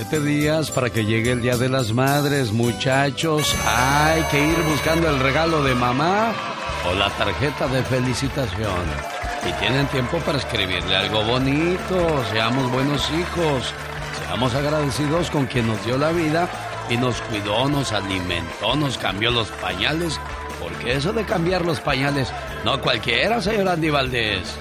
Siete días para que llegue el Día de las Madres, muchachos. Hay que ir buscando el regalo de mamá o la tarjeta de felicitación. Y tienen tiempo para escribirle algo bonito. Seamos buenos hijos. Seamos agradecidos con quien nos dio la vida y nos cuidó, nos alimentó, nos cambió los pañales. Porque eso de cambiar los pañales, no cualquiera, señor Andy Valdés.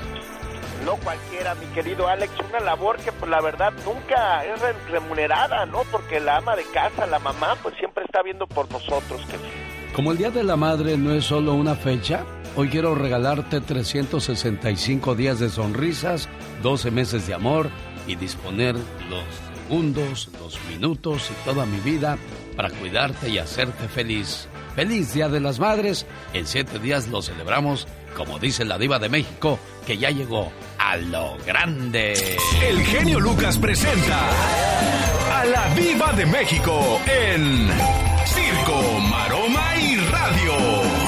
No cualquiera, mi querido Alex, una labor que pues la verdad nunca es remunerada, ¿no? Porque la ama de casa, la mamá, pues siempre está viendo por nosotros. Que... Como el Día de la Madre no es solo una fecha, hoy quiero regalarte 365 días de sonrisas, 12 meses de amor y disponer los segundos, los minutos y toda mi vida para cuidarte y hacerte feliz. Feliz Día de las Madres. En siete días lo celebramos, como dice la diva de México, que ya llegó a lo grande. El genio Lucas presenta a la diva de México en Circo, Maroma y Radio.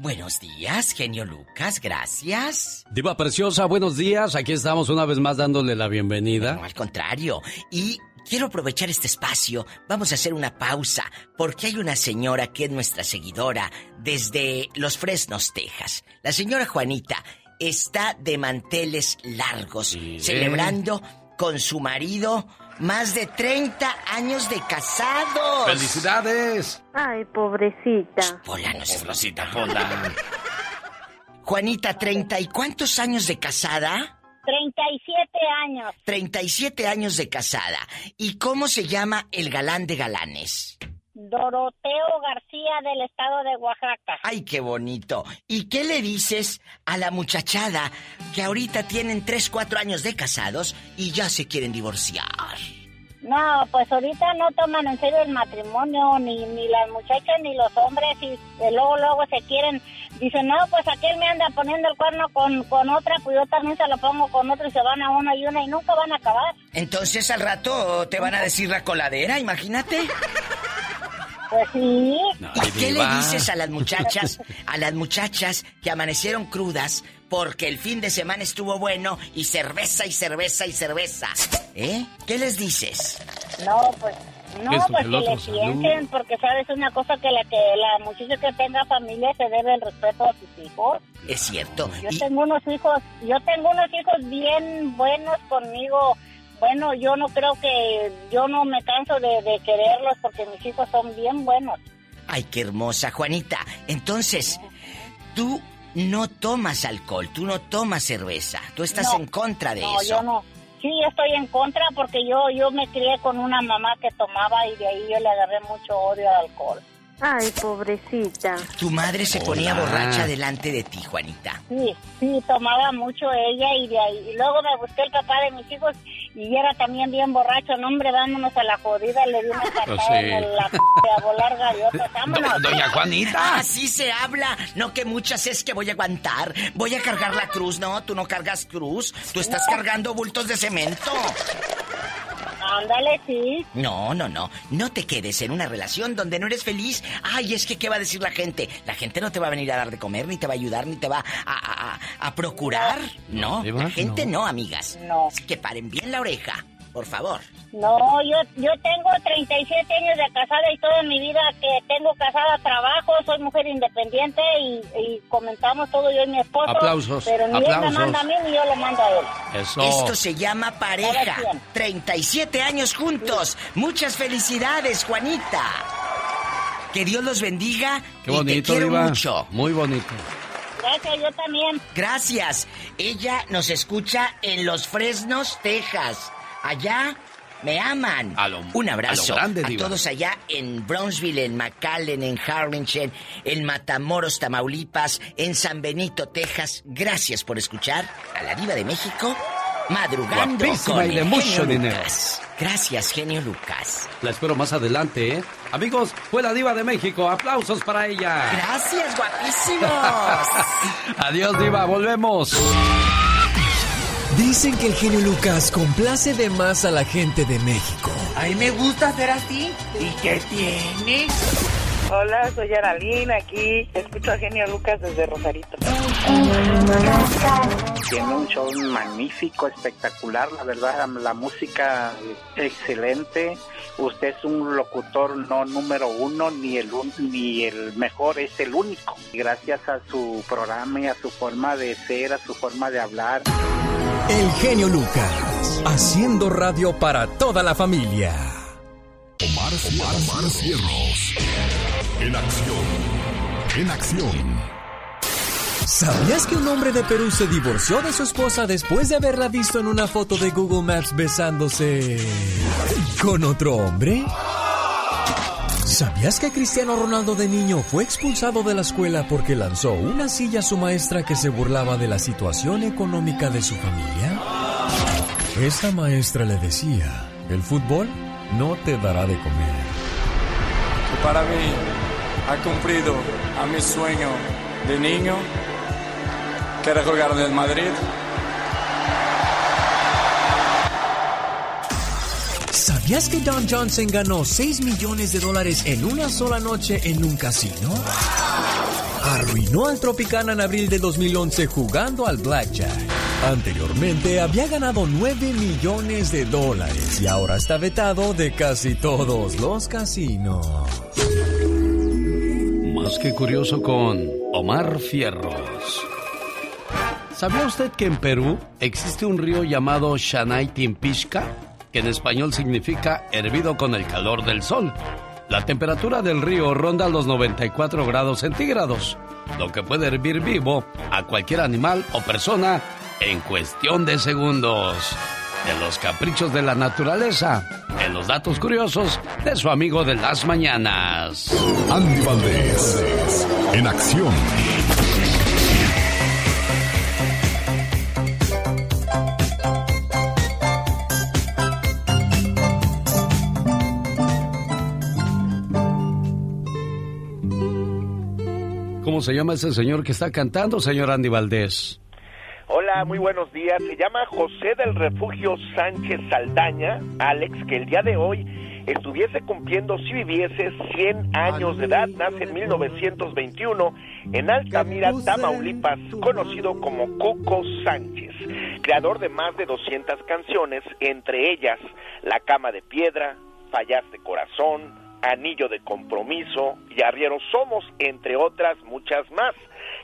Buenos días, genio Lucas, gracias. Diva Preciosa, buenos días. Aquí estamos una vez más dándole la bienvenida. No, al contrario. Y quiero aprovechar este espacio. Vamos a hacer una pausa porque hay una señora que es nuestra seguidora desde Los Fresnos, Texas. La señora Juanita está de manteles largos, celebrando con su marido más de 30 años de casados. ¡Felicidades! Ay, pobrecita. Pola, no Rosita, Pola. Juanita, ¿treinta y cuántos años de casada? 37 años. 37 años de casada. ¿Y cómo se llama el galán de galanes? Doroteo García del estado de Oaxaca. Ay, qué bonito. ¿Y qué le dices a la muchachada que ahorita tienen 3, 4 años de casados y ya se quieren divorciar? No, pues ahorita no toman en serio el matrimonio, ni, ni las muchachas ni los hombres, y luego, luego se quieren Dice, no, pues aquel me anda poniendo el cuerno con, con otra, pues yo también se lo pongo con otro y se van a una y una y nunca van a acabar. Entonces al rato te van a decir la coladera, imagínate. Pues sí. ¿Y qué le dices a las muchachas, a las muchachas que amanecieron crudas porque el fin de semana estuvo bueno y cerveza y cerveza y cerveza? ¿Eh? ¿Qué les dices? No, pues no, pues que le piensen, porque sabes una cosa que la que la muchacha que tenga familia se debe el respeto a sus hijos. Es cierto. Yo tengo unos hijos, yo tengo unos hijos bien buenos conmigo. Bueno, yo no creo que, yo no me canso de, de quererlos porque mis hijos son bien buenos. Ay, qué hermosa, Juanita. Entonces, tú no tomas alcohol, tú no tomas cerveza, tú estás en contra de eso. No, yo no. Sí, estoy en contra porque yo yo me crié con una mamá que tomaba y de ahí yo le agarré mucho odio al alcohol. Ay, pobrecita. Tu madre se ponía borracha delante de ti, Juanita. Sí, sí, tomaba mucho ella y de ahí. Y luego me busqué el papá de mis hijos y era también bien borracho. No, hombre, vámonos a la jodida. Le di una carta sí. en la a volar gaviotas. Vámonos. Doña Juanita. Así se habla. No que muchas es que voy a aguantar. Voy a cargar la cruz. No, tú no cargas cruz. Tú estás cargando bultos de cemento. Ándale, sí. No, no, no. No te quedes en una relación donde no eres feliz. Ay, es que ¿qué va a decir la gente? La gente no te va a venir a dar de comer, ni te va a ayudar, ni te va a, a, procurar. No, la gente no, amigas. No. Así que paren bien la oreja por favor. No, yo, yo tengo 37 años de casada y toda mi vida que tengo casada trabajo, soy mujer independiente y, comentamos todo yo y mi esposo. Aplausos. Pero ni él me manda a mí ni yo le mando a él. Eso. Esto se llama pareja. 37 años juntos. Muchas felicidades, Juanita. Que Dios los bendiga. Qué bonito, y te quiero mucho. Muy bonito. Gracias, yo también. Gracias. Ella nos escucha en Los Fresnos, Texas. Allá me aman. Un abrazo a, todos allá en Brownsville, en McAllen, en Harlingen, en Matamoros, Tamaulipas, en San Benito, Texas. Gracias por escuchar a la Diva de México. Madrugando con y de mucho dinero. Gracias, genio Lucas. La espero más adelante, ¿eh? Amigos, fue la Diva de México. Aplausos para ella. Gracias, guapísimos. Adiós, Diva. Volvemos. Dicen que el genio Lucas complace de más a la gente de México. A mí me gusta ser así. ¿Y qué tiene? Hola, soy Aralina aquí. Escucho a genio Lucas desde Rosarito. Tiene un show magnífico, espectacular, la verdad, la música excelente. Usted es un locutor no número uno, ni el, ni el mejor, es el único. Gracias a su programa y a su forma de ser, a su forma de hablar. El genio Lucas, haciendo radio para toda la familia. Omar, Omar, Omar Cierros. En acción. En acción. ¿Sabías que un hombre de Perú se divorció de su esposa después de haberla visto en una foto de Google Maps besándose con otro hombre? ¿Sabías que Cristiano Ronaldo de niño fue expulsado de la escuela porque lanzó una silla a su maestra que se burlaba de la situación económica de su familia? Esta maestra le decía, el fútbol no te dará de comer. Para mí ha cumplido a mi sueño de niño ¿Quieres jugar en el Madrid? ¿Sabías que Don Johnson ganó 6 millones de dólares en una sola noche en un casino? Arruinó al Tropicana en abril de 2011 jugando al Blackjack. Anteriormente había ganado 9 millones de dólares y ahora está vetado de casi todos los casinos. Más que curioso con Omar Fierros. ¿Sabía usted que en Perú existe un río llamado Timpishka, que en español significa hervido con el calor del sol? La temperatura del río ronda los 94 grados centígrados, lo que puede hervir vivo a cualquier animal o persona en cuestión de segundos. De los caprichos de la naturaleza, en los datos curiosos de su amigo de las mañanas. Andy Valdés, en acción. Se llama ese señor que está cantando, señor Andy Valdés? Hola, muy buenos días. Se llama José del Refugio Sánchez Saldaña, Alex, que el día de hoy estuviese cumpliendo, si viviese, 100 años de edad. Nace en 1921 en Altamira, Tamaulipas, conocido como Coco Sánchez, creador de más de 200 canciones, entre ellas La Cama de Piedra, Fallaste Corazón, Anillo de Compromiso y Arrieros Somos, entre otras muchas más.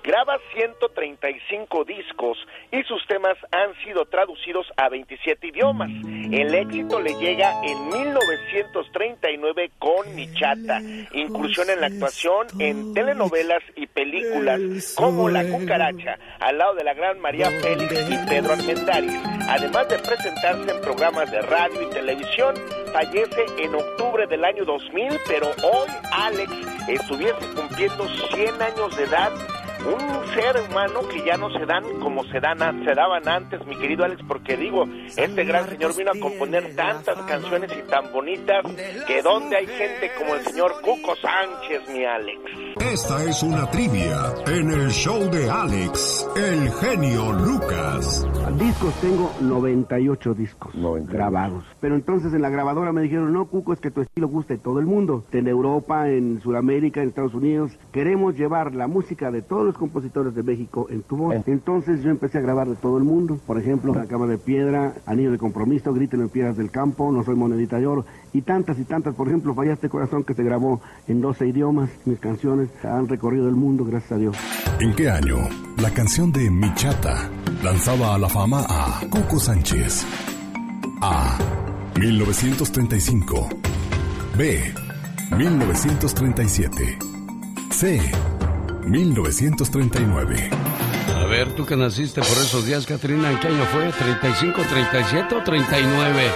Graba 135 discos y sus temas han sido traducidos a 27 idiomas. El éxito le llega en 1939 con Michata, inclusión en la actuación en telenovelas y películas como La Cucaracha, al lado de la gran María Félix y Pedro Armendáriz, además de presentarse en programas de radio y televisión. Fallece en octubre del año 2000, pero hoy Alex estuviese cumpliendo 100 años de edad un ser humano que ya no se dan como se, dan, se daban antes, mi querido Alex, porque digo, este gran señor vino a componer tantas canciones y tan bonitas que donde hay gente como el señor Cuco Sánchez, mi Alex. Esta es una trivia en el show de Alex, el genio Lucas. Discos tengo 98 discos grabados. Pero entonces en la grabadora me dijeron, no, Cuco, es que tu estilo gusta a todo el mundo. En Europa, en Sudamérica, en Estados Unidos. Queremos llevar la música de todos los compositores de México en tu voz. Entonces yo empecé a grabar de todo el mundo. Por ejemplo, La Cama de Piedra, Anillo de Compromiso, Griten en Piedras del Campo, No Soy Monedita de Oro y tantas y tantas. Por ejemplo, Fallaste Corazón que se grabó en 12 idiomas. Mis canciones han recorrido el mundo, gracias a Dios. ¿En qué año la canción de Mi Chata lanzaba a la fama a Coco Sánchez? A. 1935. B. 1937. C. 1939. A ver, tú que naciste por esos días, Katrina, ¿en qué año fue? ¿35, 37 o 39?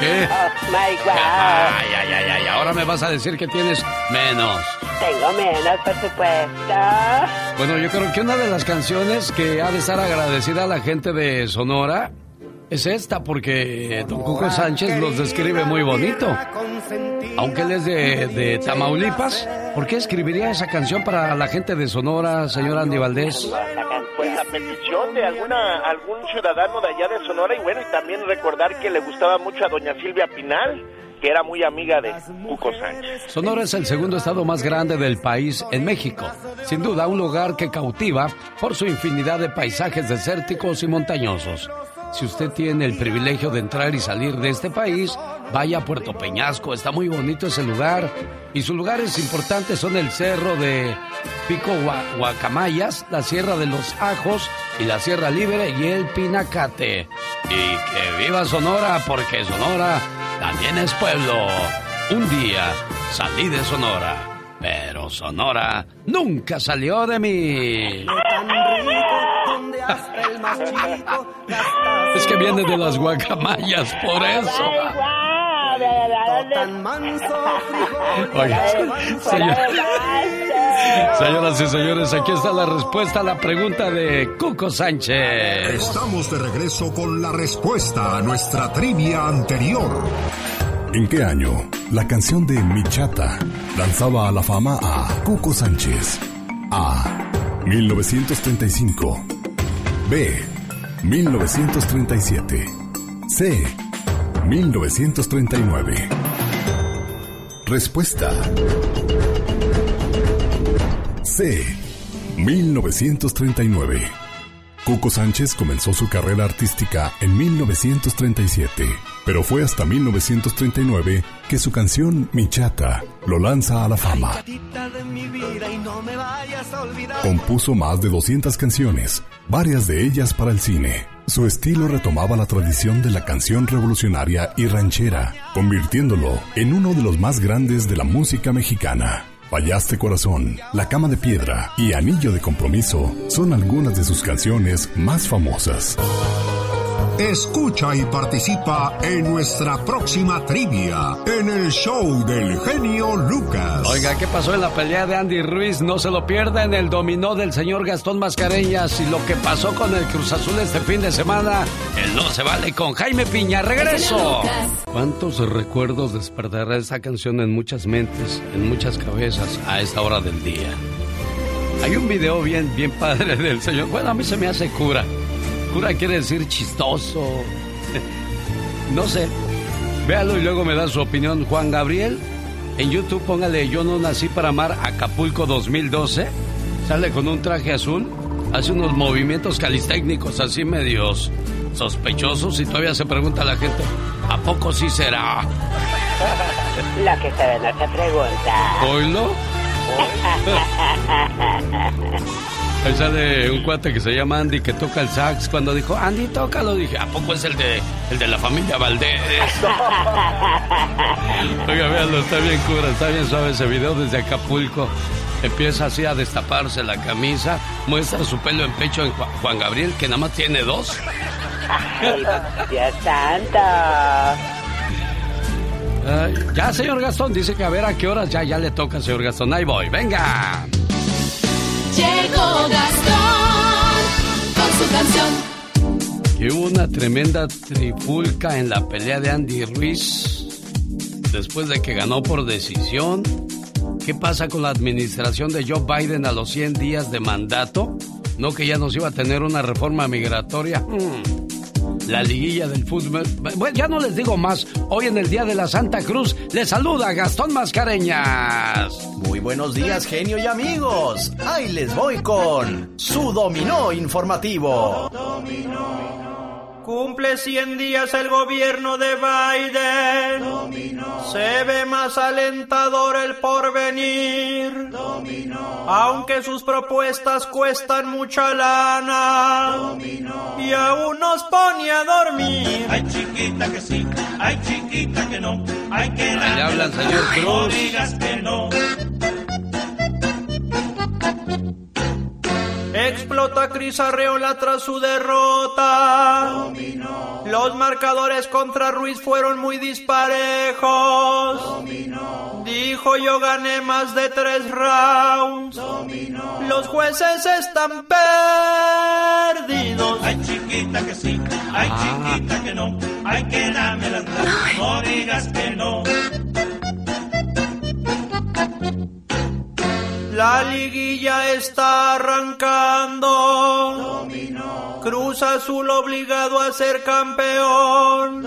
¿Qué? Oh my God. Ay, ay, ay, ay, ahora me vas a decir que tienes menos. Tengo menos, por supuesto. Bueno, yo creo que una de las canciones que ha de estar agradecida a la gente de Sonora es esta, porque Don Cuco Sánchez los describe muy bonito. Aunque él es de, Tamaulipas, ¿por qué escribiría esa canción para la gente de Sonora, señor Andy Valdés? Pues a petición de alguna algún ciudadano de allá de Sonora y bueno, y también recordar que le gustaba mucho a doña Silvia Pinal que era muy amiga de Cuco Sánchez. Sonora es el segundo estado más grande del país en México. Sin duda, un lugar que cautiva por su infinidad de paisajes desérticos y montañosos. Si usted tiene el privilegio de entrar y salir de este país, vaya a Puerto Peñasco, está muy bonito ese lugar. Y sus lugares importantes son el cerro de Pico Guacamayas, la Sierra de los Ajos y la Sierra Libre y el Pinacate. Y que viva Sonora, porque Sonora también es pueblo. Un día salí de Sonora, pero Sonora nunca salió de mí. Es que viene de las guacamayas, por eso. señoras y señores, aquí está la respuesta a la pregunta de Cuco Sánchez. Estamos de regreso con la respuesta a nuestra trivia anterior. ¿En qué año la canción de Michata lanzaba a la fama a Cuco Sánchez? A. 1935. B. 1937. C. 1939. Respuesta. C. 1939. Cuco Sánchez comenzó su carrera artística en 1937, pero fue hasta 1939 que su canción Mi Chata lo lanza a la fama. Compuso más de 200 canciones, varias de ellas para el cine. Su estilo retomaba la tradición de la canción revolucionaria y ranchera, convirtiéndolo en uno de los más grandes de la música mexicana. Fallaste Corazón, La Cama de Piedra y Anillo de Compromiso son algunas de sus canciones más famosas. Escucha y participa en nuestra próxima trivia en el show del genio Lucas. Oiga, ¿qué pasó en la pelea de Andy Ruiz? No se lo pierda en el dominó del señor Gastón Mascareñas y lo que pasó con el Cruz Azul este fin de semana. El no se vale con Jaime Piña. ¡Regreso! ¿Cuántos recuerdos despertará esta canción en muchas mentes, en muchas cabezas a esta hora del día? Hay un video bien, bien padre del señor. Bueno, a mí se me hace cura Cura quiere decir chistoso. No sé. Véalo y luego me da su opinión. Juan Gabriel, en YouTube póngale Yo no nací para amar Acapulco 2012. Sale con un traje azul. Hace unos movimientos calistécnicos así medios sospechosos y todavía se pregunta a la gente, ¿a poco sí será? Lo que se ve no se pregunta. ¿Oílo? Ahí sale un cuate que se llama Andy que toca el sax. Cuando dijo, Andy, tócalo, dije, ¿a poco es el de, el de la familia Valdés? Oiga, véanlo, está bien cura, está bien suave ese video desde Acapulco. Empieza así a destaparse la camisa, muestra su pelo en pecho en Juan Gabriel, que nada más tiene dos. Dios santo. ya, señor Gastón, dice que a ver a qué horas ya, ya le toca, señor Gastón. Ahí voy, venga. Llegó Gastón con su canción. Hubo una tremenda trifulca en la pelea de Andy Ruiz después de que ganó por decisión. ¿Qué pasa con la administración de Joe Biden a los 100 días de mandato? ¿No que ya nos iba a tener una reforma migratoria? Hmm la liguilla del fútbol. Bueno, ya no les digo más. Hoy en el Día de la Santa Cruz les saluda Gastón Mascareñas. Muy buenos días, genio y amigos. Ahí les voy con su dominó informativo. Cumple 100 días el gobierno de Biden. Se ve más alentador el porvenir. Aunque sus propuestas cuestan mucha lana. Y aún nos pone a dormir. Ay chiquita que sí, ay chiquita que no. Hay que le hablan, señor Cruz. digas que no. Explota Cris Arreola tras su derrota. Los marcadores contra Ruiz fueron muy disparejos. Dijo yo gané más de tres rounds. Los jueces están perdidos. Ay chiquita que sí, ay chiquita que no. Hay que darme las no digas que no. La liguilla está arrancando. Cruz Azul obligado a ser campeón.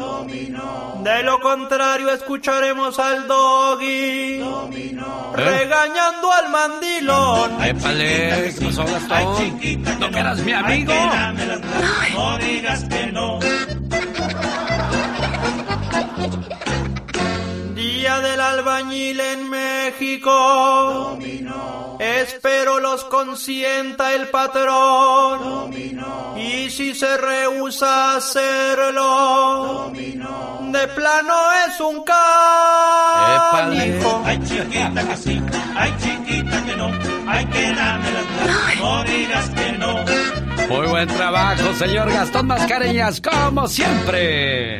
De lo contrario, escucharemos al doggy regañando al mandilón. ¿Qué pasó, Gastón? ¿No que eras mi amigo? No digas que no. Del albañil en México. Espero los consienta el patrón. Y si se rehúsa a hacerlo, de plano es un canijo. Ay, chiquita que sí, ay, chiquita que no. Ay, que tú. No digas que no. Muy buen trabajo, señor Gastón Mascareñas, como siempre.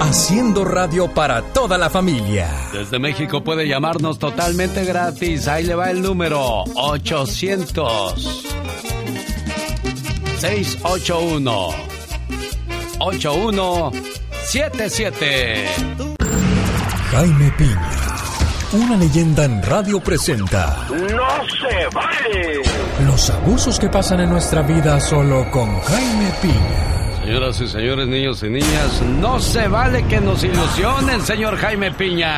haciendo radio para toda la familia. Desde México puede llamarnos totalmente gratis. Ahí le va el número 800 681 8177. Jaime Piña, una leyenda en radio presenta ¡No se vale! los abusos que pasan en nuestra vida solo con Jaime Piña. Señoras y señores, niños y niñas, no se vale que nos ilusionen, señor Jaime Piña.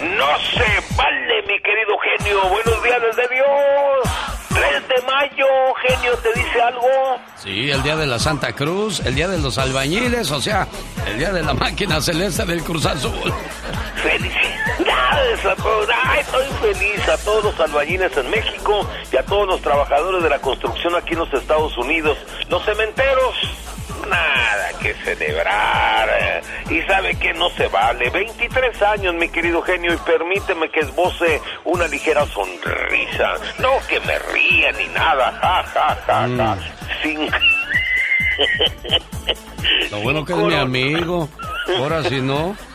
¡No se vale, mi querido genio! ¡Buenos días desde Dios! 3 de mayo, genio, ¿te dice algo? Sí, el día de la Santa Cruz, el día de los albañiles, o sea, el día de la máquina celeste del Cruz Azul. ¡Felicidades a todos! ¡Ay, estoy feliz! A todos los albañiles en México y a todos los trabajadores de la construcción aquí en los Estados Unidos. Los cementeros, nada que celebrar. Y sabe que no se vale. 23 años, mi querido genio, y permíteme que esboce una ligera sonrisa. No que me ría ni nada. Ja, ja, ja, ja. Sin... Lo bueno que es mi amigo. Ahora si no.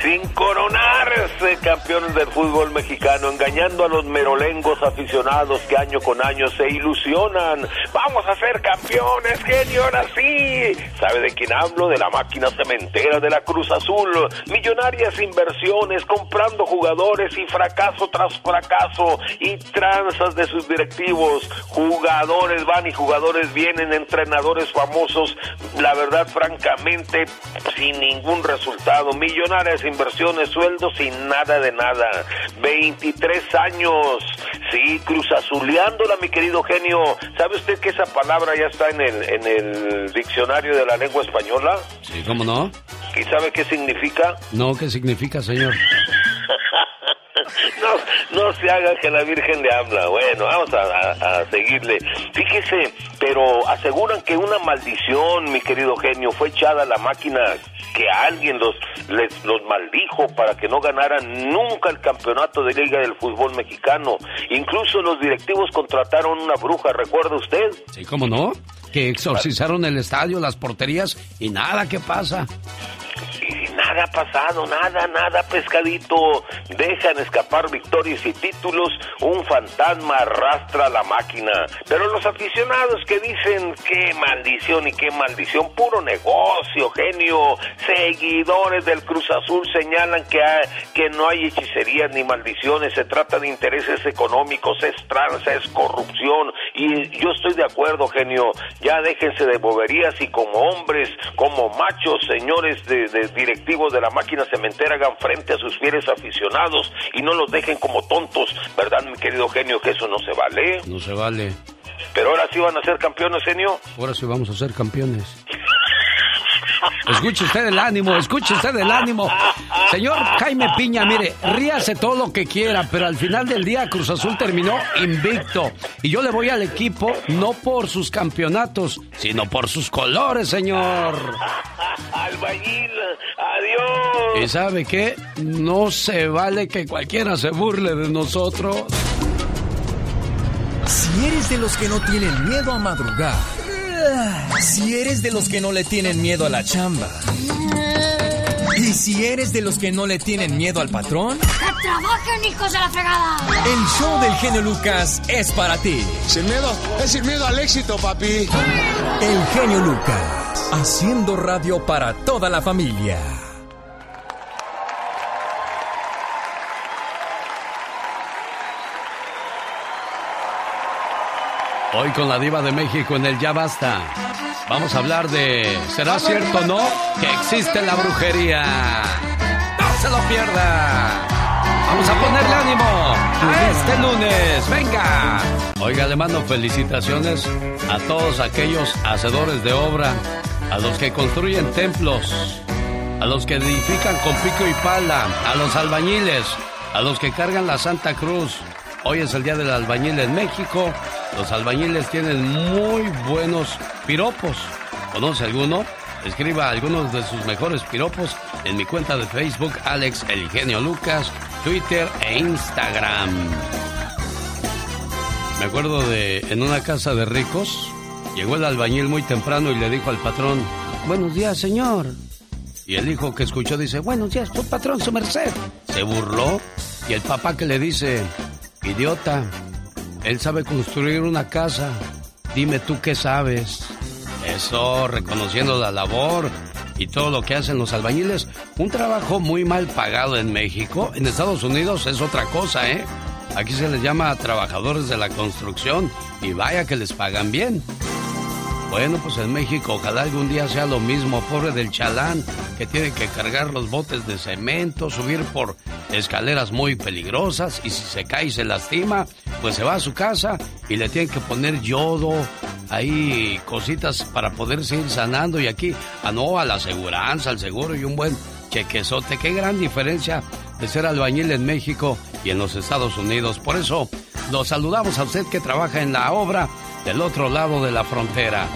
sin coronarse campeones del fútbol mexicano, engañando a los merolengos aficionados que año con año se ilusionan. Vamos a ser campeones, genio, ahora sí. ¿Sabe de quién hablo? De la máquina cementera de la Cruz Azul. Millonarias inversiones, comprando jugadores y fracaso tras fracaso y tranzas de sus directivos. Jugadores van y jugadores vienen, entrenadores famosos. La verdad, francamente, sin ningún resultado. Inversiones, sueldos y nada de nada. 23 años. Sí, Cruz Azuleándola, mi querido genio. ¿Sabe usted que esa palabra ya está en el, en el diccionario de la lengua española? Sí, ¿cómo no? ¿Y sabe qué significa? No, ¿qué significa, señor? No, no se haga que la Virgen le habla. Bueno, vamos a, a- a seguirle. Fíjese, pero aseguran que una maldición, mi querido genio, fue echada a la máquina que alguien los, les, los maldijo para que no ganaran nunca el campeonato de Liga del Fútbol Mexicano. Incluso los directivos contrataron una bruja, ¿recuerda usted? Sí, ¿cómo no? Que exorcizaron el estadio, las porterías y nada, ¿qué pasa? Nada ha pasado, nada, nada, pescadito. Dejan escapar victorias y títulos. Un fantasma arrastra la máquina. Pero los aficionados que dicen qué maldición y qué maldición, puro negocio, genio. Seguidores del Cruz Azul señalan que, que no hay hechicerías ni maldiciones. Se trata de intereses económicos, es tranza, es corrupción. Y yo estoy de acuerdo, genio. Ya déjense de boberías y como hombres, como machos, señores de, de directivos de la máquina cementera, hagan frente a sus fieles aficionados y no los dejen como tontos, ¿verdad, mi querido genio? Que eso no se vale. No se vale. Pero ahora sí van a ser campeones, genio. Ahora sí vamos a ser campeones. Escuche usted el ánimo, escuche usted el ánimo. Señor Jaime Piña, mire, ríase todo lo que quiera, pero al final del día Cruz Azul terminó invicto. Y yo le voy al equipo no por sus campeonatos, sino por sus colores, señor. Albañil, adiós. ¿Y sabe qué? No se vale que cualquiera se burle de nosotros. Si eres de los que no tienen miedo a madrugar, si eres de los que no le tienen miedo a la chamba, y si eres de los que no le tienen miedo al patrón, ¡que trabajen, hijos de la fregada! el show del genio Lucas es para ti. Sin miedo, es sin miedo al éxito, papi. El genio Lucas, haciendo radio para toda la familia. Hoy con la diva de México en el Ya Basta. Vamos a hablar de, ¿será cierto o no que existe la brujería? No se lo pierda. Vamos a ponerle ánimo a este lunes. Venga. Oiga, le mando felicitaciones a todos aquellos hacedores de obra, a los que construyen templos, a los que edifican con pico y pala, a los albañiles, a los que cargan la Santa Cruz. Hoy es el Día del Albañil en México. Los albañiles tienen muy buenos piropos. ¿Conoce alguno? Escriba algunos de sus mejores piropos en mi cuenta de Facebook, Alex El Genio Lucas, Twitter e Instagram. Me acuerdo de en una casa de ricos, llegó el albañil muy temprano y le dijo al patrón, Buenos días, señor. Y el hijo que escuchó dice, Buenos días, tu patrón, su merced. Se burló y el papá que le dice, Idiota, él sabe construir una casa. Dime tú qué sabes. Eso, reconociendo la labor y todo lo que hacen los albañiles. Un trabajo muy mal pagado en México. En Estados Unidos es otra cosa, ¿eh? Aquí se les llama trabajadores de la construcción y vaya que les pagan bien. Bueno, pues en México ojalá algún día sea lo mismo, pobre del chalán, que tiene que cargar los botes de cemento, subir por escaleras muy peligrosas y si se cae y se lastima, pues se va a su casa y le tienen que poner yodo, ahí cositas para poder seguir sanando y aquí, ah no, a la aseguranza, al seguro y un buen chequezote. Qué gran diferencia de ser albañil en México y en los Estados Unidos. Por eso, los saludamos a usted que trabaja en la obra del otro lado de la frontera.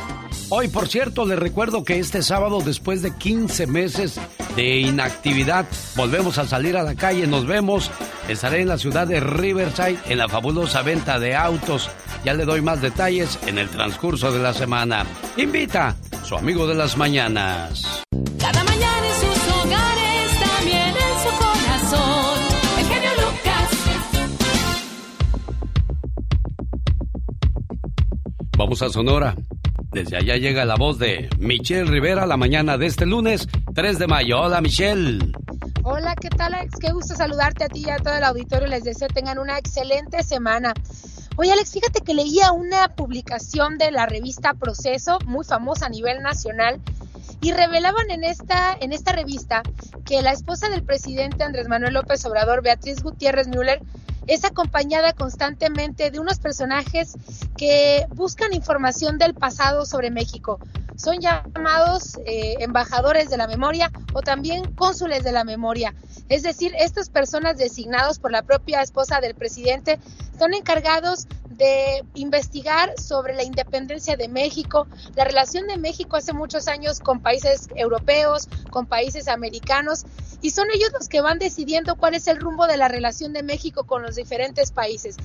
Hoy, por cierto, le recuerdo que este sábado, después de 15 meses de inactividad, volvemos a salir a la calle, nos vemos. Estaré en la ciudad de Riverside en la fabulosa venta de autos. Ya le doy más detalles en el transcurso de la semana. Invita su amigo de las mañanas. Vamos a Sonora. Desde allá llega la voz de Michelle Rivera la mañana de este lunes 3 de mayo. Hola Michelle. Hola, ¿qué tal Alex? Qué gusto saludarte a ti y a todo el auditorio. Les deseo tengan una excelente semana. Oye Alex, fíjate que leía una publicación de la revista Proceso, muy famosa a nivel nacional, y revelaban en esta, en esta revista que la esposa del presidente Andrés Manuel López Obrador, Beatriz Gutiérrez Müller, es acompañada constantemente de unos personajes que buscan información del pasado sobre México. Son llamados eh, embajadores de la memoria o también cónsules de la memoria. Es decir, estas personas designados por la propia esposa del presidente son encargados de investigar sobre la independencia de México, la relación de México hace muchos años con países europeos, con países americanos, y son ellos los que van decidiendo cuál es el rumbo de la relación de México con los diferentes países.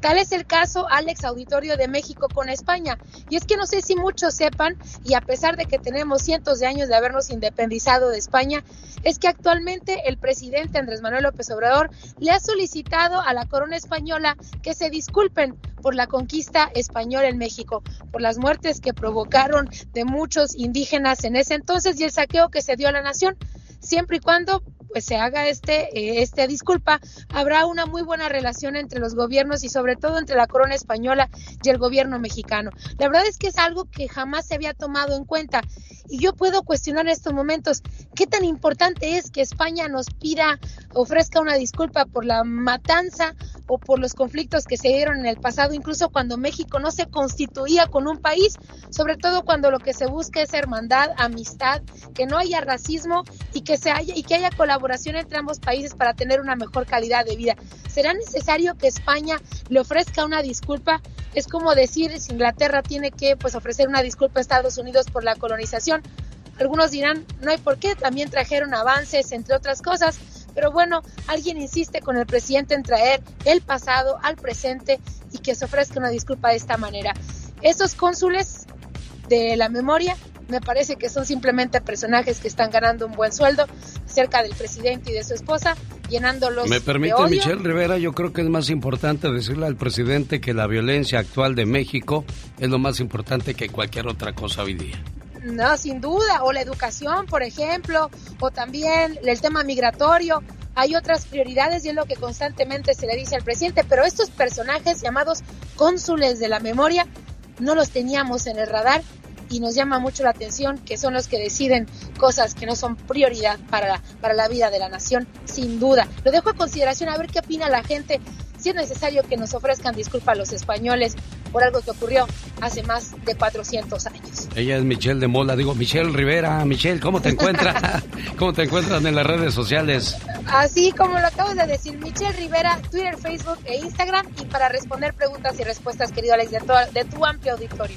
Tal es el caso, Alex Auditorio de México con España. Y es que no sé si muchos sepan, y a pesar de que tenemos cientos de años de habernos independizado de España, es que actualmente el presidente Andrés Manuel López Obrador le ha solicitado a la corona española que se disculpen por la conquista española en México, por las muertes que provocaron de muchos indígenas en ese entonces y el saqueo que se dio a la nación siempre y cuando pues se haga este, esta disculpa, habrá una muy buena relación entre los gobiernos y sobre todo entre la corona española y el gobierno mexicano. La verdad es que es algo que jamás se había tomado en cuenta y yo puedo cuestionar en estos momentos qué tan importante es que España nos pida, ofrezca una disculpa por la matanza o por los conflictos que se dieron en el pasado, incluso cuando México no se constituía con un país, sobre todo cuando lo que se busca es hermandad, amistad, que no haya racismo y que se haya y que haya colaboración entre ambos países para tener una mejor calidad de vida. ¿Será necesario que España le ofrezca una disculpa? Es como decir si Inglaterra tiene que pues ofrecer una disculpa a Estados Unidos por la colonización. Algunos dirán, no hay por qué, también trajeron avances, entre otras cosas, pero bueno, alguien insiste con el presidente en traer el pasado al presente y que se ofrezca una disculpa de esta manera. Esos cónsules de la memoria Me parece que son simplemente personajes que están ganando un buen sueldo cerca del presidente y de su esposa, llenándolos. Me permite, de odio. Michelle Rivera, yo creo que es más importante decirle al presidente que la violencia actual de México es lo más importante que cualquier otra cosa hoy día. No, sin duda. O la educación, por ejemplo, o también el tema migratorio. Hay otras prioridades y es lo que constantemente se le dice al presidente, pero estos personajes llamados cónsules de la memoria no los teníamos en el radar y nos llama mucho la atención que son los que deciden cosas que no son prioridad para, para la vida de la nación, sin duda. Lo dejo a consideración a ver qué opina la gente, si es necesario que nos ofrezcan disculpas a los españoles por algo que ocurrió hace más de 400 años. Ella es Michelle de Mola, digo, Michelle Rivera. Michelle, ¿cómo te encuentras? ¿Cómo te encuentran en las redes sociales? Así como lo acabas de decir, Michelle Rivera, Twitter, Facebook e Instagram, y para responder preguntas y respuestas, querido Alex, de tu, de tu amplio auditorio.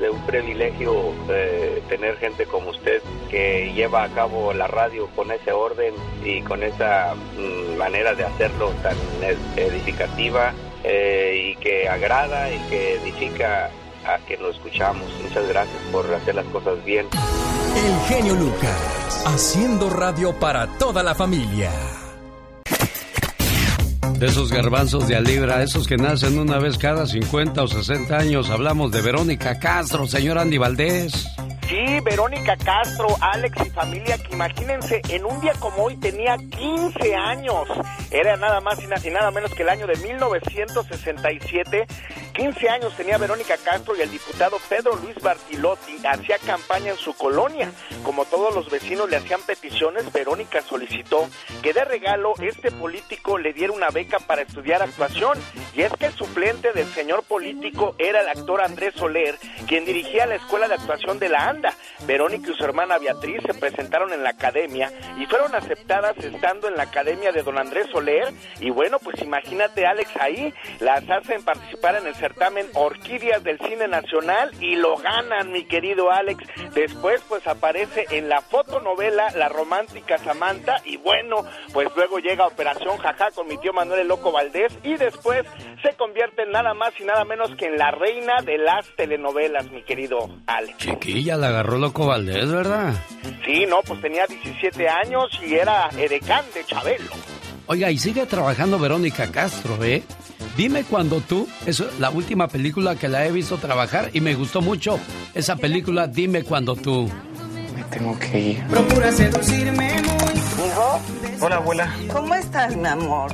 es un privilegio eh, tener gente como usted que lleva a cabo la radio con ese orden y con esa mm, manera de hacerlo tan ed- edificativa eh, y que agrada y que edifica a que lo escuchamos. Muchas gracias por hacer las cosas bien. El genio Lucas, haciendo radio para toda la familia. De esos garbanzos de a libra, esos que nacen una vez cada 50 o 60 años, hablamos de Verónica Castro, señor Andy Valdés. Sí, Verónica Castro, Alex y familia, que imagínense, en un día como hoy tenía 15 años. Era nada más y na- y nada menos que el año de 1967. 15 años tenía Verónica Castro y el diputado Pedro Luis Bartilotti hacía campaña en su colonia. Como todos los vecinos le hacían peticiones, Verónica solicitó que de regalo este político le diera una beca para estudiar actuación. Y es que el suplente del señor político era el actor Andrés Soler, quien dirigía la escuela de actuación de la. Verónica y su hermana Beatriz se presentaron en la academia y fueron aceptadas estando en la academia de don Andrés Soler. Y bueno, pues imagínate, Alex, ahí las hacen participar en el certamen Orquídeas del Cine Nacional y lo ganan, mi querido Alex. Después, pues aparece en la fotonovela La Romántica Samantha. Y bueno, pues luego llega Operación Jajá con mi tío Manuel el Loco Valdés. Y después se convierte en nada más y nada menos que en la reina de las telenovelas, mi querido Alex. Chiquilla, la agarró loco Valdés, ¿verdad? Sí, no, pues tenía 17 años y era edecán de Chabelo. Oiga, y sigue trabajando Verónica Castro, ¿eh? Dime cuando tú, es la última película que la he visto trabajar y me gustó mucho esa película, Dime cuando tú. Me tengo que ir. Procura seducirme muy. Hijo. Hola, abuela. ¿Cómo estás, mi amor?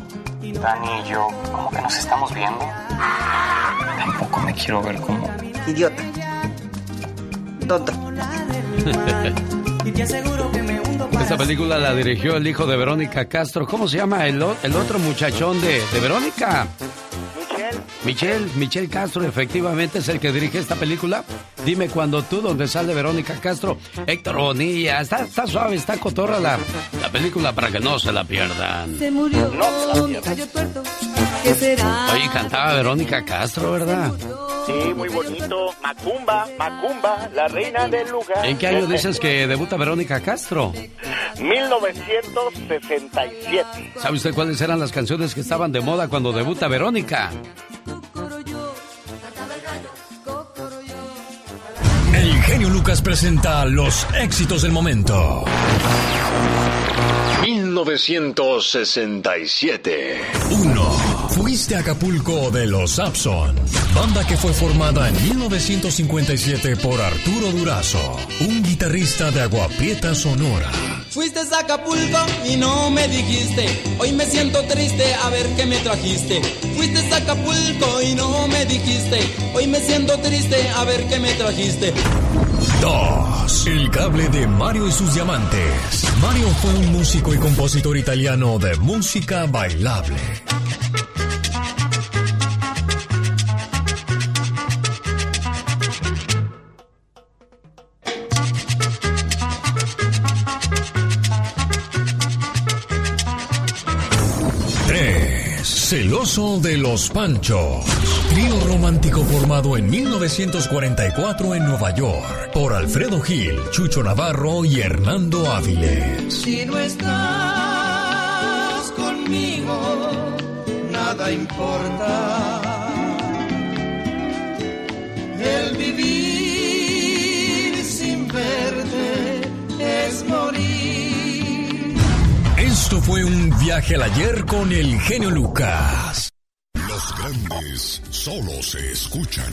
Dani y yo, ¿cómo que nos estamos viendo? Tampoco me quiero ver como... Idiota. Tonto. Esta película la dirigió el hijo de Verónica Castro. ¿Cómo se llama el, otro muchachón de, de Verónica? Michelle. Michelle, Michelle Castro efectivamente es el que dirige esta película. Dime cuando tú, donde sale Verónica Castro. Héctor Bonilla, está, está suave, está cotorra la, la película para que no se la pierdan. Se murió mi gallo tuerto. ¿Qué será? Oye, cantaba Verónica Castro, ¿verdad? Sí, muy bonito. Macumba, Macumba, la reina del lugar. ¿En qué año dices que debuta Verónica Castro? 1967. ¿Sabe usted cuáles eran las canciones que estaban de moda cuando debuta Verónica? El genio Lucas presenta los éxitos del momento. 1967. 1. Fuiste a Acapulco de los Sapson, banda que fue formada en 1957 por Arturo Durazo, un guitarrista de Agua Prieta Sonora. Fuiste a Acapulco y no me dijiste. Hoy me siento triste a ver qué me trajiste. Fuiste a Acapulco y no me dijiste. Hoy me siento triste a ver qué me trajiste. 2. El cable de Mario y sus diamantes. Mario fue un músico y compositor italiano de música bailable. Fabuloso de los Panchos. Trío romántico formado en 1944 en Nueva York por Alfredo Gil, Chucho Navarro y Hernando Áviles. Si no estás conmigo, nada importa. El vivir sin verte es morir. Fue un viaje al ayer con el genio Lucas. Los grandes solo se escuchan.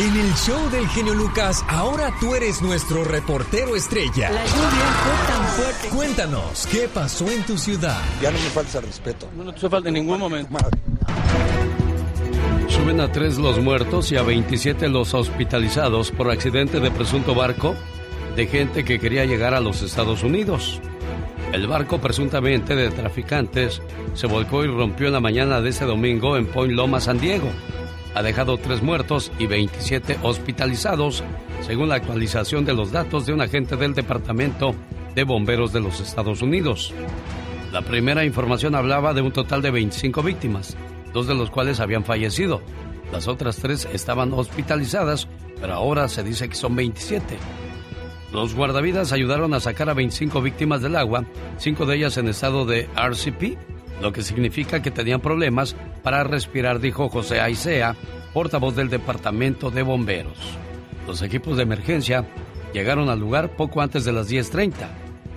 En el show del genio Lucas, ahora tú eres nuestro reportero estrella. La lluvia fue tan fuerte. Cuéntanos, ¿qué pasó en tu ciudad? Ya no me falta el respeto. No te falta en ningún momento. Suben a tres los muertos y a 27 los hospitalizados por accidente de presunto barco de gente que quería llegar a los Estados Unidos. El barco presuntamente de traficantes se volcó y rompió en la mañana de este domingo en Point Loma, San Diego. Ha dejado tres muertos y 27 hospitalizados, según la actualización de los datos de un agente del Departamento de Bomberos de los Estados Unidos. La primera información hablaba de un total de 25 víctimas, dos de los cuales habían fallecido. Las otras tres estaban hospitalizadas, pero ahora se dice que son 27. Los guardavidas ayudaron a sacar a 25 víctimas del agua, cinco de ellas en estado de RCP, lo que significa que tenían problemas para respirar, dijo José Aicea, portavoz del Departamento de Bomberos. Los equipos de emergencia llegaron al lugar poco antes de las 10.30,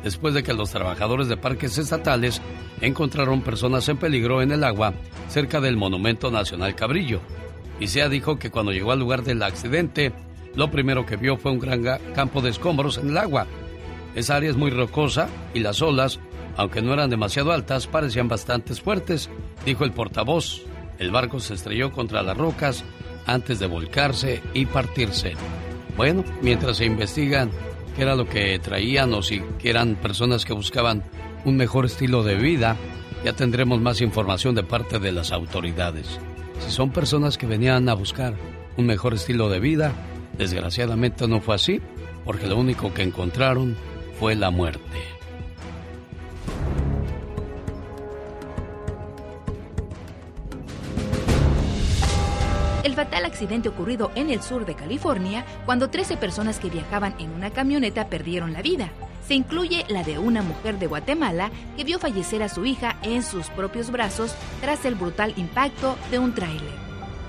después de que los trabajadores de parques estatales encontraron personas en peligro en el agua cerca del Monumento Nacional Cabrillo. Isea dijo que cuando llegó al lugar del accidente, lo primero que vio fue un gran campo de escombros en el agua. Esa área es muy rocosa y las olas, aunque no eran demasiado altas, parecían bastante fuertes, dijo el portavoz. El barco se estrelló contra las rocas antes de volcarse y partirse. Bueno, mientras se investigan qué era lo que traían o si eran personas que buscaban un mejor estilo de vida, ya tendremos más información de parte de las autoridades. Si son personas que venían a buscar un mejor estilo de vida, desgraciadamente no fue así, porque lo único que encontraron fue la muerte. Accidente ocurrido en el sur de California cuando 13 personas que viajaban en una camioneta perdieron la vida. Se incluye la de una mujer de Guatemala que vio fallecer a su hija en sus propios brazos tras el brutal impacto de un tráiler.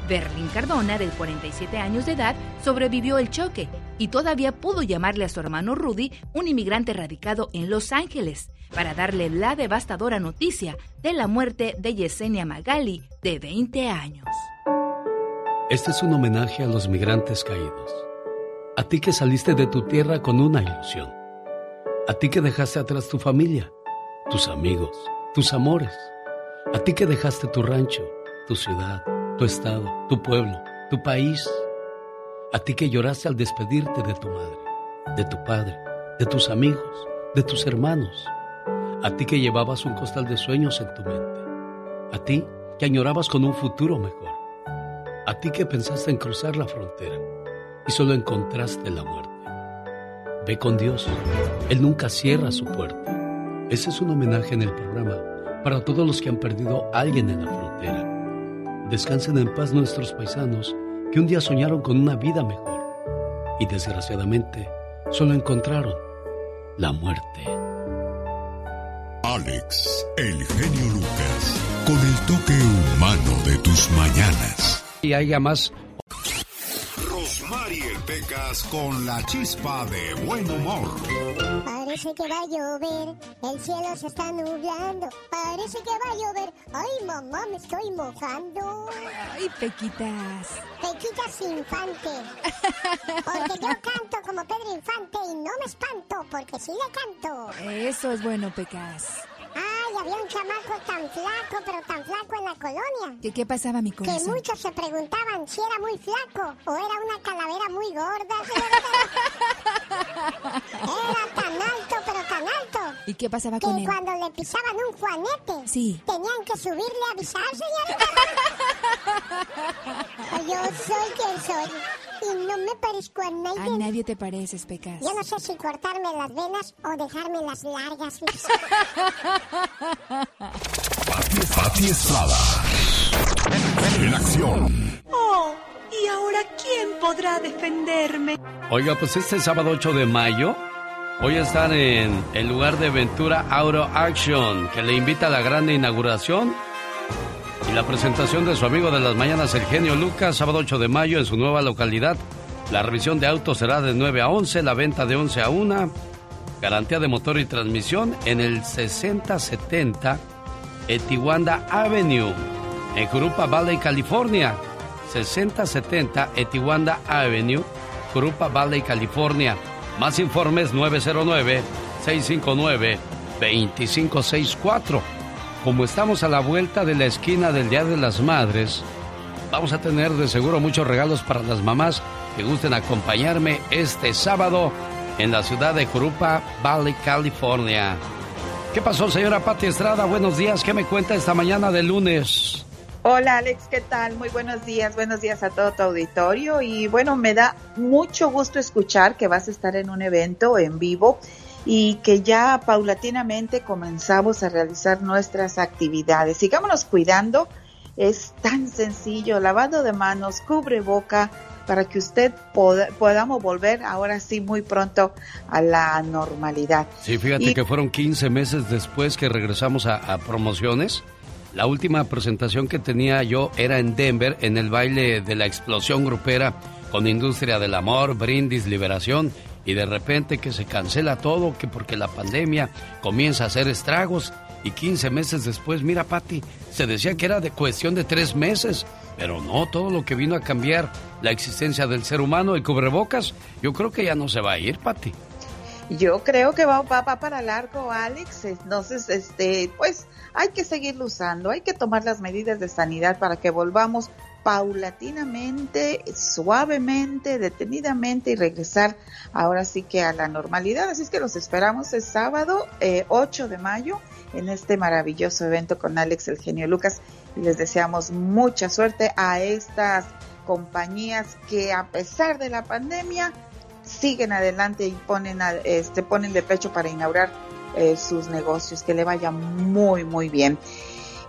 Berlín Cardona, de 47 años de edad, sobrevivió el choque y todavía pudo llamarle a su hermano Rudy, un inmigrante radicado en Los Ángeles, para darle la devastadora noticia de la muerte de Yesenia Magali, de 20 años. Este es un homenaje a los migrantes caídos. A ti que saliste de tu tierra con una ilusión. A ti que dejaste atrás tu familia, tus amigos, tus amores. A ti que dejaste tu rancho, tu ciudad, tu estado, tu pueblo, tu país. A ti que lloraste al despedirte de tu madre, de tu padre, de tus amigos, de tus hermanos. A ti que llevabas un costal de sueños en tu mente. A ti que añorabas con un futuro mejor. A ti que pensaste en cruzar la frontera y solo encontraste la muerte. Ve con Dios. Él nunca cierra su puerta. Ese es un homenaje en el programa para todos los que han perdido a alguien en la frontera. Descansen en paz nuestros paisanos que un día soñaron con una vida mejor y desgraciadamente solo encontraron la muerte. Alex, el genio Lucas, con el toque humano de tus mañanas. Y haya más Rosmarie Pecas con la chispa de buen humor. Parece que va a llover, el cielo se está nublando. Parece que va a llover. Ay, mamá, me estoy mojando. Ay, Pequitas. Pequitas Infante. Porque yo canto como Pedro Infante y no me espanto, porque sí le canto. Eso es bueno, Pecas. Ay, había un chamaco tan flaco, pero tan flaco en la colonia. ¿Qué, qué pasaba, mi Que corazón? muchos se preguntaban si era muy flaco o era una calavera muy gorda. Era tan alto, pero alto. ¿Y qué pasaba Que con él? cuando le pisaban un juanete, Sí. tenían que subirle a avisar, señorita. Yo soy quien soy y no me parezco a A nadie. nadie te pareces, Pecas. Yo no sé si cortarme las venas o dejarme las largas. Pati Estrada. En acción. Oh, ¿y ahora quién podrá defenderme? Oiga, pues este sábado 8 de mayo voy a estar en el lugar de Ventura Auto Action, que le invita a la gran inauguración y la presentación de su amigo de las mañanas, el genio Lucas, sábado 8 de mayo en su nueva localidad. La revisión de autos será de 9 a 11, la venta de 11 a 1, garantía de motor y transmisión en el 6070 Etiwanda Avenue, en Jurupa Valley, California. 6070 Etiwanda Avenue, Jurupa Valley, California. Más informes 909-659-2564. Como estamos a la vuelta de la esquina del Día de las Madres, vamos a tener de seguro muchos regalos para las mamás que gusten acompañarme este sábado en la ciudad de Jurupa Valley, California. ¿Qué pasó, señora Pati Estrada? Buenos días. ¿Qué me cuenta esta mañana de lunes? Hola Alex, ¿qué tal? Muy buenos días, buenos días a todo tu auditorio y bueno, me da mucho gusto escuchar que vas a estar en un evento en vivo y que ya paulatinamente comenzamos a realizar nuestras actividades. Sigámonos cuidando, es tan sencillo, lavado de manos, cubre boca, para que usted poda- podamos volver ahora sí muy pronto a la normalidad. Sí, fíjate Y- que fueron 15 meses después que regresamos a, a promociones. La última presentación que tenía yo era en Denver, en el baile de la explosión grupera con Industria del Amor, Brindis, Liberación, y de repente que se cancela todo, que porque la pandemia comienza a hacer estragos, y 15 meses después, mira Patti, se decía que era de cuestión de tres meses, pero no, todo lo que vino a cambiar la existencia del ser humano, el cubrebocas, yo creo que ya no se va a ir, Patti. Yo creo que va, va, va para largo, Alex. Entonces, este, pues hay que seguirlo usando, hay que tomar las medidas de sanidad para que volvamos paulatinamente, suavemente, detenidamente y regresar ahora sí que a la normalidad. Así es que los esperamos el sábado eh, 8 de mayo en este maravilloso evento con Alex el genio Lucas y les deseamos mucha suerte a estas compañías que a pesar de la pandemia siguen adelante y ponen, este, ponen de pecho para inaugurar eh, sus negocios, que le vaya muy, muy bien.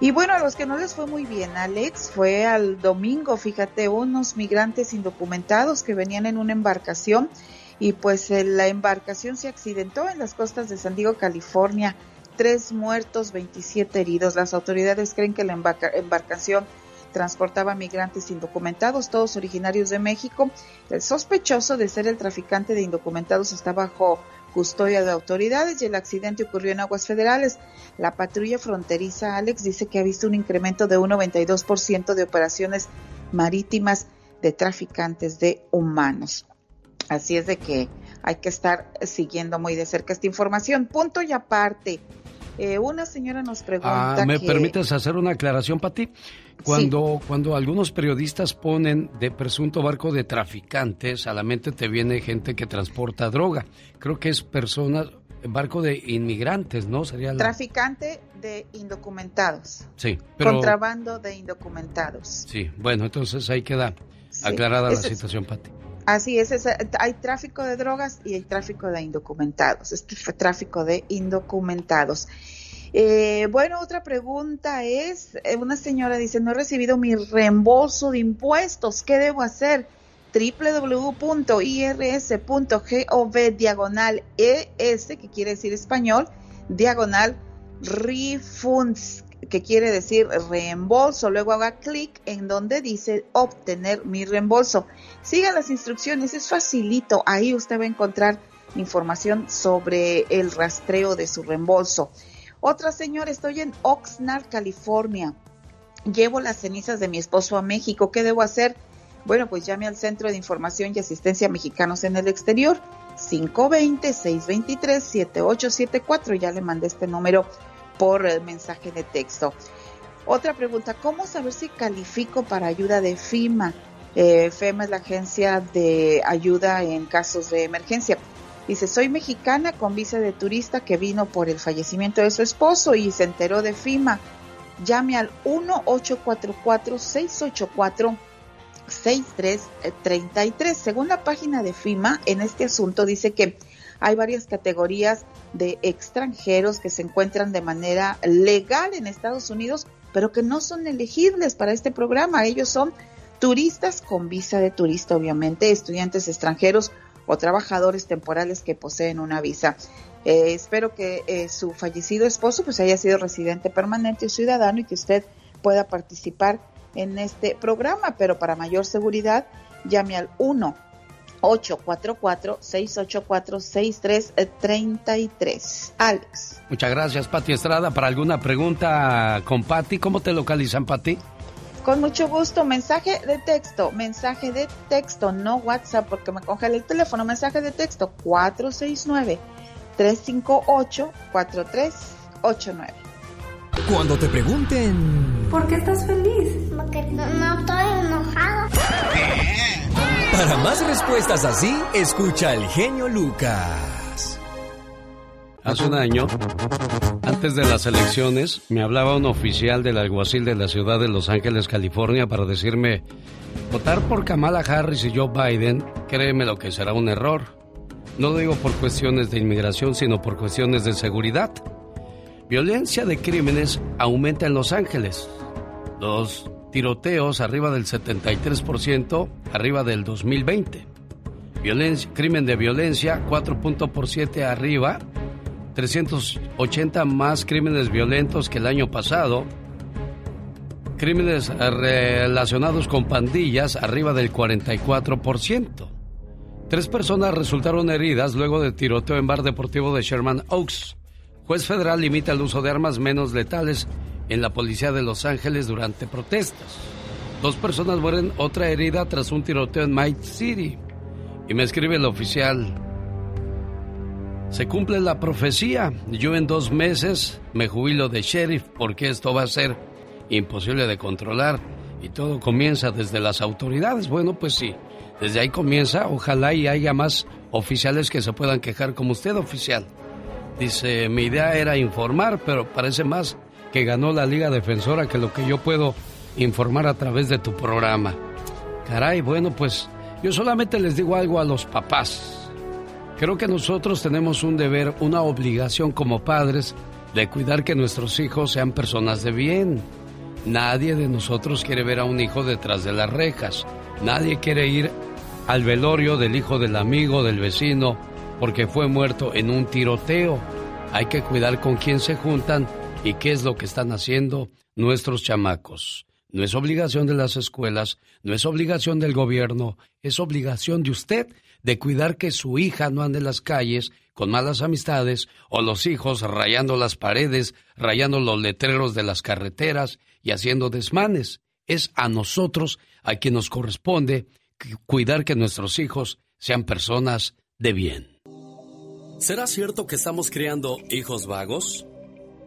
Y bueno, a los que no les fue muy bien, Alex, fue al domingo, fíjate, unos migrantes indocumentados que venían en una embarcación y pues eh, la embarcación se accidentó en las costas de San Diego, California. Tres muertos, 27 heridos. Las autoridades creen que la embarca- embarcación transportaba migrantes indocumentados, todos originarios de México. El sospechoso de ser el traficante de indocumentados está bajo custodia de autoridades y el accidente ocurrió en aguas federales. La patrulla fronteriza, Alex, dice que ha visto un incremento de un 92% de operaciones marítimas de traficantes de humanos. Así es de que hay que estar siguiendo muy de cerca esta información. Punto y aparte. eh, una señora nos pregunta Ah, ¿Me que- permites hacer una aclaración, Pati? Cuando, cuando algunos periodistas ponen de presunto barco de traficantes, a la mente te viene gente que transporta droga. Creo que es personas, barco de inmigrantes, ¿no? Sería la... traficante de indocumentados. Sí, pero... Contrabando de indocumentados. Sí, bueno, entonces ahí queda aclarada la es- situación, Pati. Así es, es- hay tráfico de drogas y hay tráfico de indocumentados. Este fue tráfico de indocumentados. Eh, bueno, otra pregunta es, eh, una señora dice, no he recibido mi reembolso de impuestos, ¿qué debo hacer? www.irs.gov diagonal ES, que quiere decir español, diagonal refunds, que quiere decir reembolso. Luego haga clic en donde dice obtener mi reembolso. Siga las instrucciones, es facilito. Ahí usted va a encontrar información sobre el rastreo de su reembolso. Otra señora, estoy en Oxnard, California. Llevo las cenizas de mi esposo a México. ¿Qué debo hacer? Bueno, pues llame al Centro de Información y Asistencia Mexicanos en el Exterior, 520-623-7874. Ya le mandé este número por el mensaje de texto. Otra pregunta, ¿cómo saber si califico para ayuda de FIMA? Eh, FEMA es la agencia de ayuda en casos de emergencia. Dice, soy mexicana con visa de turista que vino por el fallecimiento de su esposo y se enteró de FIMA. Llame al 1-844-684-6333. Según la página de FIMA, en este asunto dice que hay varias categorías de extranjeros que se encuentran de manera legal en Estados Unidos, pero que no son elegibles para este programa. Ellos son turistas con visa de turista, obviamente, estudiantes extranjeros o trabajadores temporales que poseen una visa. Eh, espero que eh, su fallecido esposo pues haya sido residente permanente o ciudadano y que usted pueda participar en este programa, pero para mayor seguridad llame al 1 844 684 6333. Alex. Muchas gracias, Pati Estrada. Para alguna pregunta con Pati, ¿cómo te localizan, Pati? Con mucho gusto, mensaje de texto, mensaje de texto, no WhatsApp porque me congela el teléfono, mensaje de texto 469-358-4389. Cuando te pregunten... ¿Por qué estás feliz? Porque no, no estoy enojado. Para más respuestas así, escucha al genio Lucas. Hace un año, antes de las elecciones, me hablaba un oficial del alguacil de la ciudad de Los Ángeles, California, para decirme, votar por Kamala Harris y Joe Biden, créeme lo que será un error. No lo digo por cuestiones de inmigración, sino por cuestiones de seguridad. Violencia de crímenes aumenta en Los Ángeles. Los tiroteos arriba del 73%, arriba del 2020. Violencia, crimen de violencia 4.7 arriba 380 más crímenes violentos que el año pasado. Crímenes relacionados con pandillas arriba del 44%. Tres personas resultaron heridas luego del tiroteo en bar deportivo de Sherman Oaks. Juez federal limita el uso de armas menos letales en la policía de Los Ángeles durante protestas. Dos personas mueren, otra herida tras un tiroteo en Might City. Y me escribe el oficial, se cumple la profecía. Yo en dos meses me jubilo de sheriff porque esto va a ser imposible de controlar y todo comienza desde las autoridades. Bueno, pues sí, desde ahí comienza. Ojalá y haya más oficiales que se puedan quejar como usted, oficial. Dice, mi idea era informar, pero parece más que ganó la Liga Defensora que lo que yo puedo informar a través de tu programa. Caray, bueno, pues yo solamente les digo algo a los papás. Creo que nosotros tenemos un deber, una obligación como padres de cuidar que nuestros hijos sean personas de bien. Nadie de nosotros quiere ver a un hijo detrás de las rejas. Nadie quiere ir al velorio del hijo del amigo, del vecino, porque fue muerto en un tiroteo. Hay que cuidar con quién se juntan y qué es lo que están haciendo nuestros chamacos. No es obligación de las escuelas, no es obligación del gobierno, es obligación de usted de cuidar que su hija no ande en las calles con malas amistades o los hijos rayando las paredes, rayando los letreros de las carreteras y haciendo desmanes. Es a nosotros a quien nos corresponde cuidar que nuestros hijos sean personas de bien. ¿Será cierto que estamos criando hijos vagos?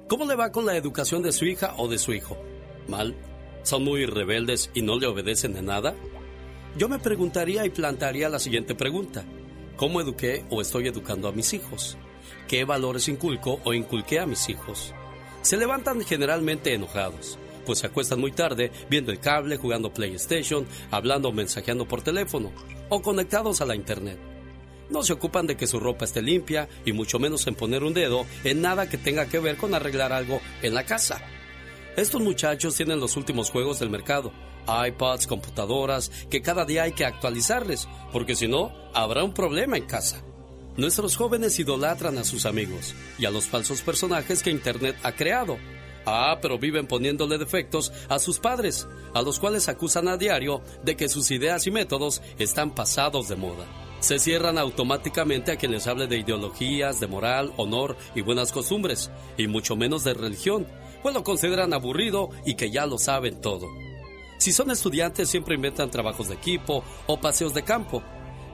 ¿Cómo le va con la educación de su hija o de su hijo? ¿Mal? ¿Son muy rebeldes y no le obedecen de nada? Yo me preguntaría y plantearía la siguiente pregunta. ¿Cómo eduqué o estoy educando a mis hijos? ¿Qué valores inculco o inculqué a mis hijos? Se levantan generalmente enojados, pues se acuestan muy tarde viendo el cable, jugando PlayStation, hablando o mensajeando por teléfono o conectados a la Internet. No se ocupan de que su ropa esté limpia y mucho menos en poner un dedo en nada que tenga que ver con arreglar algo en la casa. Estos muchachos tienen los últimos juegos del mercado iPads, computadoras, que cada día hay que actualizarles, porque si no, habrá un problema en casa. Nuestros jóvenes idolatran a sus amigos y a los falsos personajes que Internet ha creado. Ah, pero viven poniéndole defectos a sus padres, a los cuales acusan a diario de que sus ideas y métodos están pasados de moda. Se cierran automáticamente a quien les hable de ideologías, de moral, honor y buenas costumbres, y mucho menos de religión, pues lo consideran aburrido y que ya lo saben todo. Si son estudiantes siempre inventan trabajos de equipo o paseos de campo.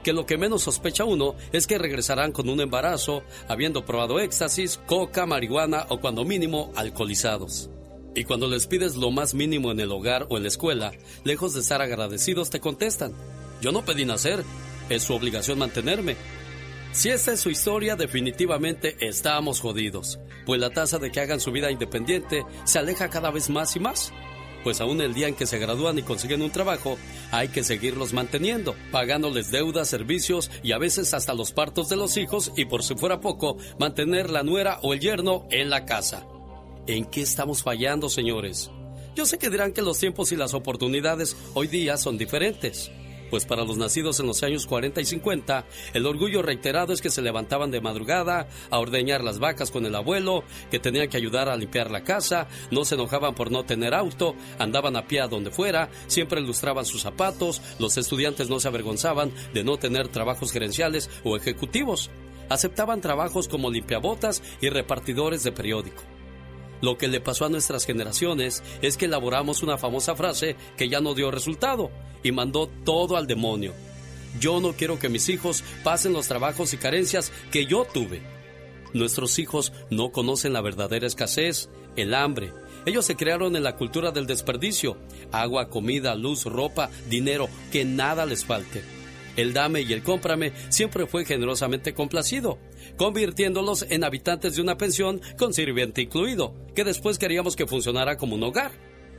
que lo que menos sospecha uno es que regresarán con un embarazo, habiendo probado éxtasis, coca, marihuana o cuando mínimo alcoholizados. Y cuando les pides lo más mínimo en el hogar o en la escuela, lejos de estar agradecidos te contestan, yo no pedí nacer, es su obligación mantenerme. Si esta es su historia, definitivamente estamos jodidos, pues la tasa de que hagan su vida independiente se aleja cada vez más y más. Pues aún el día en que se gradúan y consiguen un trabajo, hay que seguirlos manteniendo, pagándoles deudas, servicios y a veces hasta los partos de los hijos y por si fuera poco, mantener la nuera o el yerno en la casa. ¿En qué estamos fallando, señores? Yo sé que dirán que los tiempos y las oportunidades hoy día son diferentes pues para los nacidos en los años 40 y 50, el orgullo reiterado es que se levantaban de madrugada a ordeñar las vacas con el abuelo, que tenían que ayudar a limpiar la casa, no se enojaban por no tener auto, andaban a pie a donde fuera, siempre ilustraban sus zapatos, los estudiantes no se avergonzaban de no tener trabajos gerenciales o ejecutivos, aceptaban trabajos como limpiabotas y repartidores de periódico. Lo que le pasó a nuestras generaciones es que elaboramos una famosa frase que ya no dio resultado y mandó todo al demonio. Yo no quiero que mis hijos pasen los trabajos y carencias que yo tuve. Nuestros hijos no conocen la verdadera escasez, el hambre. Ellos se crearon en la cultura del desperdicio. Agua, comida, luz, ropa, dinero, que nada les falte. El dame y el cómprame siempre fue generosamente complacido, convirtiéndolos en habitantes de una pensión con sirviente incluido, que después queríamos que funcionara como un hogar.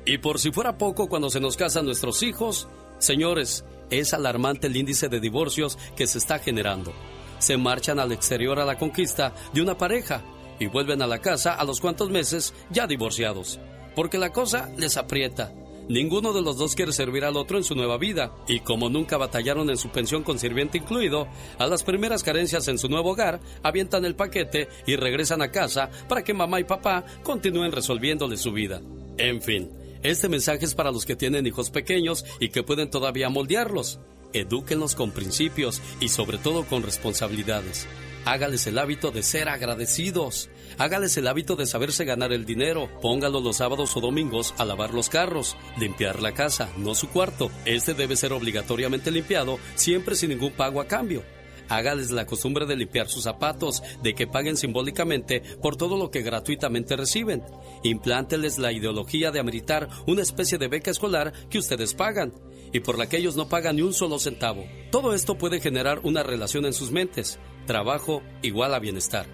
Y por si fuera poco, cuando se nos casan nuestros hijos, señores, es alarmante el índice de divorcios que se está generando. Se marchan al exterior a la conquista de una pareja y vuelven a la casa a los cuantos meses ya divorciados, porque la cosa les aprieta Ninguno de los dos quiere servir al otro en su nueva vida, y como nunca batallaron en su pensión con sirviente incluido, a las primeras carencias en su nuevo hogar, avientan el paquete y regresan a casa para que mamá y papá continúen resolviéndole su vida. En fin, este mensaje es para los que tienen hijos pequeños y que pueden todavía moldearlos. Edúquenlos con principios y sobre todo con responsabilidades. Hágales el hábito de ser agradecidos. Hágales el hábito de saberse ganar el dinero. Póngalo los sábados o domingos a lavar los carros, limpiar la casa, no su cuarto. Este debe ser obligatoriamente limpiado, siempre sin ningún pago a cambio. Hágales la costumbre de limpiar sus zapatos, de que paguen simbólicamente por todo lo que gratuitamente reciben. Implánteles la ideología de ameritar una especie de beca escolar que ustedes pagan y por la que ellos no pagan ni un solo centavo. Todo esto puede generar una relación en sus mentes Trabajo igual a bienestar.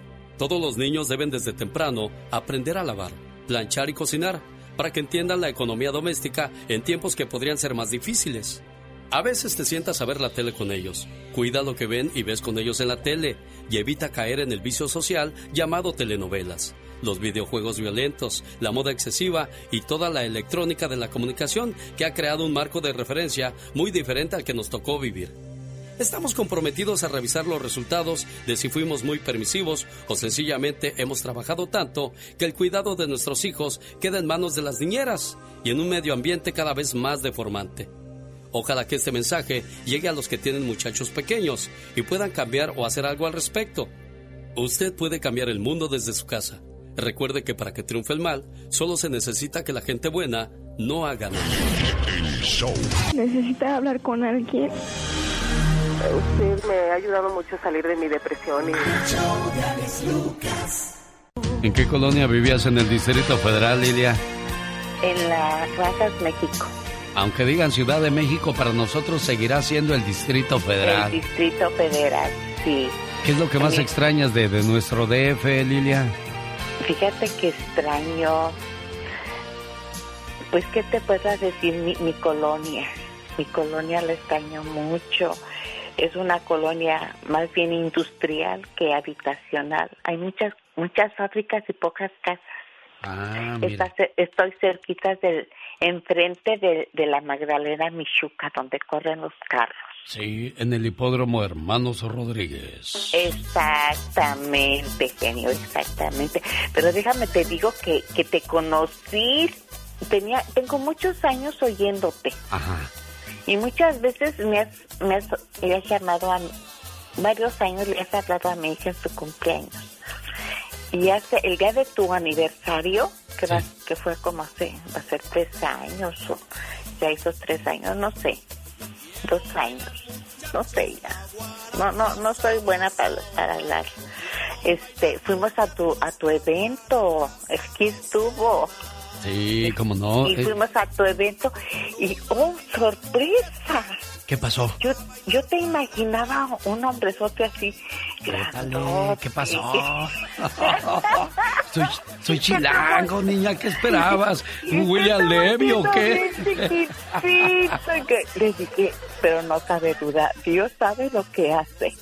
Todos los niños deben desde temprano aprender a lavar, planchar y cocinar para que entiendan la economía doméstica en tiempos que podrían ser más difíciles. A veces te sientas a ver la tele con ellos. Cuida lo que ven y ves con ellos en la tele y evita caer en el vicio social llamado telenovelas, los videojuegos violentos, la moda excesiva y toda la electrónica de la comunicación que ha creado un marco de referencia muy diferente al que nos tocó vivir. Estamos comprometidos a revisar los resultados de si fuimos muy permisivos o sencillamente hemos trabajado tanto que el cuidado de nuestros hijos queda en manos de las niñeras y en un medio ambiente cada vez más deformante. Ojalá que este mensaje llegue a los que tienen muchachos pequeños y puedan cambiar o hacer algo al respecto. Usted puede cambiar el mundo desde su casa. Recuerde que para que triunfe el mal, solo se necesita que la gente buena no haga nada. Necesita hablar con alguien. Usted me ha ayudado mucho a salir de mi depresión. Y... ¿En qué colonia vivías en el Distrito Federal, Lidia? En las Razas, México. Aunque digan Ciudad de México, para nosotros seguirá siendo el Distrito Federal. El Distrito Federal, sí. ¿Qué es lo que más extrañas de, de nuestro DF, Lilia? Fíjate que extraño. Pues, ¿qué te puedo decir? Mi, mi colonia. Mi colonia la extraño mucho es una colonia más bien industrial que habitacional. Hay muchas muchas fábricas y pocas casas. Ah, estoy cerquita del enfrente de, de, la Magdalena Michuca, donde corren los carros. Sí, en el hipódromo Hermanos Rodríguez. Exactamente, genio, exactamente. Pero déjame te digo que, que te conocí, tenía, tengo muchos años oyéndote. Ajá. Y muchas veces me has, me has, le has llamado a varios años, le has hablado a mi hija en su cumpleaños. Y hace el día de tu aniversario, que, va, que fue como hace, va a ser tres años, o ya hizo tres años, no sé, dos años. no sé ya. No, no, no soy buena para, para hablar. Este, fuimos a tu, a tu evento, aquí estuvo. Sí, cómo no. Y Eh, fuimos a tu evento y, oh, sorpresa. ¿Qué pasó? Yo, yo te imaginaba un hombrezote así, Dale, ¿qué pasó? soy, soy chilango, niña, ¿qué esperabas? ¿Un William Levy o qué? que le dije, pero no cabe duda, Dios sabe lo que hace.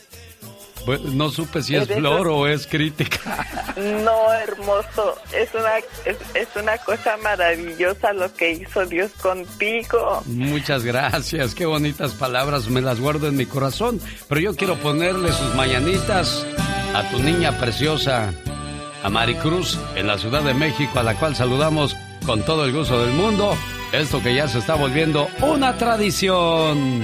No supe si es flor o es crítica. No, hermoso, es una, es, es una cosa maravillosa lo que hizo Dios contigo. Muchas gracias, qué bonitas palabras, me las guardo en mi corazón. Pero yo quiero ponerle sus mañanitas a tu niña preciosa, a Maricruz, en la Ciudad de México, a la cual saludamos con todo el gusto del mundo. Esto que ya se está volviendo una tradición.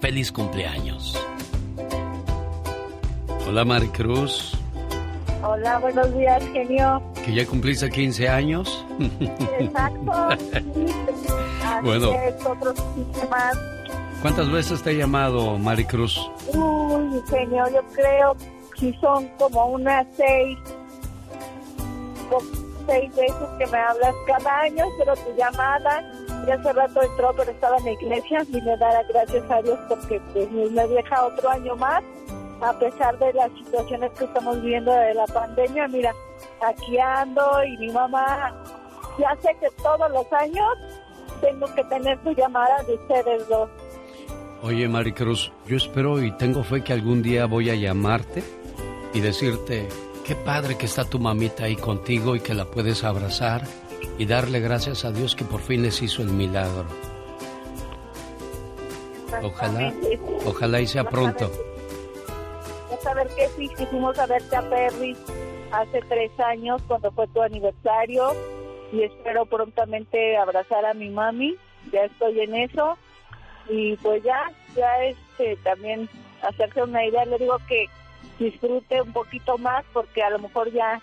Feliz cumpleaños. Hola Maricruz, Hola, buenos días, genio. que ya cumpliste 15 años. Exacto. Bueno. Así es, otros 15 más. ¿Cuántas veces te he llamado Maricruz? Uy, genio, yo creo que son como unas seis, seis veces que me hablas cada año, pero tu llamada ya hace rato entró, pero estaba en la iglesia y le dará gracias a Dios porque pues, me deja otro año más, a pesar de las situaciones que estamos viviendo de la pandemia. Mira, aquí ando y mi mamá, ya sé que todos los años tengo que tener tu llamada de ustedes dos. Oye, Maricruz, yo espero y tengo fe que algún día voy a llamarte y decirte, qué padre que está tu mamita ahí contigo y que la puedes abrazar y darle gracias a Dios que por fin les hizo el milagro. Ojalá, ojalá y sea pronto. Ya saber que sí, que fuimos a verte a Perry hace tres años cuando fue tu aniversario y espero prontamente abrazar a mi mami, ya estoy en eso y pues ya, ya este también hacerse una idea, le digo que disfrute un poquito más porque a lo mejor ya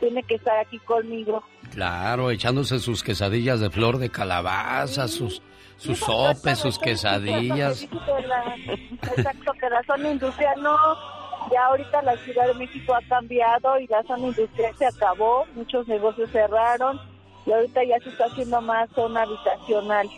tiene que estar aquí conmigo. Claro, echándose sus quesadillas de flor de calabaza, sus, sus sopes, sus quesadillas. Que la- Exacto, que la zona industrial no, ya ahorita la Ciudad de México ha cambiado y la zona industrial se acabó, muchos negocios cerraron y ahorita ya se está haciendo más zona habitacional.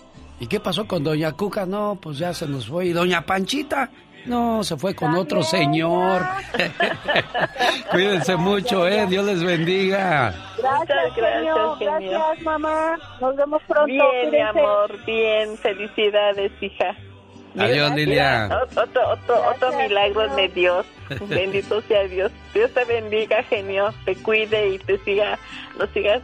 ¿Y qué pasó con Doña Cuca? No, pues ya se nos fue. ¿Y Doña Panchita? No, se fue con otro señor. Cuídense mucho, ¿eh? Dios les bendiga. Gracias, genio, gracias, genio. gracias mamá, nos vemos pronto. Bien, mi amor, bien, felicidades, hija. Adiós, Lilia. Ot- Otro, otro, otro milagro de Dios. Bendito sea Dios. Dios te bendiga, genio. Te cuide y te siga, nos sigas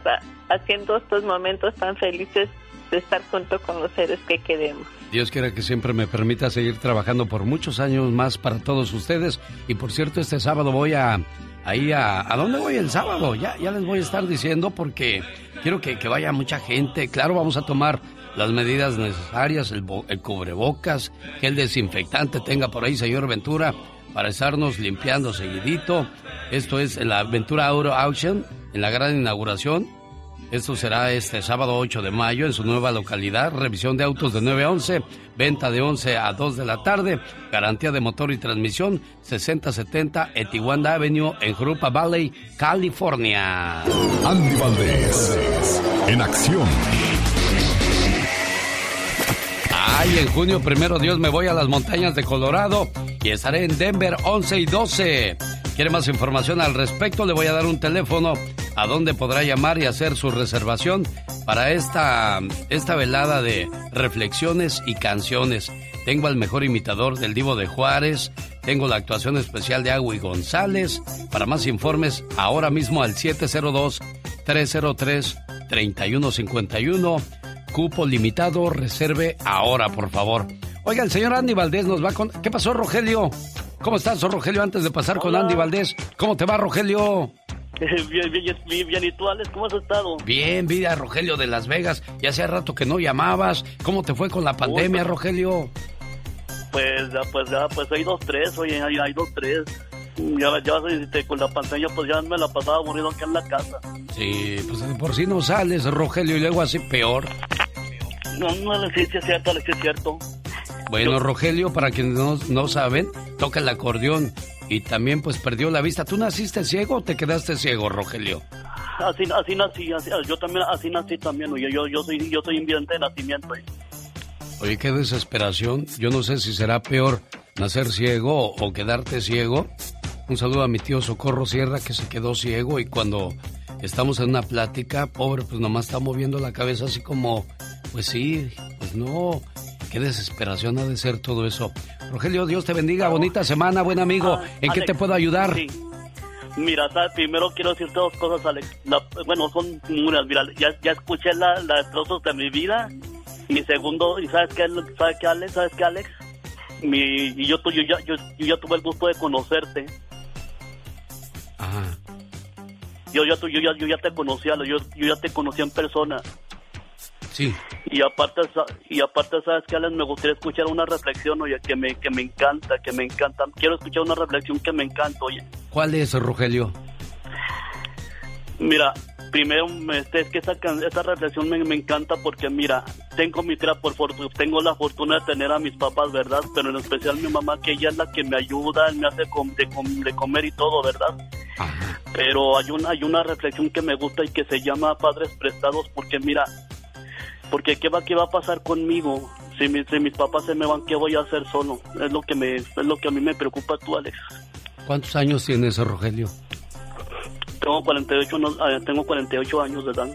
haciendo estos momentos tan felices de estar junto con los seres que queremos. Dios quiera que siempre me permita seguir trabajando por muchos años más para todos ustedes. Y por cierto, este sábado voy a ahí a ¿a dónde voy el sábado? Ya ya les voy a estar diciendo porque quiero que, que vaya mucha gente. Claro, vamos a tomar las medidas necesarias, el, el cubrebocas, que el desinfectante tenga por ahí, señor Ventura, para estarnos limpiando seguidito. Esto es la Ventura Auto Auction en la gran inauguración. Esto será este sábado 8 de mayo en su nueva localidad. Revisión de autos de 9 a 11, venta de 11 a 2 de la tarde, garantía de motor y transmisión 6070 Etiwanda Avenue en Jurupa Valley, California. Andy Valdés, en acción. Ay, en junio primero Dios me voy a las montañas de Colorado y estaré en Denver 11 y 12. ¿Quiere más información al respecto? Le voy a dar un teléfono a donde podrá llamar y hacer su reservación para esta, esta velada de reflexiones y canciones. Tengo al mejor imitador del Divo de Juárez, tengo la actuación especial de Agui González. Para más informes, ahora mismo al 702-303-3151. Cupo limitado, reserve ahora, por favor. Oiga, el señor Andy Valdés nos va con... ¿Qué pasó, Rogelio? ¿Cómo estás, Rogelio? Antes de pasar con Andy Valdés, ¿cómo te va, Rogelio? Bien, bien, bien, bien. ¿Y tú, Alex, cómo has estado? Bien, vida, Rogelio de Las Vegas. Ya hacía rato que no llamabas. ¿Cómo te fue con la pandemia, Rogelio? Pues, ya, pues, ya, pues hay dos, tres, oye, hay, hay dos, tres. Ya, ya este, con la pandemia, pues ya me la pasaba muriendo aquí en la casa. Sí, pues por si no sales, Rogelio, y luego así peor. No, no, sí, sí es cierto, Alex, sí es cierto. Bueno, Rogelio, para quienes no, no saben, toca el acordeón y también pues perdió la vista. ¿Tú naciste ciego o te quedaste ciego, Rogelio? Así, así nací, así, yo también así nací también, oye, yo, yo soy, yo soy invidente de nacimiento. Oye. oye, qué desesperación. Yo no sé si será peor nacer ciego o quedarte ciego. Un saludo a mi tío Socorro Sierra que se quedó ciego y cuando estamos en una plática, pobre, pues nomás está moviendo la cabeza así como, pues sí, pues no. Qué desesperación ha de ser todo eso. Rogelio, Dios te bendiga, bonita semana, buen amigo. Ah, ¿En qué te puedo ayudar? sí. Mira, ¿sabes? primero quiero decirte dos cosas, Alex. La- bueno, son unas. Mira, ya, ya escuché la, la trozos de mi vida. Y segundo, ¿y sabes qué, ¿sabes qué, Alex? ¿Sabes qué, Alex? Mi, y yo, ya, yo, yo ya tuve el gusto de conocerte. Ajá. Yo ya, yo, ya, yo ya te conocía, yo, yo ya te conocí en persona. Sí. Y aparte, y aparte ¿sabes qué, Alex? Me gustaría escuchar una reflexión, oye, que me, que me encanta, que me encanta. Quiero escuchar una reflexión que me encanta, oye. ¿Cuál es, Rogelio? Mira, primero este, es que esa, esa reflexión me, me encanta porque mira, tengo mi tira por fortuna, tengo la fortuna de tener a mis papás, ¿verdad? Pero en especial mi mamá, que ella es la que me ayuda, me hace com- de, com- de comer y todo, ¿verdad? Pero hay una, hay una reflexión que me gusta y que se llama Padres Prestados porque mira, porque ¿qué va, qué va a pasar conmigo? Si, mi- si mis papás se me van, ¿qué voy a hacer solo? Es lo que me, es lo que a mí me preocupa tú, Alex. ¿Cuántos años tienes, Rogelio? Tengo 48, no- ah, tengo 48 años de edad.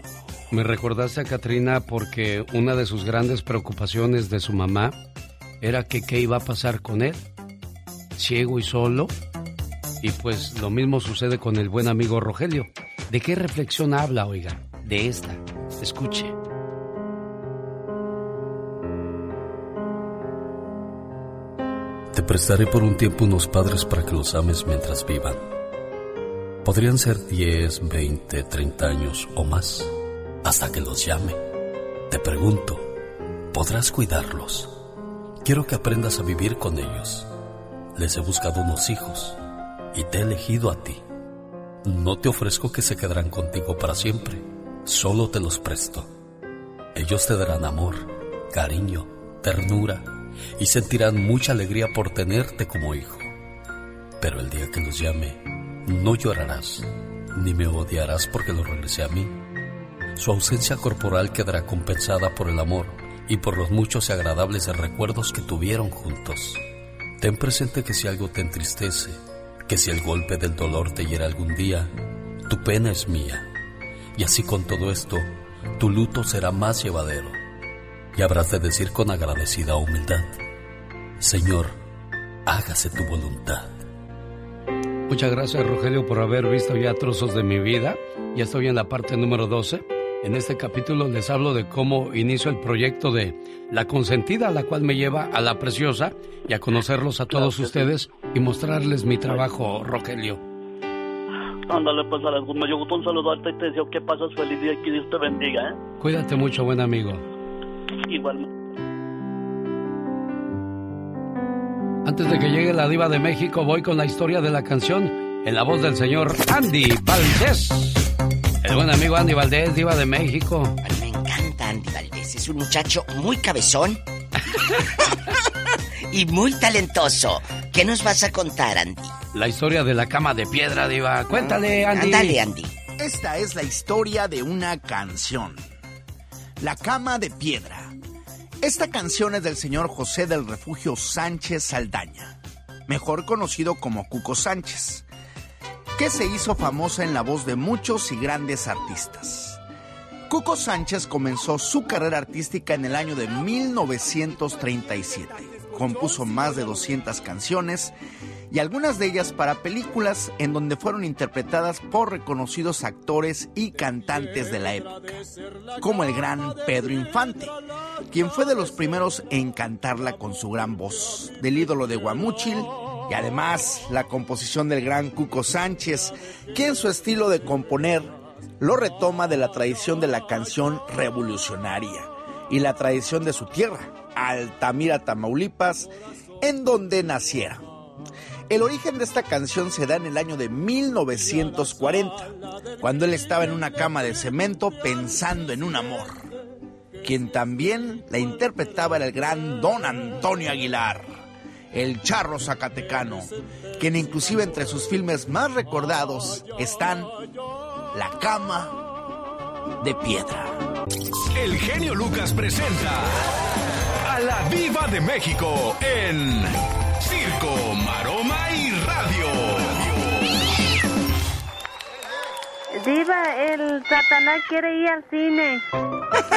Me recordaste a Katrina porque una de sus grandes preocupaciones de su mamá era que qué iba a pasar con él, ciego y solo. Y pues lo mismo sucede con el buen amigo Rogelio. ¿De qué reflexión habla, oiga? De esta. Escuche. Prestaré por un tiempo unos padres para que los ames mientras vivan. Podrían ser 10, 20, 30 años o más, hasta que los llame. Te pregunto, ¿podrás cuidarlos? Quiero que aprendas a vivir con ellos. Les he buscado unos hijos y te he elegido a ti. No te ofrezco que se quedarán contigo para siempre, solo te los presto. Ellos te darán amor, cariño, ternura y sentirán mucha alegría por tenerte como hijo. Pero el día que los llame, no llorarás, ni me odiarás porque los regrese a mí. Su ausencia corporal quedará compensada por el amor y por los muchos y agradables recuerdos que tuvieron juntos. Ten presente que si algo te entristece, que si el golpe del dolor te hiera algún día, tu pena es mía. Y así con todo esto, tu luto será más llevadero. Y habrás de decir con agradecida humildad, Señor, hágase tu voluntad. Muchas gracias, Rogelio, por haber visto ya trozos de mi vida. Ya estoy en la parte número 12. En este capítulo les hablo de cómo inicio el proyecto de La Consentida, la cual me lleva a La Preciosa y a conocerlos a todos ustedes y mostrarles mi trabajo, Rogelio. Ándale, pues, Alex, me dio gusto un saludarte y te deseo que pases feliz día y que Dios te bendiga, ¿eh? Cuídate mucho, buen amigo. Igual. Antes de que llegue la diva de México, voy con la historia de la canción en la voz del señor Andy Valdés. El buen amigo Andy Valdés, diva de México. Me encanta Andy Valdés. Es un muchacho muy cabezón y muy talentoso. ¿Qué nos vas a contar, Andy? La historia de la cama de piedra, diva. Cuéntale, Andy. Ándale, Andy. Esta es la historia de una canción. La cama de piedra. Esta canción es del señor José del Refugio Sánchez Saldaña, mejor conocido como Cuco Sánchez, que se hizo famosa en la voz de muchos y grandes artistas. Cuco Sánchez comenzó su carrera artística en el año de 1937. Compuso más de 200 canciones y algunas de ellas para películas en donde fueron interpretadas por reconocidos actores y cantantes de la época, como el gran Pedro Infante, quien fue de los primeros en cantarla con su gran voz, del ídolo de Guamúchil y además la composición del gran Cuco Sánchez, que en su estilo de componer lo retoma de la tradición de la canción revolucionaria y la tradición de su tierra, Altamira, Tamaulipas, en donde naciera. El origen de esta canción se da en el año de 1940, cuando él estaba en una cama de cemento pensando en un amor. Quien también la interpretaba era el gran Don Antonio Aguilar, el charro zacatecano, quien inclusive entre sus filmes más recordados están La cama de piedra. El genio Lucas presenta a la Viva de México en Circo, Maroma y Radio. Diva, el Satanás quiere ir al cine.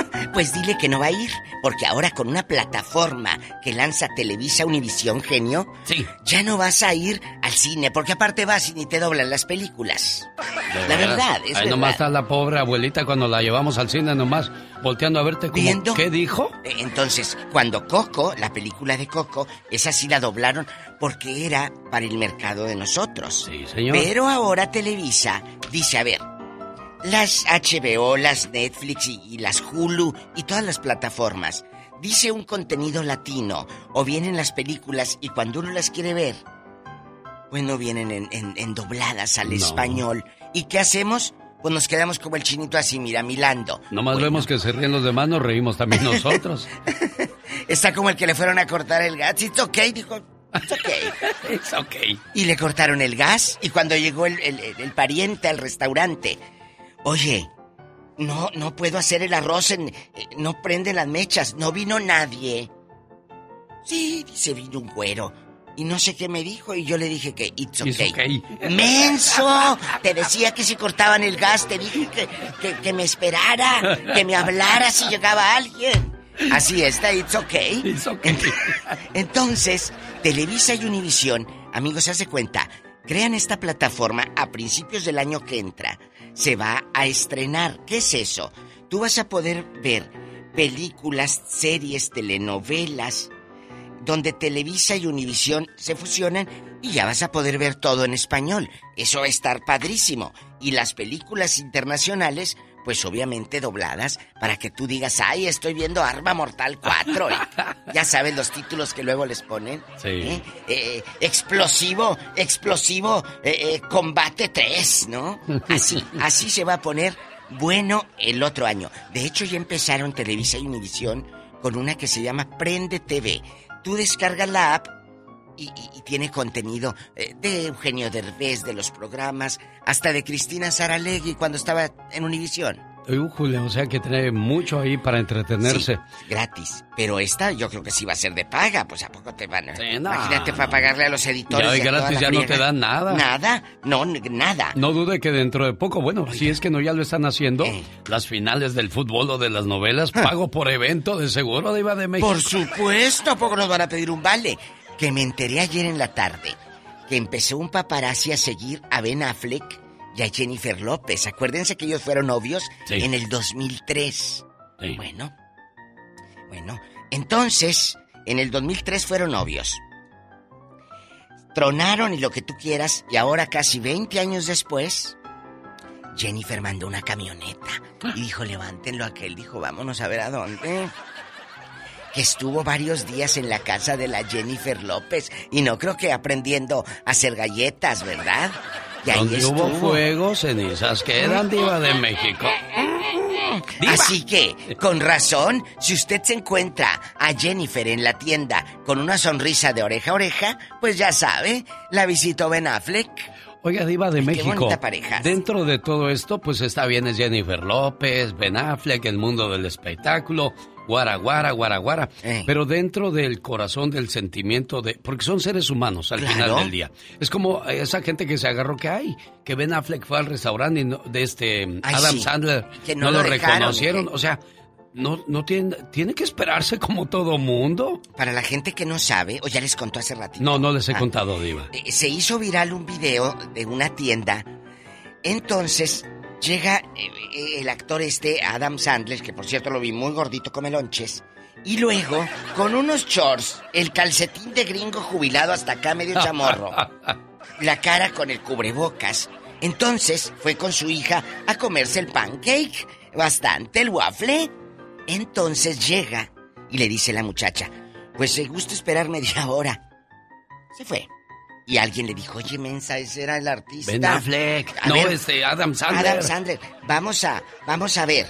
Pues dile que no va a ir, porque ahora con una plataforma que lanza Televisa Univisión Genio, sí. ya no vas a ir al cine, porque aparte vas y ni te doblan las películas. La verdad, es Ahí verdad. nomás está la pobre abuelita cuando la llevamos al cine nomás, volteando a verte como, ¿Viendo? ¿qué dijo? Eh, Entonces, cuando Coco, la película de Coco, esa sí la doblaron porque era para el mercado de nosotros. Sí, señor. Pero ahora Televisa dice, a ver, las HBO, las Netflix y, y las Hulu y todas las plataformas, dice un contenido latino o vienen las películas y cuando uno las quiere ver, bueno, vienen en, en- en dobladas al No. español. ¿Y qué hacemos? Pues nos quedamos como el chinito así, mira, milando. Nomás vemos que se ríen los demás, nos reímos también nosotros. Está como el que le fueron a cortar el gas. It's okay, dijo. It's okay. It's okay. Y le cortaron el gas. Y cuando llegó el- el pariente al restaurante, oye, no, no puedo hacer el arroz en. no prende las mechas. No vino nadie. Sí, dice, vino un güero. Y no sé qué me dijo. Y yo le dije que it's okay. It's okay. ¡Menso! Te decía que si cortaban el gas, te dije que, que, que me esperara, que me hablara si llegaba alguien. Así está, it's okay. It's okay. Entonces, Televisa y Univisión, amigos, se hace cuenta, crean esta plataforma a principios del año que entra. Se va a estrenar. ¿Qué es eso? Tú vas a poder ver películas, series, telenovelas, donde Televisa y Univisión se fusionan y ya vas a poder ver todo en español. Eso va a estar padrísimo. Y las películas internacionales, pues obviamente dobladas, para que tú digas, ay, estoy viendo Arma Mortal 4. Y ya sabes los títulos que luego les ponen. Sí. ¿eh? Eh, explosivo, explosivo, eh, eh, combate 3, ¿no? Así, así se va a poner bueno el otro año. De hecho, ya empezaron Televisa y Univisión con una que se llama Prende TV. Tú descargas la app y, y- y tiene contenido eh, de Eugenio Derbez, de los programas, hasta de Cristina Saralegui cuando estaba en Univisión. Újule, o sea que tiene mucho ahí para entretenerse. Sí, gratis. Pero esta yo creo que sí va a ser de paga. Pues ¿a poco te van a...? no, Imagínate para pagarle a los editores. Ya de y gratis la ya no te dan nada. Nada, no, nada. No dude que dentro de poco, bueno, si es que no ya lo están haciendo, Eh. las finales del fútbol o de las novelas, pago por evento de seguro de Iba de México. Por supuesto, ¿a poco nos van a pedir un vale? Que me enteré ayer en la tarde que empezó un paparazzi a seguir a Ben Affleck y a Jennifer López. Acuérdense que ellos fueron novios Sí. en el 2003. Sí. Bueno, bueno, entonces, en el 2003 fueron novios. Tronaron y lo que tú quieras, y ahora casi 20 años después, Jennifer mandó una camioneta y dijo, levántenlo a aquel. Dijo, vámonos a ver a dónde. Que estuvo varios días en la casa de la Jennifer López y no creo que aprendiendo a hacer galletas, ¿verdad? Y ahí Donde hubo estuvo. fuego, cenizas quedan, Diva de México. Así que, con razón, si usted se encuentra a Jennifer en la tienda con una sonrisa de oreja a oreja, pues ya sabe, la visitó Ben Affleck. Oiga, Diva de México. pareja. Dentro de todo esto, pues está bien es Jennifer López, Ben Affleck, el mundo del espectáculo. Guara, guara, guara, guara. Eh. Pero dentro del corazón del sentimiento de... Porque son seres humanos al Claro. final del día. Es como esa gente que se agarró que hay, que Ben Affleck fue al restaurante y no- de este Ay, Adam sí. Sandler. Que no, no lo, lo dejaron, reconocieron. ¿eh? O sea, no, no tiene, tiene que esperarse como todo mundo. Para la gente que no sabe, o ya les contó hace ratito. No, no les he Ah. contado, Diva. Eh, se hizo viral un video de una tienda. Entonces llega eh, el actor este, Adam Sandler, que por cierto lo vi muy gordito, come lonches. Y luego, con unos shorts, el calcetín de gringo jubilado hasta acá medio chamorro. la cara con el cubrebocas. Entonces fue con su hija a comerse el pancake, bastante el waffle. Entonces llega y le dice la muchacha, pues se gusta esperar media hora. Se fue. Y alguien le dijo, oye, mensa, ese era el artista. Ben Affleck. A no, ver, este, Adam Sandler. Adam Sandler. Vamos a, vamos a ver.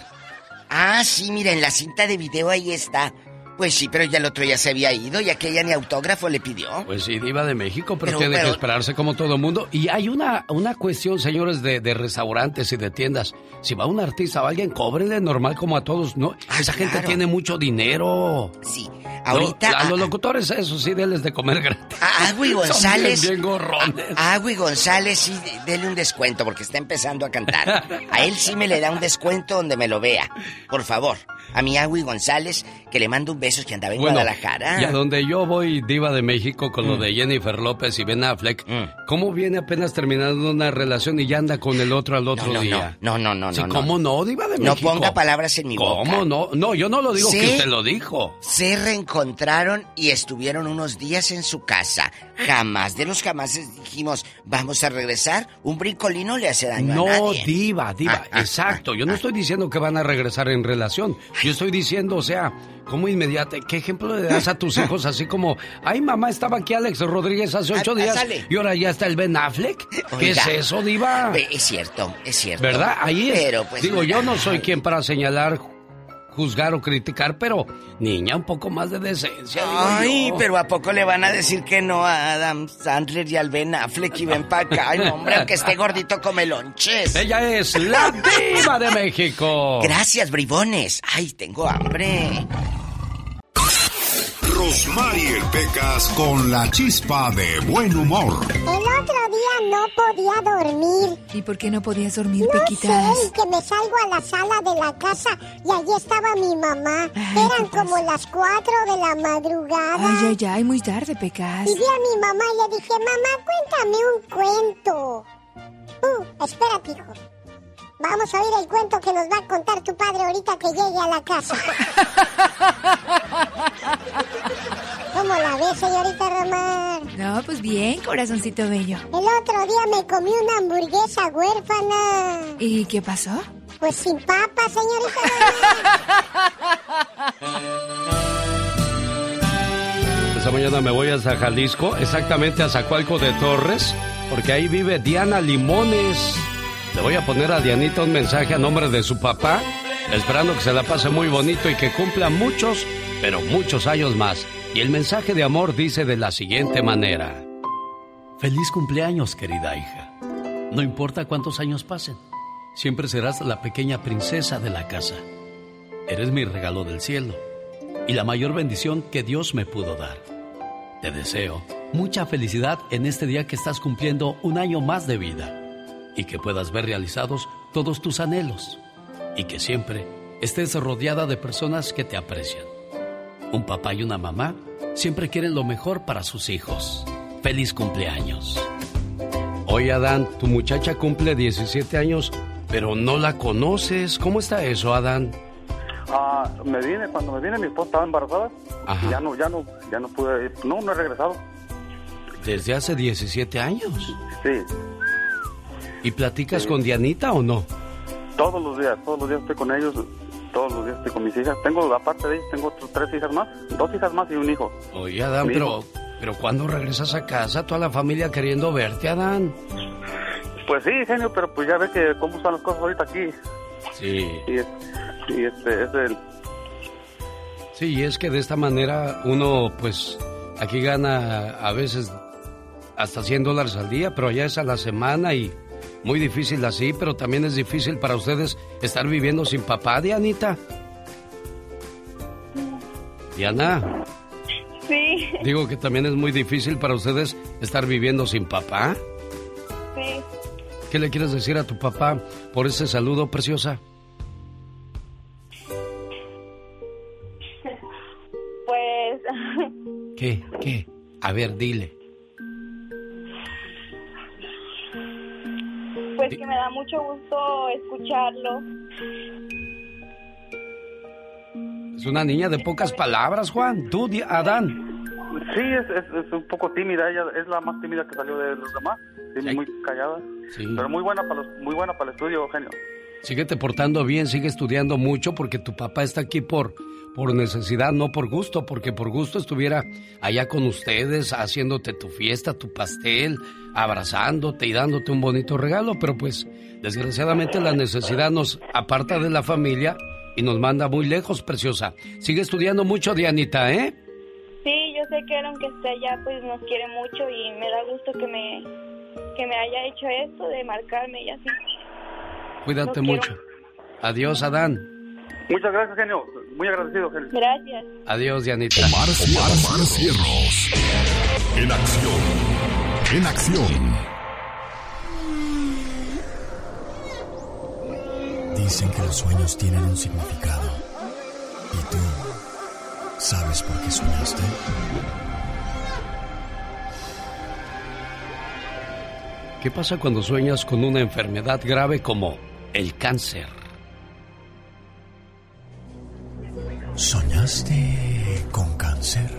Ah, sí, mira, en la cinta de video ahí está. Pues sí, pero ya el otro ya se había ido y aquella ni autógrafo le pidió. Pues sí, Diva de México, pero, Pero- tiene pero- que esperarse como todo mundo. Y hay una, una cuestión, señores, de, de restaurantes y de tiendas. Si va un artista o alguien, cóbrenle normal como a todos. No, esa gente tiene mucho dinero. Sí, ahorita- a los locutores, eso sí, denles de comer gratis. A Agui Son González. bien, bien gorrones. A Agui González sí, dele un descuento porque está empezando a cantar. A él sí me le da un descuento donde me lo vea. Por favor. A mi Agui González, que le mando un beso que andaba en Bueno, Guadalajara. y a donde yo voy, Diva de México, con lo Mm. de Jennifer López y Ben Affleck, ¿cómo viene apenas terminando una relación y ya anda con el otro al otro no, día? no, no, no, Sí, no, no. ¿Cómo no, Diva de No México? ponga palabras en mi boca. ¿Cómo no? No, yo no lo digo Sí. que usted lo dijo. Se reencontraron y estuvieron unos días en su casa. Jamás de los jamases dijimos, vamos a regresar. Un brincolino le hace daño a No, nadie. diva, diva, Ah, ah, exacto. Yo no estoy diciendo que van a regresar en relación. Yo estoy diciendo, o sea, como inmediato, ¿qué ejemplo le das a tus hijos así como, ay mamá, estaba aquí Alex Rodríguez hace ocho Ah, días sale. y ahora ya está el Ben Affleck? ¿Qué es eso, diva? Es cierto, es cierto. ¿Verdad? Ahí es. Pero pues. Digo, yo no soy quien para señalar, juzgar o criticar, pero niña, un poco más de decencia. Ay, pero ¿a poco le van a decir que no a Adam Sandler y al Ben Affleck y ven para acá? Ay, no, hombre, aunque esté gordito come lonches. Ella es la diva de México. Gracias, bribones. Ay, tengo hambre. Rosmarie Pecas con la chispa de buen humor. El otro día no podía dormir. ¿Y por qué no podías dormir, No Pequitas? sé, y que me salgo a la sala de la casa y allí estaba mi mamá. Eran como las 4 de la madrugada. Ay, ay, ay, muy tarde, Pecas. Y vi a mi mamá y le dije, mamá, cuéntame un cuento. Uh, espérate, hijo. Vamos a oír el cuento que nos va a contar tu padre ahorita que llegue a la casa. ¿Cómo la ves, señorita Romar? No, pues bien, corazoncito bello. El otro día me comí una hamburguesa huérfana. ¿Y qué pasó? Pues sin papa, señorita Esta mañana me voy hasta Jalisco, exactamente a Zacualco de Torres, porque ahí vive Diana Limones. Le voy a poner a Dianita un mensaje a nombre de su papá, esperando que se la pase muy bonito y que cumpla muchos, pero muchos años más. Y el mensaje de amor dice de la siguiente manera. Feliz cumpleaños, querida hija. No importa cuántos años pasen, siempre serás la pequeña princesa de la casa. Eres mi regalo del cielo y la mayor bendición que Dios me pudo dar. Te deseo mucha felicidad en este día que estás cumpliendo un año más de vida y que puedas ver realizados todos tus anhelos y que siempre estés rodeada de personas que te aprecian. Un papá y una mamá siempre quieren lo mejor para sus hijos. Feliz cumpleaños. Oye, Adán, tu muchacha cumple 17 años, pero no la conoces. ¿Cómo está eso, Adán? Ah, me vine, cuando me vine mi esposa estaba embarazada. Ajá. Y ya no, ya no, ya no pude ir. No, no he regresado. Desde hace 17 años. Sí, ¿Y platicas con Dianita o no? todos los días, todos los días estoy con ellos. Todos los días estoy con mis hijas. Tengo, aparte de ellos, tengo tres hijas más. Dos hijas más y un hijo. Oye, Adán, Mi pero, hijo. pero ¿cuándo regresas a casa? Toda la familia queriendo verte, Adán. Pues sí, genio, pero pues ya ve que cómo están las cosas ahorita aquí. Sí. Y, y este, es el... Sí, y es que de esta manera uno, pues, aquí gana a veces hasta 100 dólares al día, pero allá es a la semana y muy difícil así, pero también es difícil para ustedes estar viviendo sin papá, Dianita. Diana, Sí, digo que también es muy difícil para ustedes estar viviendo sin papá. sí. ¿Qué le quieres decir a tu papá por ese saludo, preciosa? Pues, ¿Qué? ¿Qué? A ver, dile. Pues que me da mucho gusto escucharlo. Es una niña de pocas palabras, Juan. Tú, Adán. Sí, es, es, es un poco tímida, ella es la más tímida que salió de los demás, sí, muy callada, Sí. pero muy buena para los, muy buena para el estudio, Eugenio. Síguete portando bien, sigue estudiando mucho porque tu papá está aquí por, por necesidad, no por gusto, porque por gusto estuviera allá con ustedes haciéndote tu fiesta, tu pastel, abrazándote y dándote un bonito regalo, pero pues desgraciadamente la necesidad nos aparta de la familia y nos manda muy lejos, preciosa. Sigue estudiando mucho, Dianita, ¿eh? Sí, yo sé que aunque esté allá, pues nos quiere mucho y me da gusto que me, que me haya hecho esto de marcarme y así. Cuídate quiero. mucho. Adiós, Adán. Muchas gracias, genio, muy agradecido, genio. Gracias. Adiós, Dianita. Omar, Omar Cierros. En acción. En acción. Dicen que los sueños tienen un significado. ¿Y tú sabes por qué soñaste? ¿Qué pasa cuando sueñas con una enfermedad grave como el cáncer? ¿Soñaste con cáncer?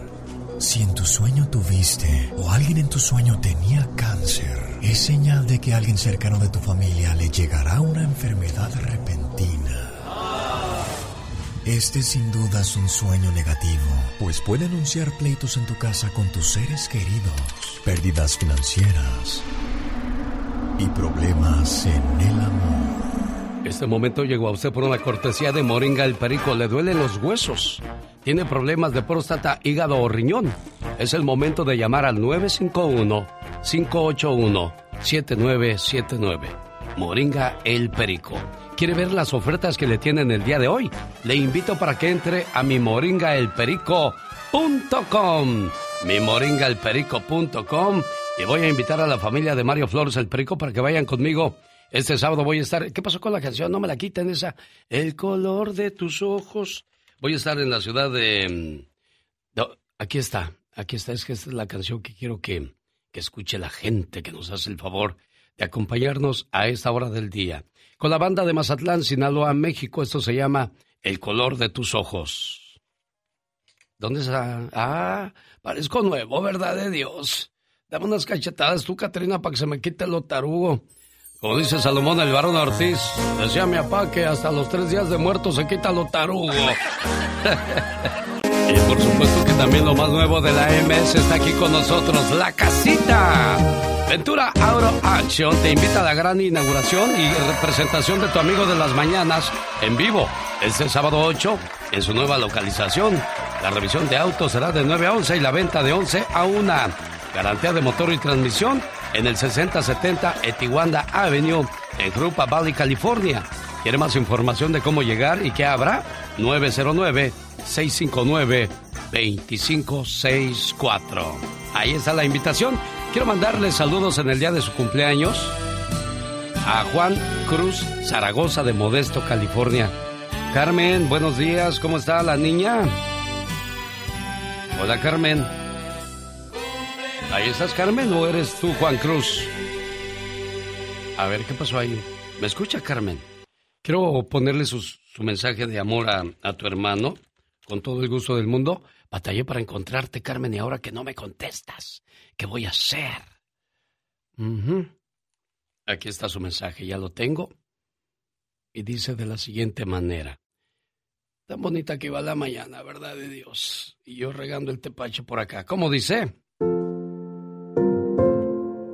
Si en tu sueño tuviste o alguien en tu sueño tenía cáncer, es señal de que a alguien cercano de tu familia le llegará una enfermedad repentina. Este sin duda es un sueño negativo, pues puede anunciar pleitos en tu casa con tus seres queridos, pérdidas financieras y problemas en el amor. Este momento llegó a usted por una cortesía de Moringa el Perico. Le duelen los huesos. Tiene problemas de próstata, hígado o riñón. Es el momento de llamar al 951-581-7979. Moringa el Perico. ¿Quiere ver las ofertas que le tienen el día de hoy? Le invito para que entre a mi moringaelperico.com. Mi moringaelperico.com. Y voy a invitar a la familia de Mario Flores el Perico para que vayan conmigo este sábado voy a estar. ¿Qué pasó con la canción? No me la quiten esa. El color de tus ojos. Voy a estar en la ciudad de. mm, no, aquí está. Aquí está. Es que esta es la canción que quiero que, que escuche la gente que nos hace el favor de acompañarnos a esta hora del día. Con la banda de Mazatlán, Sinaloa, México. Esto se llama El color de tus ojos. ¿Dónde está? Ah, parezco nuevo, ¿verdad de Dios? Dame unas cachetadas tú, Catrina, para que se me quite lo tarugo. Como dice Salomón el varón Ortiz, decía mi papá que hasta los tres días de muerto se quita lo tarugo. y por supuesto que también lo más nuevo de la MS está aquí con nosotros, La Casita. Ventura Auto Action te invita a la gran inauguración y representación de tu amigo de las mañanas en vivo este sábado 8 en su nueva localización. La revisión de autos será de 9 a 11 y la venta de 11 a 1. Garantía de motor y transmisión en el 6070 Etiwanda Avenue en Grupa Valley, California. ¿Quiere más información de cómo llegar y qué habrá? 909-659-2564. Ahí está la invitación. Quiero mandarle saludos en el día de su cumpleaños a Juan Cruz Zaragoza de Modesto, California. Carmen, buenos días. ¿Cómo está la niña? Hola, Carmen. ¿Ahí estás, Carmen, o eres tú, Juan Cruz? A ver, ¿qué pasó ahí? ¿Me escucha, Carmen? Quiero ponerle su mensaje de amor a, tu hermano, con todo el gusto del mundo. Batallé para encontrarte, Carmen, y ahora que no me contestas, ¿qué voy a hacer? Aquí está su mensaje, ya lo tengo. Y dice de la siguiente manera. Tan bonita que va la mañana, ¿verdad de Dios? Y yo regando el tepache por acá. ¿Cómo dice?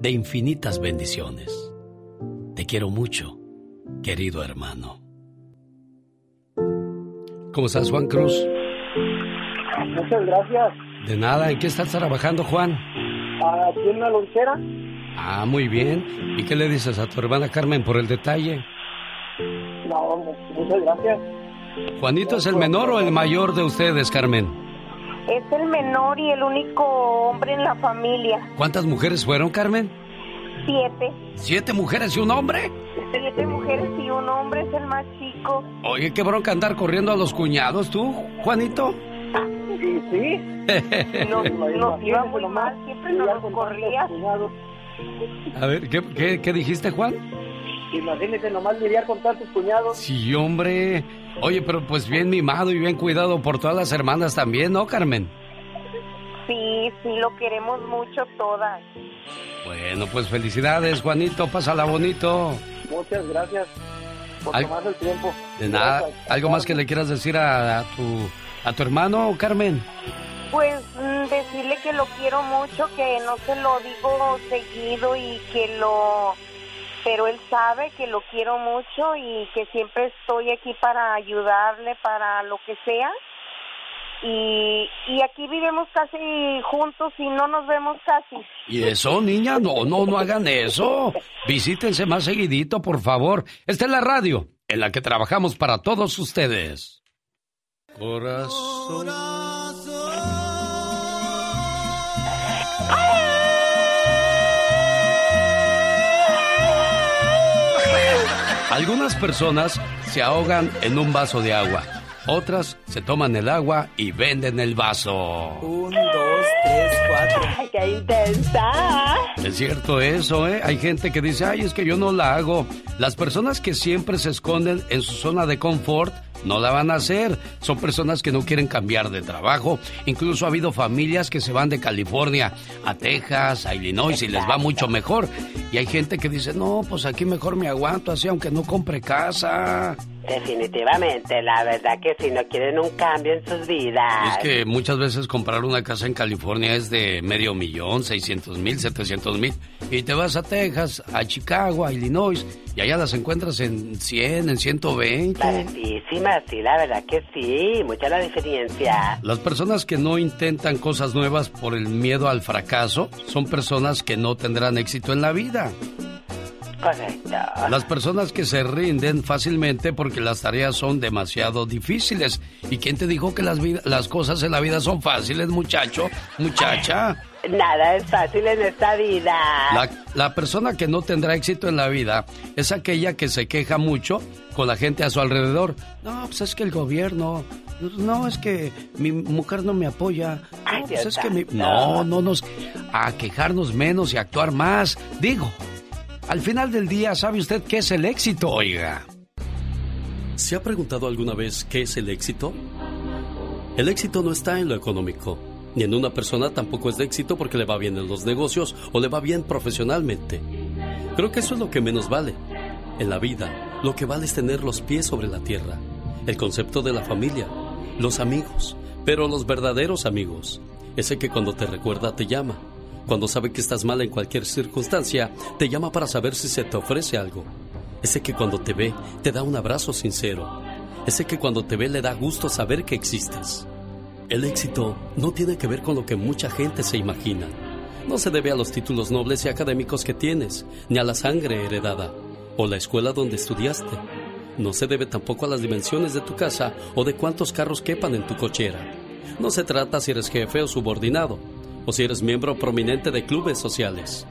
de infinitas bendiciones. Te quiero mucho, querido hermano. ¿Cómo estás, Juan Cruz? Muchas gracias. De nada, ¿en qué estás trabajando, Juan? Aquí en la lonchera. Ah, muy bien. ¿Y qué le dices a tu hermana Carmen por el detalle? No, muchas gracias. ¿Juanito es el menor o el mayor de ustedes, Carmen? Es el menor y el único hombre en la familia. ¿Cuántas mujeres fueron, Carmen? Siete. ¿Siete mujeres y un hombre? Siete mujeres y un hombre es el más chico. Oye, qué bronca andar corriendo a los cuñados, tú, Juanito. Sí, sí. Nos, nos iba muy mal, siempre nos corría. A ver, ¿qué, qué, qué dijiste, Juan? Imagínese nomás lidiar con tantos cuñados. Sí, hombre. Oye, pero pues bien mimado y bien cuidado por todas las hermanas también, ¿no, Carmen? Sí, sí, lo queremos mucho todas. Bueno, pues felicidades, Juanito. Pásala bonito. Muchas gracias por Al- tomarse el tiempo. De nada. Gracias. ¿Algo más que le quieras decir a, a tu a tu hermano, Carmen? Pues mm, decirle que lo quiero mucho, que no se lo digo seguido y que lo... Pero él sabe que lo quiero mucho y que siempre estoy aquí para ayudarle, para lo que sea. Y, y aquí vivimos casi juntos y no nos vemos casi. ¿Y eso, niña? No, no, no hagan eso. Visítense más seguidito, por favor. Esta es la radio en la que trabajamos para todos ustedes. Corazón. Algunas personas se ahogan en un vaso de agua. Otras se toman el agua y venden el vaso. Tres, cuatro. ¡Ay, qué intensa! Es cierto eso, ¿eh? Hay gente que dice, ay, es que yo no la hago. Las personas que siempre se esconden en su zona de confort no la van a hacer. Son personas que no quieren cambiar de trabajo. Incluso ha habido familias que se van de California a Texas, a Illinois y les va mucho mejor. Y hay gente que dice, no, pues aquí mejor me aguanto así aunque no compre casa. Definitivamente, la verdad que si no quieren un cambio en sus vidas. Es que muchas veces comprar una casa en California es de medio millón, 600 mil, 700 mil. Y te vas a Texas, a Chicago, a Illinois, y allá las encuentras en 100, en 120. Baratísimas, sí, la verdad que sí, mucha la diferencia. Las personas que no intentan cosas nuevas por el miedo al fracaso son personas que no tendrán éxito en la vida. Correcto. Las personas que se rinden fácilmente porque las tareas son demasiado difíciles. ¿Y quién te dijo que las, vida- las cosas en la vida son fáciles, muchacho? Muchacha. Nada es fácil en esta vida. La, la persona que no tendrá éxito en la vida es aquella que se queja mucho con la gente a su alrededor. No, pues es que el gobierno. No, es que mi mujer no me apoya. No, pues es que mi... No, no nos... A quejarnos menos y actuar más. Digo, al final del día, ¿sabe usted qué es el éxito, oiga? ¿Se ha preguntado alguna vez qué es el éxito? El éxito no está en lo económico, ni en una persona tampoco es de éxito porque le va bien en los negocios o le va bien profesionalmente. Creo que eso es lo que menos vale. En la vida, lo que vale es tener los pies sobre la tierra, el concepto de la familia, los amigos, pero los verdaderos amigos, ese que cuando te recuerda te llama, cuando sabe que estás mal en cualquier circunstancia, te llama para saber si se te ofrece algo. Ese que cuando te ve te da un abrazo sincero. Ese que cuando te ve le da gusto saber que existes. El éxito no tiene que ver con lo que mucha gente se imagina. No se debe a los títulos nobles y académicos que tienes, ni a la sangre heredada, o la escuela donde estudiaste. No se debe tampoco a las dimensiones de tu casa o de cuántos carros quepan en tu cochera. No se trata si eres jefe o subordinado, o si eres miembro prominente de clubes sociales.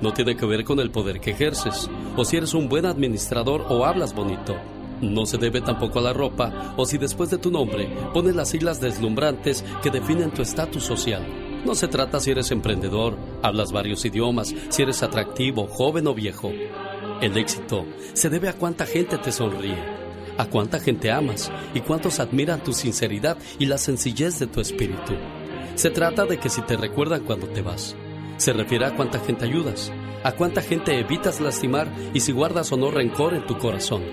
No tiene que ver con el poder que ejerces, o si eres un buen administrador o hablas bonito. No se debe tampoco a la ropa, o si después de tu nombre pones las siglas deslumbrantes que definen tu estatus social. No se trata si eres emprendedor, hablas varios idiomas, si eres atractivo, joven o viejo. El éxito se debe a cuánta gente te sonríe, a cuánta gente amas y cuántos admiran tu sinceridad y la sencillez de tu espíritu. Se trata de que si te recuerdan cuando te vas, se refiere a cuánta gente ayudas, a cuánta gente evitas lastimar y si guardas o no rencor en tu corazón.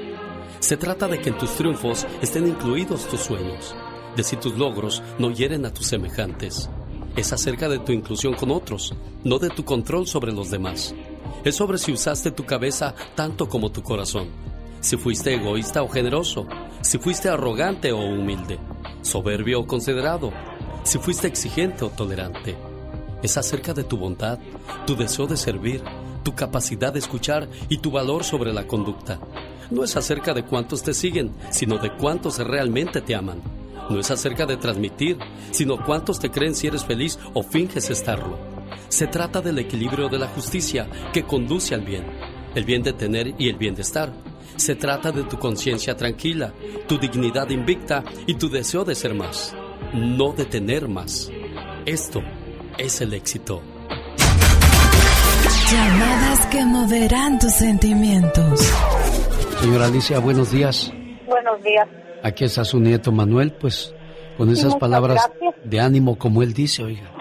Se trata de que en tus triunfos estén incluidos tus sueños. de si tus logros no hieren a tus semejantes. Es acerca de tu inclusión con otros, no de tu control sobre los demás. Es sobre si usaste tu cabeza tanto como tu corazón. Si fuiste egoísta o generoso. Si fuiste arrogante o humilde. Soberbio o considerado. Si fuiste exigente o tolerante. Es acerca de tu bondad, tu deseo de servir, tu capacidad de escuchar y tu valor sobre la conducta. No es acerca de cuántos te siguen, sino de cuántos realmente te aman. No es acerca de transmitir, sino cuántos te creen si eres feliz o finges estarlo. Se trata del equilibrio de la justicia que conduce al bien, el bien de tener y el bien de estar. Se trata de tu conciencia tranquila, tu dignidad invicta y tu deseo de ser más, no de tener más. Esto es el éxito. Llamadas que moverán tus sentimientos. Señora Alicia, buenos días. Buenos días. Aquí está su nieto Manuel, pues con esas Muchas palabras gracias. de ánimo como él dice, oiga.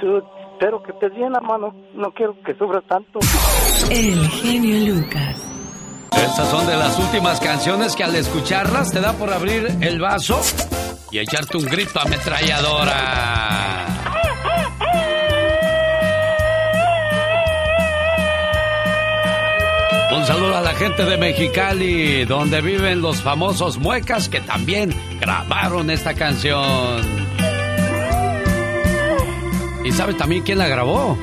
Espero que estés bien, hermano. No quiero que sufras tanto. El genio Lucas. Estas son de las últimas canciones que al escucharlas te da por abrir el vaso y echarte un grito ametralladora. Un saludo a la gente de Mexicali, donde viven los famosos muecas que también grabaron esta canción. ¿Y sabe también quién la grabó?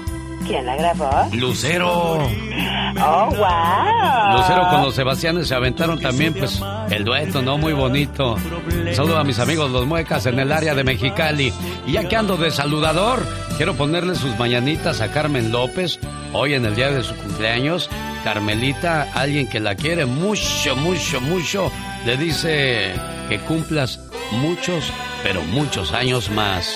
¿Quién la grabó? Lucero. Oh, wow. Lucero con los Sebastianes se aventaron también, pues, el dueto, ¿no? Muy bonito. Saludo a mis amigos los muecas en el área de Mexicali. Y ya que ando de saludador, quiero ponerle sus mañanitas a Carmen López, hoy en el día de su cumpleaños. Carmelita, alguien que la quiere mucho, mucho, mucho, le dice que cumplas muchos, pero muchos años más.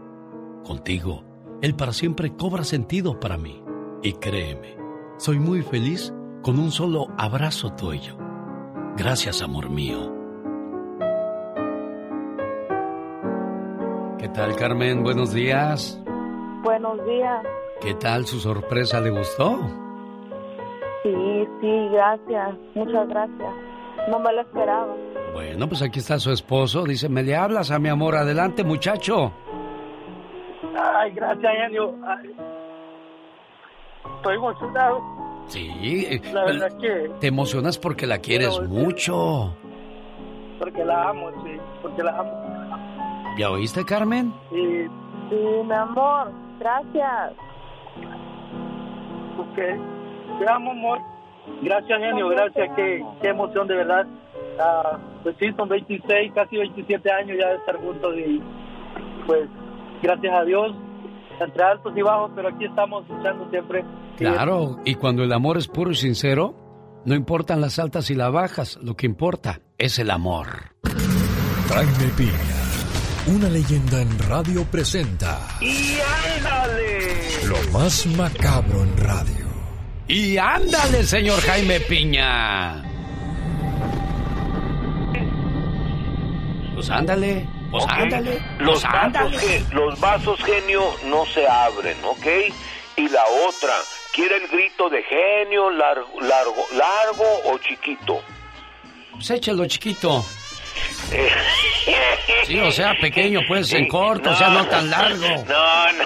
Contigo, el para siempre cobra sentido para mí. Y créeme, soy muy feliz con un solo abrazo tuyo. Gracias, amor mío. ¿Qué tal, Carmen? Buenos días. Buenos días. ¿Qué tal su sorpresa? ¿Le gustó? Sí, sí, gracias. Muchas gracias. No me lo esperaba. Bueno, pues aquí está su esposo. Dice, ¿me le hablas a mi amor? Adelante, muchacho. Ay, gracias, genio. Ay, Estoy emocionado. Sí, eh, La verdad que te emocionas porque la quieres mucho. porque la amo, sí, porque la amo. ¿Ya oíste, Carmen? Y, Sí, mi amor. Gracias. ok, te amo, amor. Gracias, genio, gracias. Qué, qué emoción, de verdad. Ah, pues sí, son 26, casi 27 años ya de estar juntos y pues gracias a Dios, entre altos y bajos, pero aquí estamos luchando siempre. Claro, y cuando el amor es puro y sincero, no importan las altas y las bajas, lo que importa es el amor. Jaime Piña, una leyenda en radio presenta ¡Y ándale! lo más macabro en radio. Y ándale, señor Jaime Piña. Pues ándale, pues ándale, Los pues ándale. vasos, los vasos genio no se abren, ¿ok? Y la otra, ¿quiere el grito de genio largo, largo, largo o chiquito? Pues échalo chiquito. Sí, o sea, pequeño, pues, en corto, o sea, no tan largo. No, no,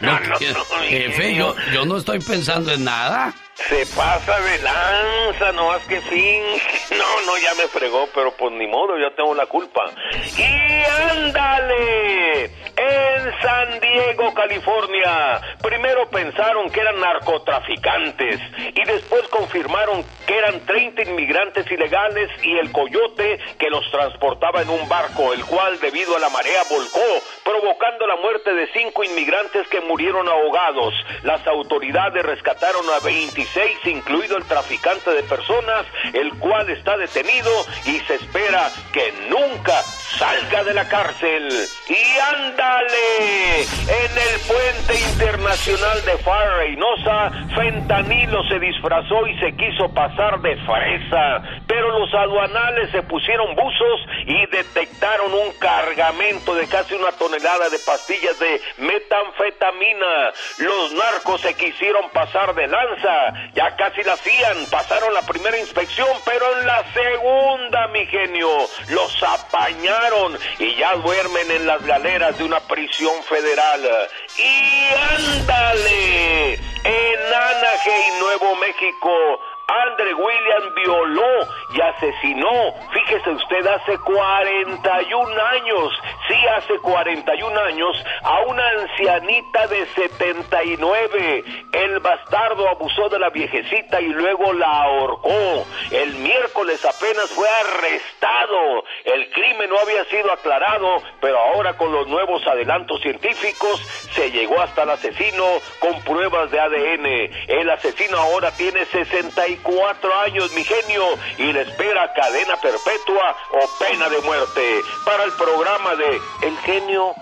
No, no, no, jefe, yo, yo no estoy pensando en nada. Se pasa de lanza, no más que finge. No, no, ya me fregó, pero pues ni modo, yo tengo la culpa. ¡Y ándale! en San Diego, California. Primero pensaron que eran narcotraficantes y después confirmaron que eran 30 inmigrantes ilegales y el coyote que los transportaba en un barco, el cual debido a la marea volcó, provocando la muerte de cinco inmigrantes que murieron ahogados. Las autoridades rescataron a 26, incluido el traficante de personas, el cual está detenido y se espera que nunca salga de la cárcel. Y ándale, en el puente internacional de Far Reynosa, Fentanilo se disfrazó y se quiso pasar de fresa, pero los aduanales se pusieron buzos y detectaron un cargamento de casi una tonelada de pastillas de metanfetamina. Los narcos se quisieron pasar de lanza, ya casi la hacían, pasaron la primera inspección, pero en la segunda, mi genio, los apañaron y ya duermen en las galeras de una prisión federal. Y ándale, en Anaheim, Nuevo México, Andre William violó y asesinó, fíjese usted, hace 41 años, sí, hace 41 años, a una ancianita de 79. El bastardo abusó de la viejecita y luego la ahorcó. El miércoles apenas fue arrestado. El crimen no había sido aclarado, pero ahora con los nuevos adelantos científicos se llegó hasta el asesino con pruebas de ADN. El asesino ahora tiene 69 34 años, mi genio, y le espera cadena perpetua o pena de muerte. Para el programa de El genio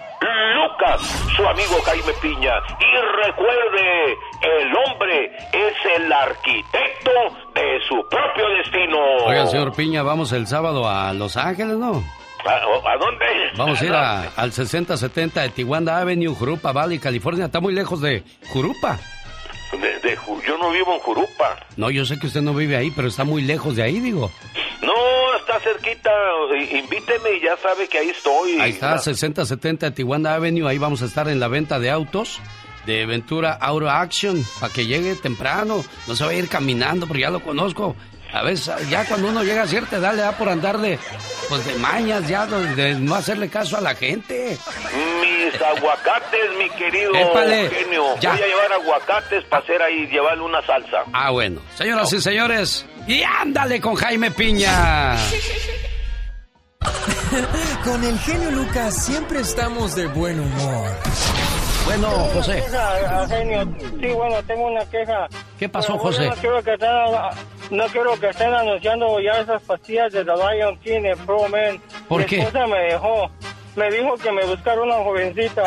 Lucas, su amigo Jaime Piña. Y recuerde, el hombre es el arquitecto de su propio destino. Oiga, señor Piña, vamos el sábado a Los Ángeles, ¿no? ¿A, dónde? Vamos a ir a, al 6070 de Tijuana Avenue, Jurupa Valley, California. Está muy lejos de Jurupa. De, yo no vivo en Jurupa. No, yo sé que usted no vive ahí, pero está muy lejos de ahí, digo. No, está cerquita. Invíteme y ya sabe que ahí estoy. Ahí está, 6070 Tijuana Avenue. Ahí vamos a estar en la venta de autos de Ventura Auto Action para que llegue temprano. No se va a ir caminando, porque ya lo conozco. A veces, ya cuando uno llega a cierta edad, le da por andar de, pues de mañas, ya, de no hacerle caso a la gente. Mis aguacates, mi querido genio. Voy a llevar aguacates para hacer ahí, llevarle una salsa. Ah, bueno. Señoras y señores, y ándale con Jaime Piña. con el genio Lucas siempre estamos de buen humor. Bueno, José. Sí, bueno, tengo una queja. ¿Qué pasó, José? No quiero, que estén, no quiero que estén anunciando ya esas pastillas de The Lion King en Pro Man. ¿Por Mi qué? esposa me dejó. Me dijo que me buscara una jovencita.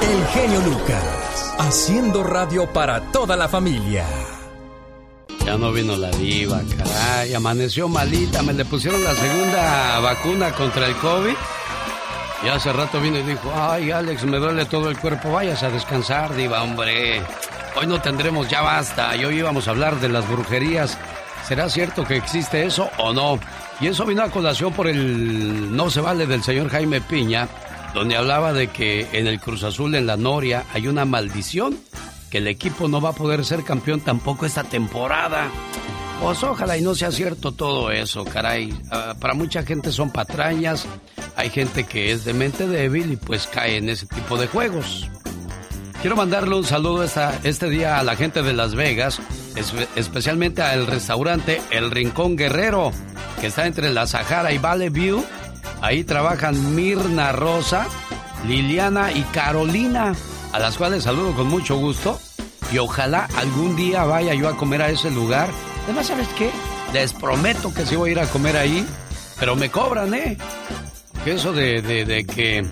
El genio Lucas, haciendo radio para toda la familia. Ya no vino la diva, caray. Amaneció malita. Me le pusieron la segunda vacuna contra el COVID. Y hace rato vino y dijo, ay Alex, me duele todo el cuerpo, vayas a descansar, diva, hombre. Hoy no tendremos, ya basta. Y hoy íbamos a hablar de las brujerías. ¿Será cierto que existe eso o no? Y eso vino a colación por el no se vale del señor Jaime Piña, donde hablaba de que en el Cruz Azul, en la Noria, hay una maldición, que el equipo no va a poder ser campeón tampoco esta temporada. Pues ojalá y no sea cierto todo eso, caray. Ah, para mucha gente son patrañas, hay gente que es de mente débil y pues cae en ese tipo de juegos. Quiero mandarle un saludo esta, este día a la gente de Las Vegas, especialmente al restaurante El Rincón Guerrero, que está entre la Sahara y Valley View. Ahí trabajan Mirna Rosa, Liliana y Carolina, a las cuales saludo con mucho gusto. Y ojalá algún día vaya yo a comer a ese lugar. Además, ¿sabes qué? Les prometo que sí voy a ir a comer ahí, pero me cobran, ¿eh? Que eso de, de, que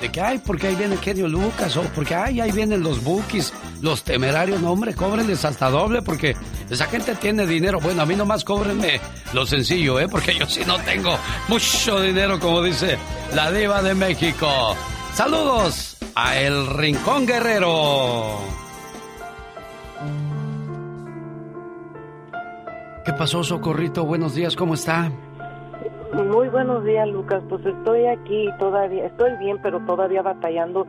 de que, ay, porque ahí viene Kenio Lucas, o porque, ay, ahí vienen los bookies, los temerarios, no, hombre, cóbrenles hasta doble, porque esa gente tiene dinero. Bueno, a mí nomás cóbrenme lo sencillo, ¿eh? Porque yo sí no tengo mucho dinero, como dice la diva de México. Saludos a El Rincón Guerrero. ¿Qué pasó, Socorrito? Buenos días, ¿cómo está? Muy buenos días, Lucas. Pues estoy aquí todavía, estoy bien, pero todavía batallando.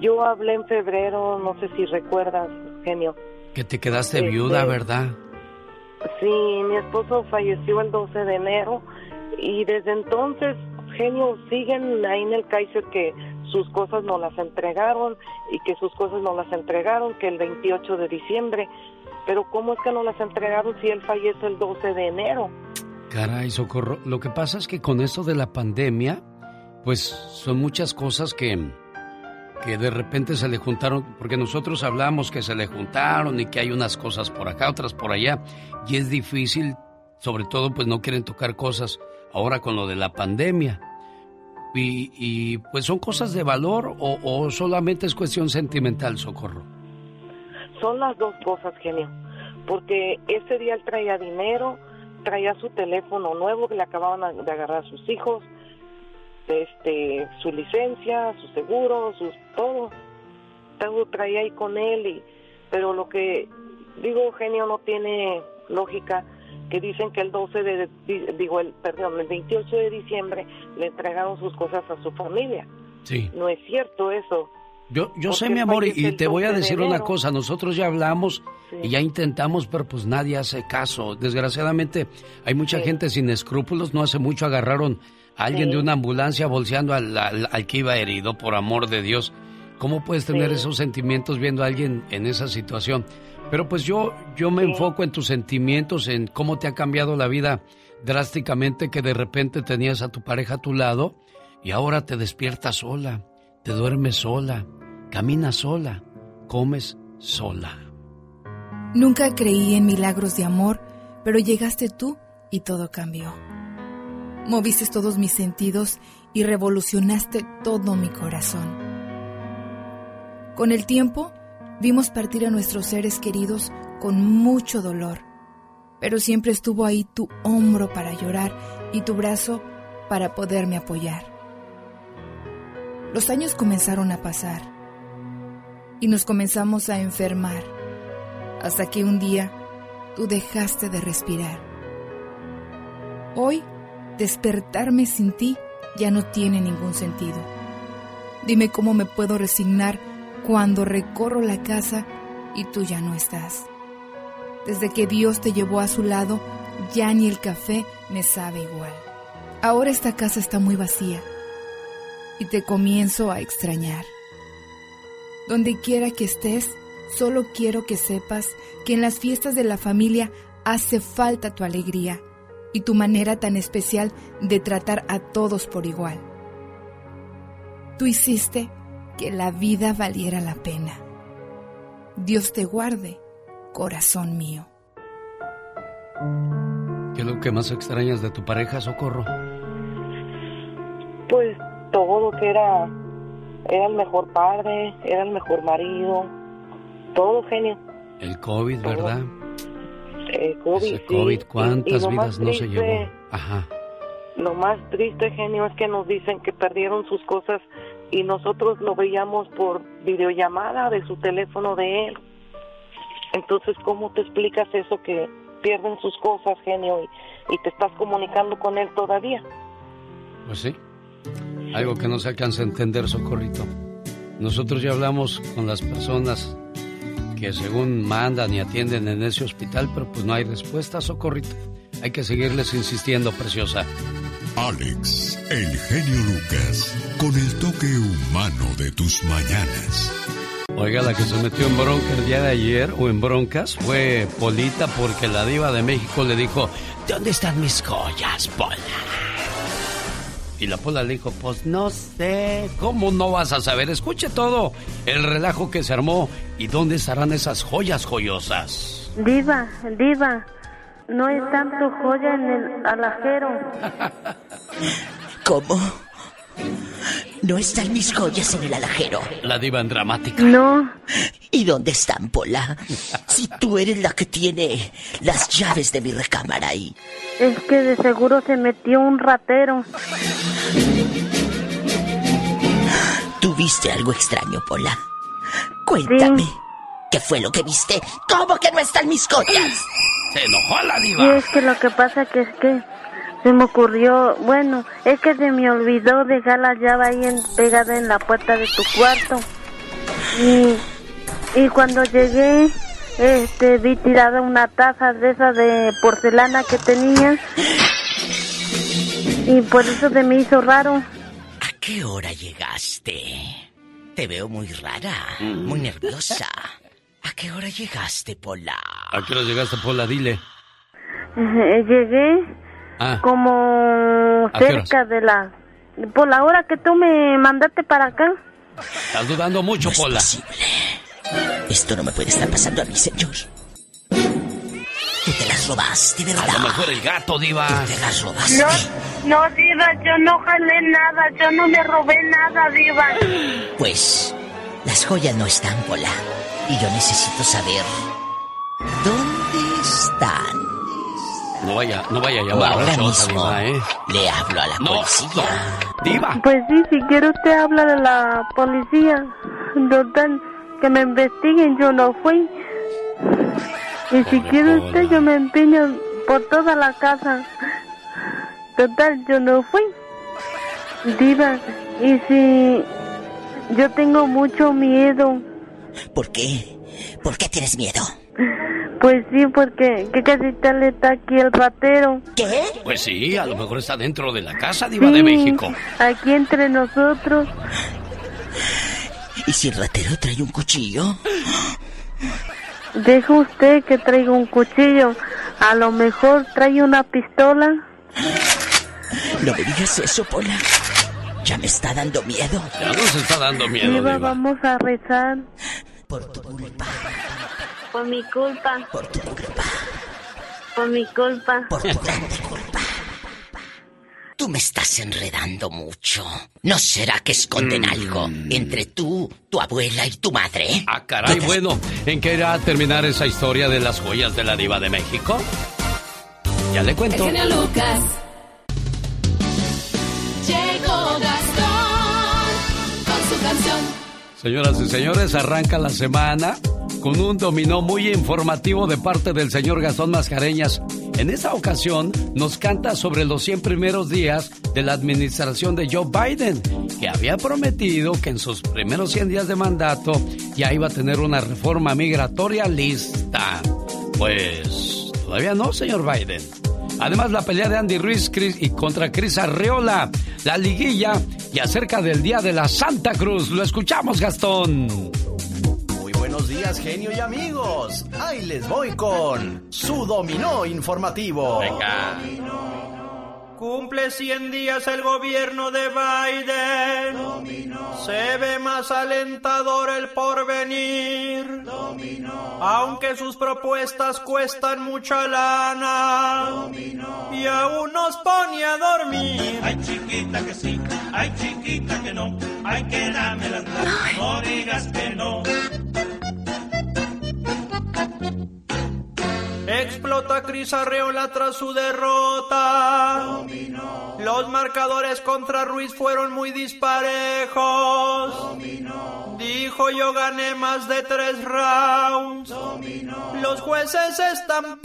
Yo hablé en febrero, no sé si recuerdas, genio. Que te quedaste viuda, Este, ¿verdad? Sí, mi esposo falleció el 12 de enero y desde entonces, genio, siguen ahí en el Kaiser que sus cosas no las entregaron y que sus cosas no las entregaron, que el 28 de diciembre. Pero ¿cómo es que no las entregaron si él fallece el 12 de enero? Caray, socorro. Lo que pasa es que con esto de la pandemia, pues son muchas cosas que, que de repente se le juntaron, porque nosotros hablamos que se le juntaron y que hay unas cosas por acá, otras por allá, y es difícil, sobre todo pues no quieren tocar cosas ahora con lo de la pandemia. Y, pues son cosas de valor o solamente es cuestión sentimental, socorro. Son las dos cosas, genio, porque ese día él traía dinero, traía su teléfono nuevo que le acababan de agarrar a sus hijos, este, su licencia, su seguro, sus todo, todo traía ahí con él y, pero lo que digo genio no tiene lógica que dicen que el 12 de, digo el perdón el 28 de diciembre le entregaron sus cosas a su familia. Sí. No es cierto eso yo, yo sé, mi amor, y te voy a decir una cosa, nosotros ya hablamos y ya intentamos, pero pues nadie hace caso. Desgraciadamente hay mucha gente sin escrúpulos, no hace mucho agarraron a alguien de una ambulancia bolseando al, al, que iba herido, por amor de Dios. ¿Cómo puedes tener esos sentimientos viendo a alguien en esa situación? Pero pues yo, yo me enfoco en tus sentimientos, en cómo te ha cambiado la vida drásticamente, que de repente tenías a tu pareja a tu lado y ahora te despiertas sola, te duermes sola Camina sola, comes sola. Nunca creí en milagros de amor, pero llegaste tú y todo cambió. Moviste todos mis sentidos y revolucionaste todo mi corazón. Con el tiempo, vimos partir a nuestros seres queridos con mucho dolor, pero siempre estuvo ahí tu hombro para llorar y tu brazo para poderme apoyar. Los años comenzaron a pasar y nos comenzamos a enfermar, hasta que un día tú dejaste de respirar. Hoy, despertarme sin ti ya no tiene ningún sentido. Dime cómo me puedo resignar cuando recorro la casa y tú ya no estás. Desde que Dios te llevó a su lado, ya ni el café me sabe igual. Ahora esta casa está muy vacía y te comienzo a extrañar. Donde quiera que estés, solo quiero que sepas que en las fiestas de la familia hace falta tu alegría y tu manera tan especial de tratar a todos por igual. Tú hiciste que la vida valiera la pena. Dios te guarde, corazón mío. ¿Qué es lo que más extrañas de tu pareja, Socorro? Pues todo que era era el mejor padre, era el mejor marido, todo genio. El COVID, ¿verdad? El COVID, Ese COVID, ¿cuántas vidas no se llevó? Ajá. Lo más triste, genio, es que nos dicen que perdieron sus cosas y nosotros lo veíamos por videollamada de su teléfono de él. Entonces, ¿cómo te explicas eso que pierden sus cosas, genio, y, y te estás comunicando con él todavía? Pues sí. Algo que no se alcanza a entender, Socorrito. Nosotros ya hablamos con las personas que según mandan y atienden en ese hospital, pero pues no hay respuesta, Socorrito. Hay que seguirles insistiendo, preciosa. Alex, el genio Lucas, con el toque humano de tus mañanas. Oiga, la que se metió en bronca el día de ayer, o en broncas, fue Polita porque la diva de México le dijo, ¿dónde están mis joyas, Pola? Y la Pola le dijo, pues no sé, ¿cómo no vas a saber? Escuche todo el relajo que se armó y dónde estarán esas joyas joyosas. Diva, diva, no hay tanto joya en el alajero. ¿Cómo? No están mis joyas en el alajero. La diva en dramática. No. ¿Y dónde están, Pola? Si tú eres la que tiene las llaves de mi recámara ahí. Es que de seguro se metió un ratero. ¿Tuviste algo extraño, Pola? Cuéntame. ¿Qué fue lo que viste? ¿Cómo que no están mis joyas? Se enojó la diva. Y es que lo que pasa que es que se me ocurrió, bueno, es que se me olvidó dejar la llave ahí en, pegada en la puerta de tu cuarto. Y, y cuando llegué, este, vi tirada una taza de esa de porcelana que tenía. Y por eso se me hizo raro. ¿A qué hora llegaste? Te veo muy rara, muy nerviosa. ¿A qué hora llegaste, Pola? ¿A qué hora llegaste, Pola? Dile. Eh, Llegué Ah, como ¿A qué cerca de la... Por la hora que tú me mandaste para acá. estás dudando mucho, Pola. Esto no me puede estar pasando a mí, señor. Tú te las robaste, de A verdad. lo mejor el gato, Diva. Te las robaste. No, no, Diva, yo no jalé nada, yo no me robé nada, Diva. Pues, las joyas no están, Pola. Y yo necesito saber... ¿Dónde están? No vaya, no vaya a llamar ahora mismo Diva, ¿eh? le hablo a la No. policía. Diva. Pues sí, si quiere usted habla de la policía. Total, que me investiguen, yo no fui. Y si quiere usted, yo me empeño por toda la casa. Total, yo no fui. Diva, y si yo tengo mucho miedo. ¿Por qué? ¿Por qué tienes miedo? Pues sí, porque ¿qué casi tal está aquí el ratero? ¿Qué? Pues sí, a lo mejor está dentro de la casa, Diva de México. Aquí entre nosotros. ¿Y si el ratero trae un cuchillo? Deja usted que traiga un cuchillo. A lo mejor trae una pistola. No me digas eso, Pola. Ya me está dando miedo. Ya nos está dando miedo, Diva, Diva. vamos a rezar. Por tu culpa. Por mi culpa. Por tu culpa. Por mi culpa. Por tu grande culpa. Tú me estás enredando mucho. ¿No será que esconden algo entre tú, tu abuela y tu madre? Ah, caray, bueno, ¿en qué irá a terminar esa historia de las joyas de la Diva de México? Ya le El cuento. genio Lucas. Llegó Gastón con su canción. Señoras y señores, arranca la semana con un dominó muy informativo de parte del señor Gastón Mascareñas. En esta ocasión nos canta sobre los 100 primeros días de la administración de Joe Biden, que había prometido que en sus primeros 100 días de mandato ya iba a tener una reforma migratoria lista. Pues todavía no, señor Biden. Además, la pelea de Andy Ruiz Chris- y contra Cris Arreola, la liguilla y acerca del Día de la Santa Cruz. Lo escuchamos, Gastón. Muy buenos días, genio y amigos. Ahí les voy con su dominó informativo. Venga. Cumple 100 días el gobierno de Biden. Se ve más alentador el porvenir. Aunque sus propuestas cuestan mucha lana. Y aún nos pone a dormir. Ay, chiquita que sí, ay, chiquita que no, ay, que dámela, no digas que no. Explota Cris Arreola tras su derrota. Los marcadores contra Ruiz fueron muy disparejos. Dijo yo gané más de tres rounds. Los jueces están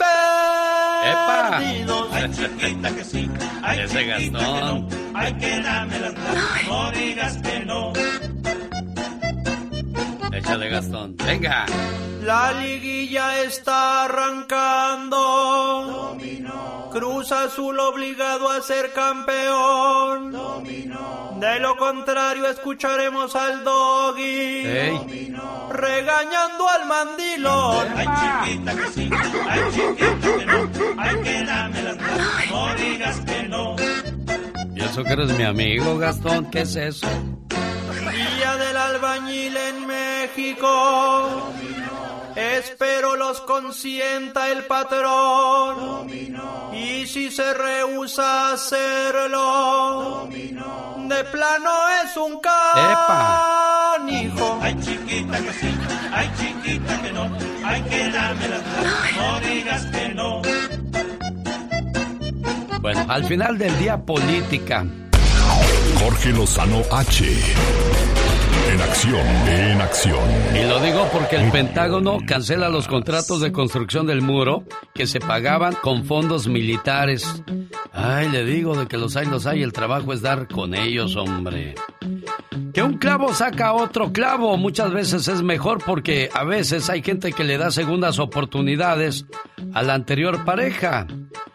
perdidos. Ay, chiquita que sí, ay, Ese chiquita que no, ay, que dámela, no digas que no. Échale, Gastón. Venga. La liguilla está arrancando. Cruz Azul obligado a ser campeón. De lo contrario escucharemos al doggy. Ey. Regañando al mandilón. Ay, chiquita que sí, ay, chiquita que no, ay, que dámela, no digas que no. ¿Y eso que eres mi amigo, Gastón? ¿Qué es eso? Día del albañil en México. Espero los consienta el patrón. Y si se rehúsa a hacerlo, de plano es un canijo. Ay, chiquita que sí, ay, chiquita que no, ay, que dámela, no digas que no. Bueno, al final del día, política. Jorge Lozano H. En acción, en acción. Y lo digo porque el Pentágono cancela los contratos de construcción del muro que se pagaban con fondos militares. Ay, le digo de que los hay, los hay, el trabajo es dar con ellos, hombre. Que un clavo saca otro clavo muchas veces es mejor porque a veces hay gente que le da segundas oportunidades a la anterior pareja.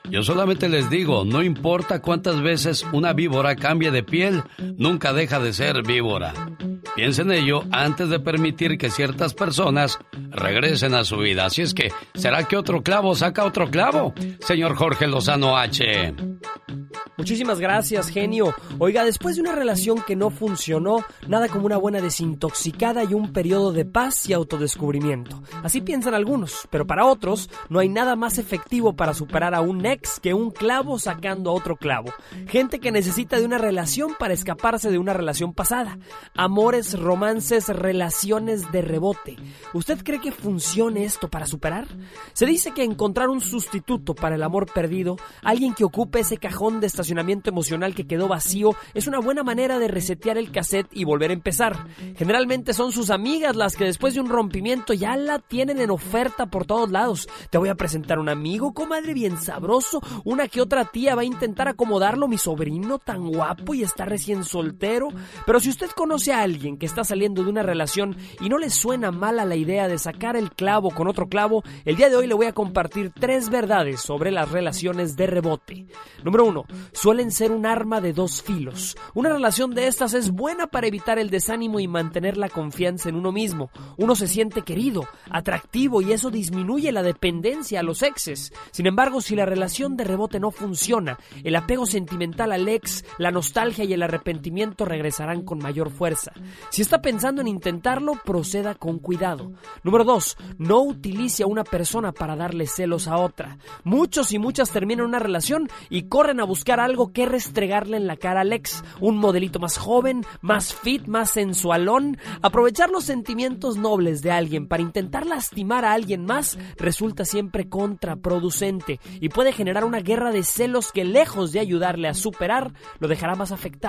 Yo solamente les digo, no importa cuántas veces una víbora cambie de piel, nunca deja de ser víbora. Piensen en ello antes de permitir que ciertas personas regresen a su vida. Así es que, ¿será que otro clavo saca otro clavo? Señor Jorge Lozano H. Muchísimas gracias, genio. Oiga, después de una relación que no funcionó, nada como una buena desintoxicada y un periodo de paz y autodescubrimiento. Así piensan algunos, pero para otros no hay nada más efectivo para superar a un ex que un clavo sacando a otro clavo. Gente que necesita de una relación para escaparse de una relación pasada. Amores, romances, relaciones de rebote. ¿Usted cree que funcione esto para superar? Se dice que encontrar un sustituto para el amor perdido, alguien que ocupe ese cajón de estacionamiento emocional que quedó vacío, es una buena manera de resetear el cassette y volver a empezar. Generalmente son sus amigas las que después de un rompimiento ya la tienen en oferta por todos lados. Te voy a presentar un amigo, comadre, bien sabroso. Una que otra tía va a intentar acomodarlo, mi sobrino tan guapo y está recién soltero. Pero si usted conoce a alguien que está saliendo de una relación y no le suena mala la idea de sacar el clavo con otro clavo, el día de hoy le voy a compartir tres verdades sobre las relaciones de rebote. Número uno, suelen ser un arma de dos filos. Una relación de estas es buena para evitar el desánimo y mantener la confianza en uno mismo. Uno se siente querido, atractivo y eso disminuye la dependencia a los exes. Sin embargo, si la relación de rebote no funciona, el apego sentimental al ex, la nostalgia y el arrepentimiento regresarán con mayor fuerza. Si está pensando en intentarlo, proceda con cuidado. Número 2. No utilice a una persona para darle celos a otra. Muchos y muchas terminan una relación y corren a buscar algo que restregarle en la cara al ex. Un modelito más joven, más fit, más sensualón. Aprovechar los sentimientos nobles de alguien para intentar lastimar a alguien más resulta siempre contraproducente y puede generar una guerra de celos que lejos de ayudarle a superar, lo dejará más afectado.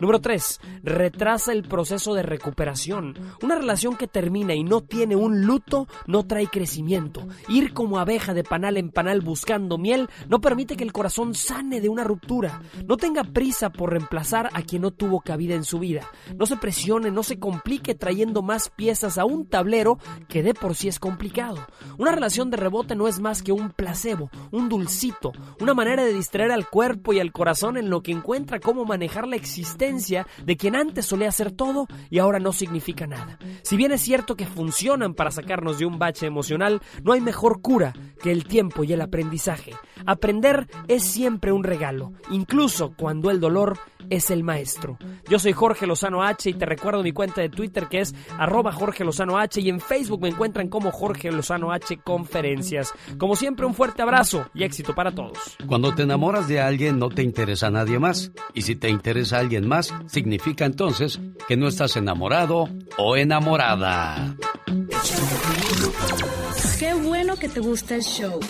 Número 3. Retrasa el proceso de recuperación. Una relación que termina y no tiene un luto no trae crecimiento. Ir como abeja de panal en panal buscando miel no permite que el corazón sane de una ruptura. No tenga prisa por reemplazar a quien no tuvo cabida en su vida. No se presione, no se complique trayendo más piezas a un tablero que de por sí es complicado. Una relación de rebote no es más que un placebo, un dulcito, una manera de distraer al cuerpo y al corazón en lo que encuentra cómo manejar la existencia de quien antes solía hacer todo y ahora no significa nada. Si bien es cierto que funcionan para sacarnos de un bache emocional, no hay mejor cura que el tiempo y el aprendizaje. Aprender es siempre un regalo, incluso cuando el dolor es el maestro. Yo soy Jorge Lozano H y te recuerdo mi cuenta de Twitter que es arroba Jorge Lozano H y en Facebook me encuentran como Jorge Lozano H Conferencias. Como siempre, un fuerte abrazo y éxito para todos. Cuando te enamoras de alguien no te interesa a nadie más. Y si te interesa a alguien más, significa entonces que no estás enamorado o enamorada. Qué bueno que te gusta el show.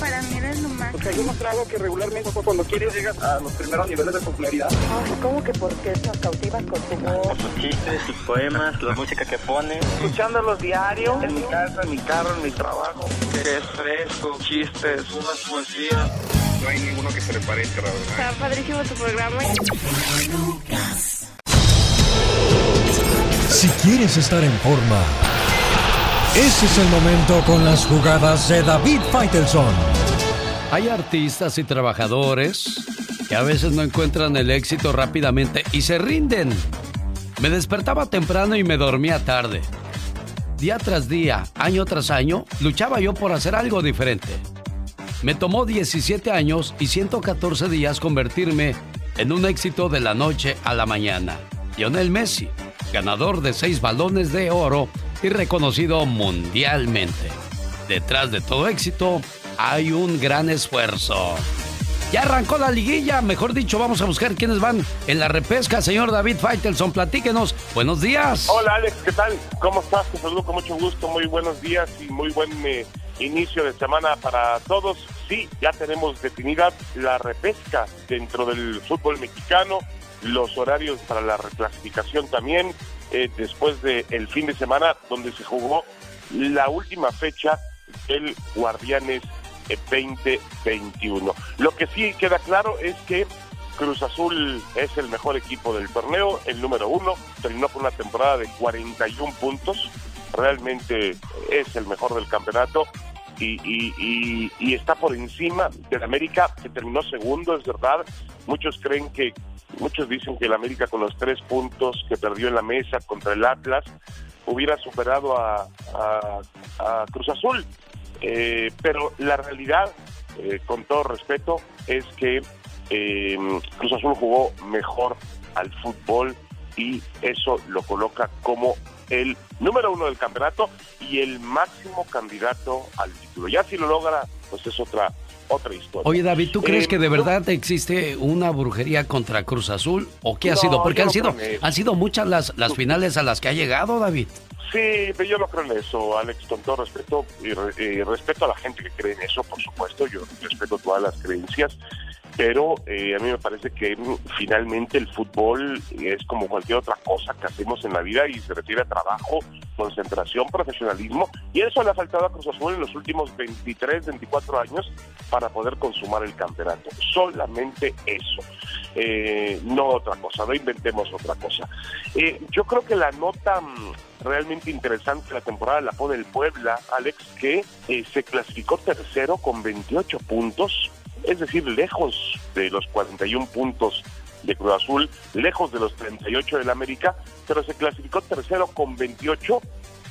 Para mí eres lo más. O sea, yo mostrado que regularmente cuando quieres llegas a los primeros niveles de popularidad. Ay, ¿cómo que por qué nos cautivas con tu voz? Sus chistes, sus poemas, la música que pones. Escuchándolos diario, en mi casa, en mi carro, en mi trabajo. Es fresco, chistes, unas poesías. No hay ninguno que se le parezca, la verdad. Está padrísimo tu programa. Si quieres estar en forma, ese es el momento con las jugadas de David Faitelson. Hay artistas y trabajadores que a veces no encuentran el éxito rápidamente y se rinden. Me despertaba temprano y me dormía tarde. Día tras día, año tras año, luchaba yo por hacer algo diferente. Me tomó 17 años y 114 días convertirme en un éxito de la noche a la mañana. Lionel Messi, ganador de seis balones de oro y reconocido mundialmente. Detrás de todo éxito hay un gran esfuerzo. Ya arrancó la liguilla, mejor dicho, vamos a buscar quiénes van en la repesca. Señor David Faitelson, platíquenos. Buenos días. Hola Alex, ¿qué tal? ¿Cómo estás? Te saludo con mucho gusto, muy buenos días y muy buen eh, inicio de semana para todos. Sí, ya tenemos definida la repesca dentro del fútbol mexicano, los horarios para la reclasificación también, eh, después del fin de semana donde se jugó la última fecha del Guardianes eh, 2021. Lo que sí queda claro es que Cruz Azul es el mejor equipo del torneo, el número uno, terminó con una temporada de 41 puntos, realmente es el mejor del campeonato y, y- y- y está por encima del América, que terminó segundo, es verdad. Muchos creen que, muchos dicen que el América con los tres puntos que perdió en la mesa contra el Atlas hubiera superado a, Cruz Azul. Eh, pero la realidad, eh, con todo respeto, es que eh, Cruz Azul jugó mejor al fútbol y eso lo coloca como el número uno del campeonato y el máximo candidato al título. Ya si lo logra, pues es otra otra historia. Oye, David, ¿tú crees Eh, que de verdad existe una brujería contra Cruz Azul? ¿O qué ha No, sido? Porque han no sido, han sido muchas las, las finales a las que ha llegado, David. Sí, pero yo no creo en eso, Alex, con todo respeto, y, re- y respeto a la gente que cree en eso, por supuesto, yo respeto todas las creencias, pero eh, a mí me parece que finalmente el fútbol es como cualquier otra cosa que hacemos en la vida y se refiere a trabajo, concentración, profesionalismo, y eso le ha faltado a Cruz Azul en los últimos 23, 24 años para poder consumar el campeonato, solamente eso, Eh, no otra cosa, no inventemos otra cosa. Eh, yo creo que la nota mm, realmente interesante de la temporada la pone el Puebla, Alex, que eh, se clasificó tercero con 28 puntos, es decir, lejos de los 41 puntos de Cruz Azul, lejos de los 38 del América, pero se clasificó tercero con 28.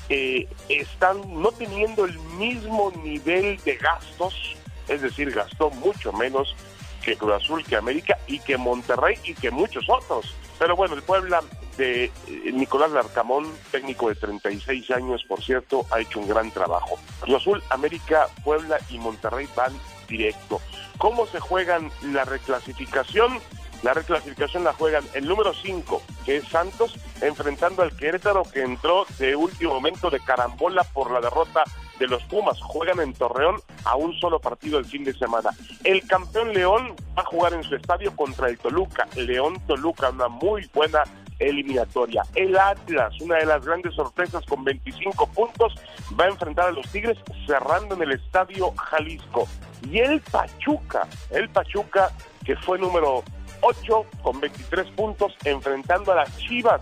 eh, están no teniendo el mismo nivel de gastos, es decir, gastó mucho menos que Cruz Azul, que América y que Monterrey y que muchos otros. Pero bueno, el Puebla de eh, Nicolás Larcamón, técnico de 36 años, por cierto, ha hecho un gran trabajo. Cruz Azul, América, Puebla y Monterrey van directo. ¿Cómo se juegan la reclasificación? La reclasificación la juegan el número 5, que es Santos, enfrentando al Querétaro, que entró de último momento de carambola por la derrota de los Pumas. Juegan en Torreón a un solo partido el fin de semana. El campeón León va a jugar en su estadio contra el Toluca. León-Toluca, una muy buena eliminatoria. El Atlas, una de las grandes sorpresas con 25 puntos, va a enfrentar a los Tigres cerrando en el estadio Jalisco. Y el Pachuca, el Pachuca que fue número 8 con 23 puntos, enfrentando a las Chivas,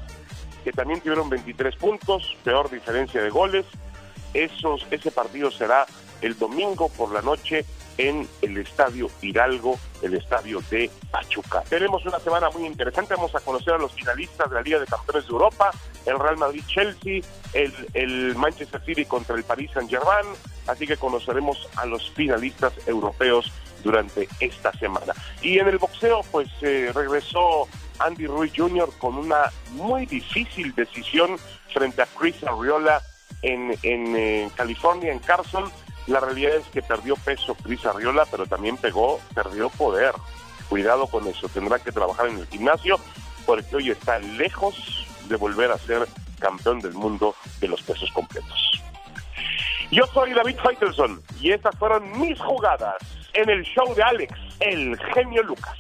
que también tuvieron 23 puntos, peor diferencia de goles. Esos, ese partido será el domingo por la noche en el Estadio Hidalgo, el Estadio de Pachuca. Tenemos una semana muy interesante, vamos a conocer a los finalistas de la Liga de Campeones de Europa, el Real Madrid-Chelsea, el, el Manchester City contra el Paris Saint-Germain, así que conoceremos a los finalistas europeos durante esta semana. Y en el boxeo, pues eh, regresó Andy Ruiz Jr. con una muy difícil decisión frente a Chris Arriola en, en eh, California, en Carson. La realidad es que perdió peso Chris Arriola, pero también pegó, perdió poder. Cuidado con eso, tendrá que trabajar en el gimnasio porque hoy está lejos de volver a ser campeón del mundo de los pesos completos. Yo soy David Faitelson y estas fueron mis jugadas en el show de Alex, el genio Lucas.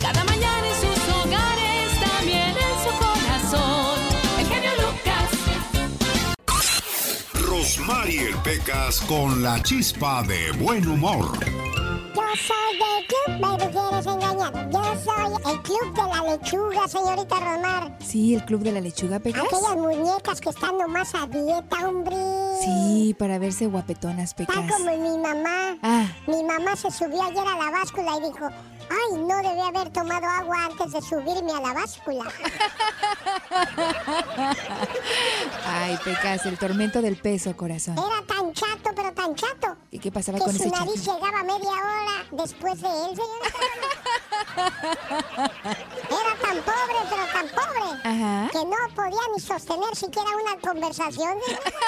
Cada mañana en sus hogares, también Rosmarie Pecas con la chispa de buen humor. Yo soy del club, baby, quieres engañar. Yo soy el club de la lechuga, señorita Romar. Sí, el club de la lechuga, Pecas. Aquellas muñecas que están nomás a dieta, hombre. Sí, para verse guapetonas, Está Pecas. como mi mamá. Ah. Mi mamá se subió ayer a la báscula y dijo, ay, no debía haber tomado agua antes de subirme a la báscula. Ay, Pecas, el tormento del peso, corazón. Era tan chato, pero tan chato. ¿Y qué pasaba que con su ese chato? nariz llegaba media hora después de él, señorita. Era tan pobre, pero tan pobre, Ajá. que no podía ni sostener siquiera una conversación.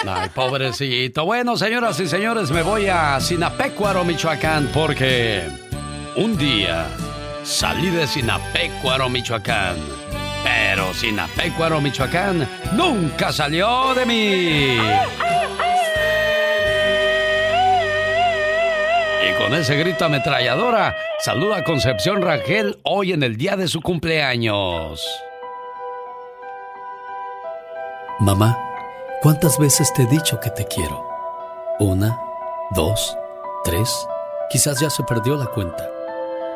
Ay, pobrecito. Bueno, señoras y señores, me voy a Sinapecuaro, Michoacán, porque un día salí de Sinapecuaro, Michoacán. Pero Sinapecuaro, Michoacán, nunca salió de mí. Y con ese grito ametralladora, saluda a Concepción Rangel hoy en el día de su cumpleaños. Mamá, ¿cuántas veces te he dicho que te quiero? Una, dos, tres, quizás ya se perdió la cuenta.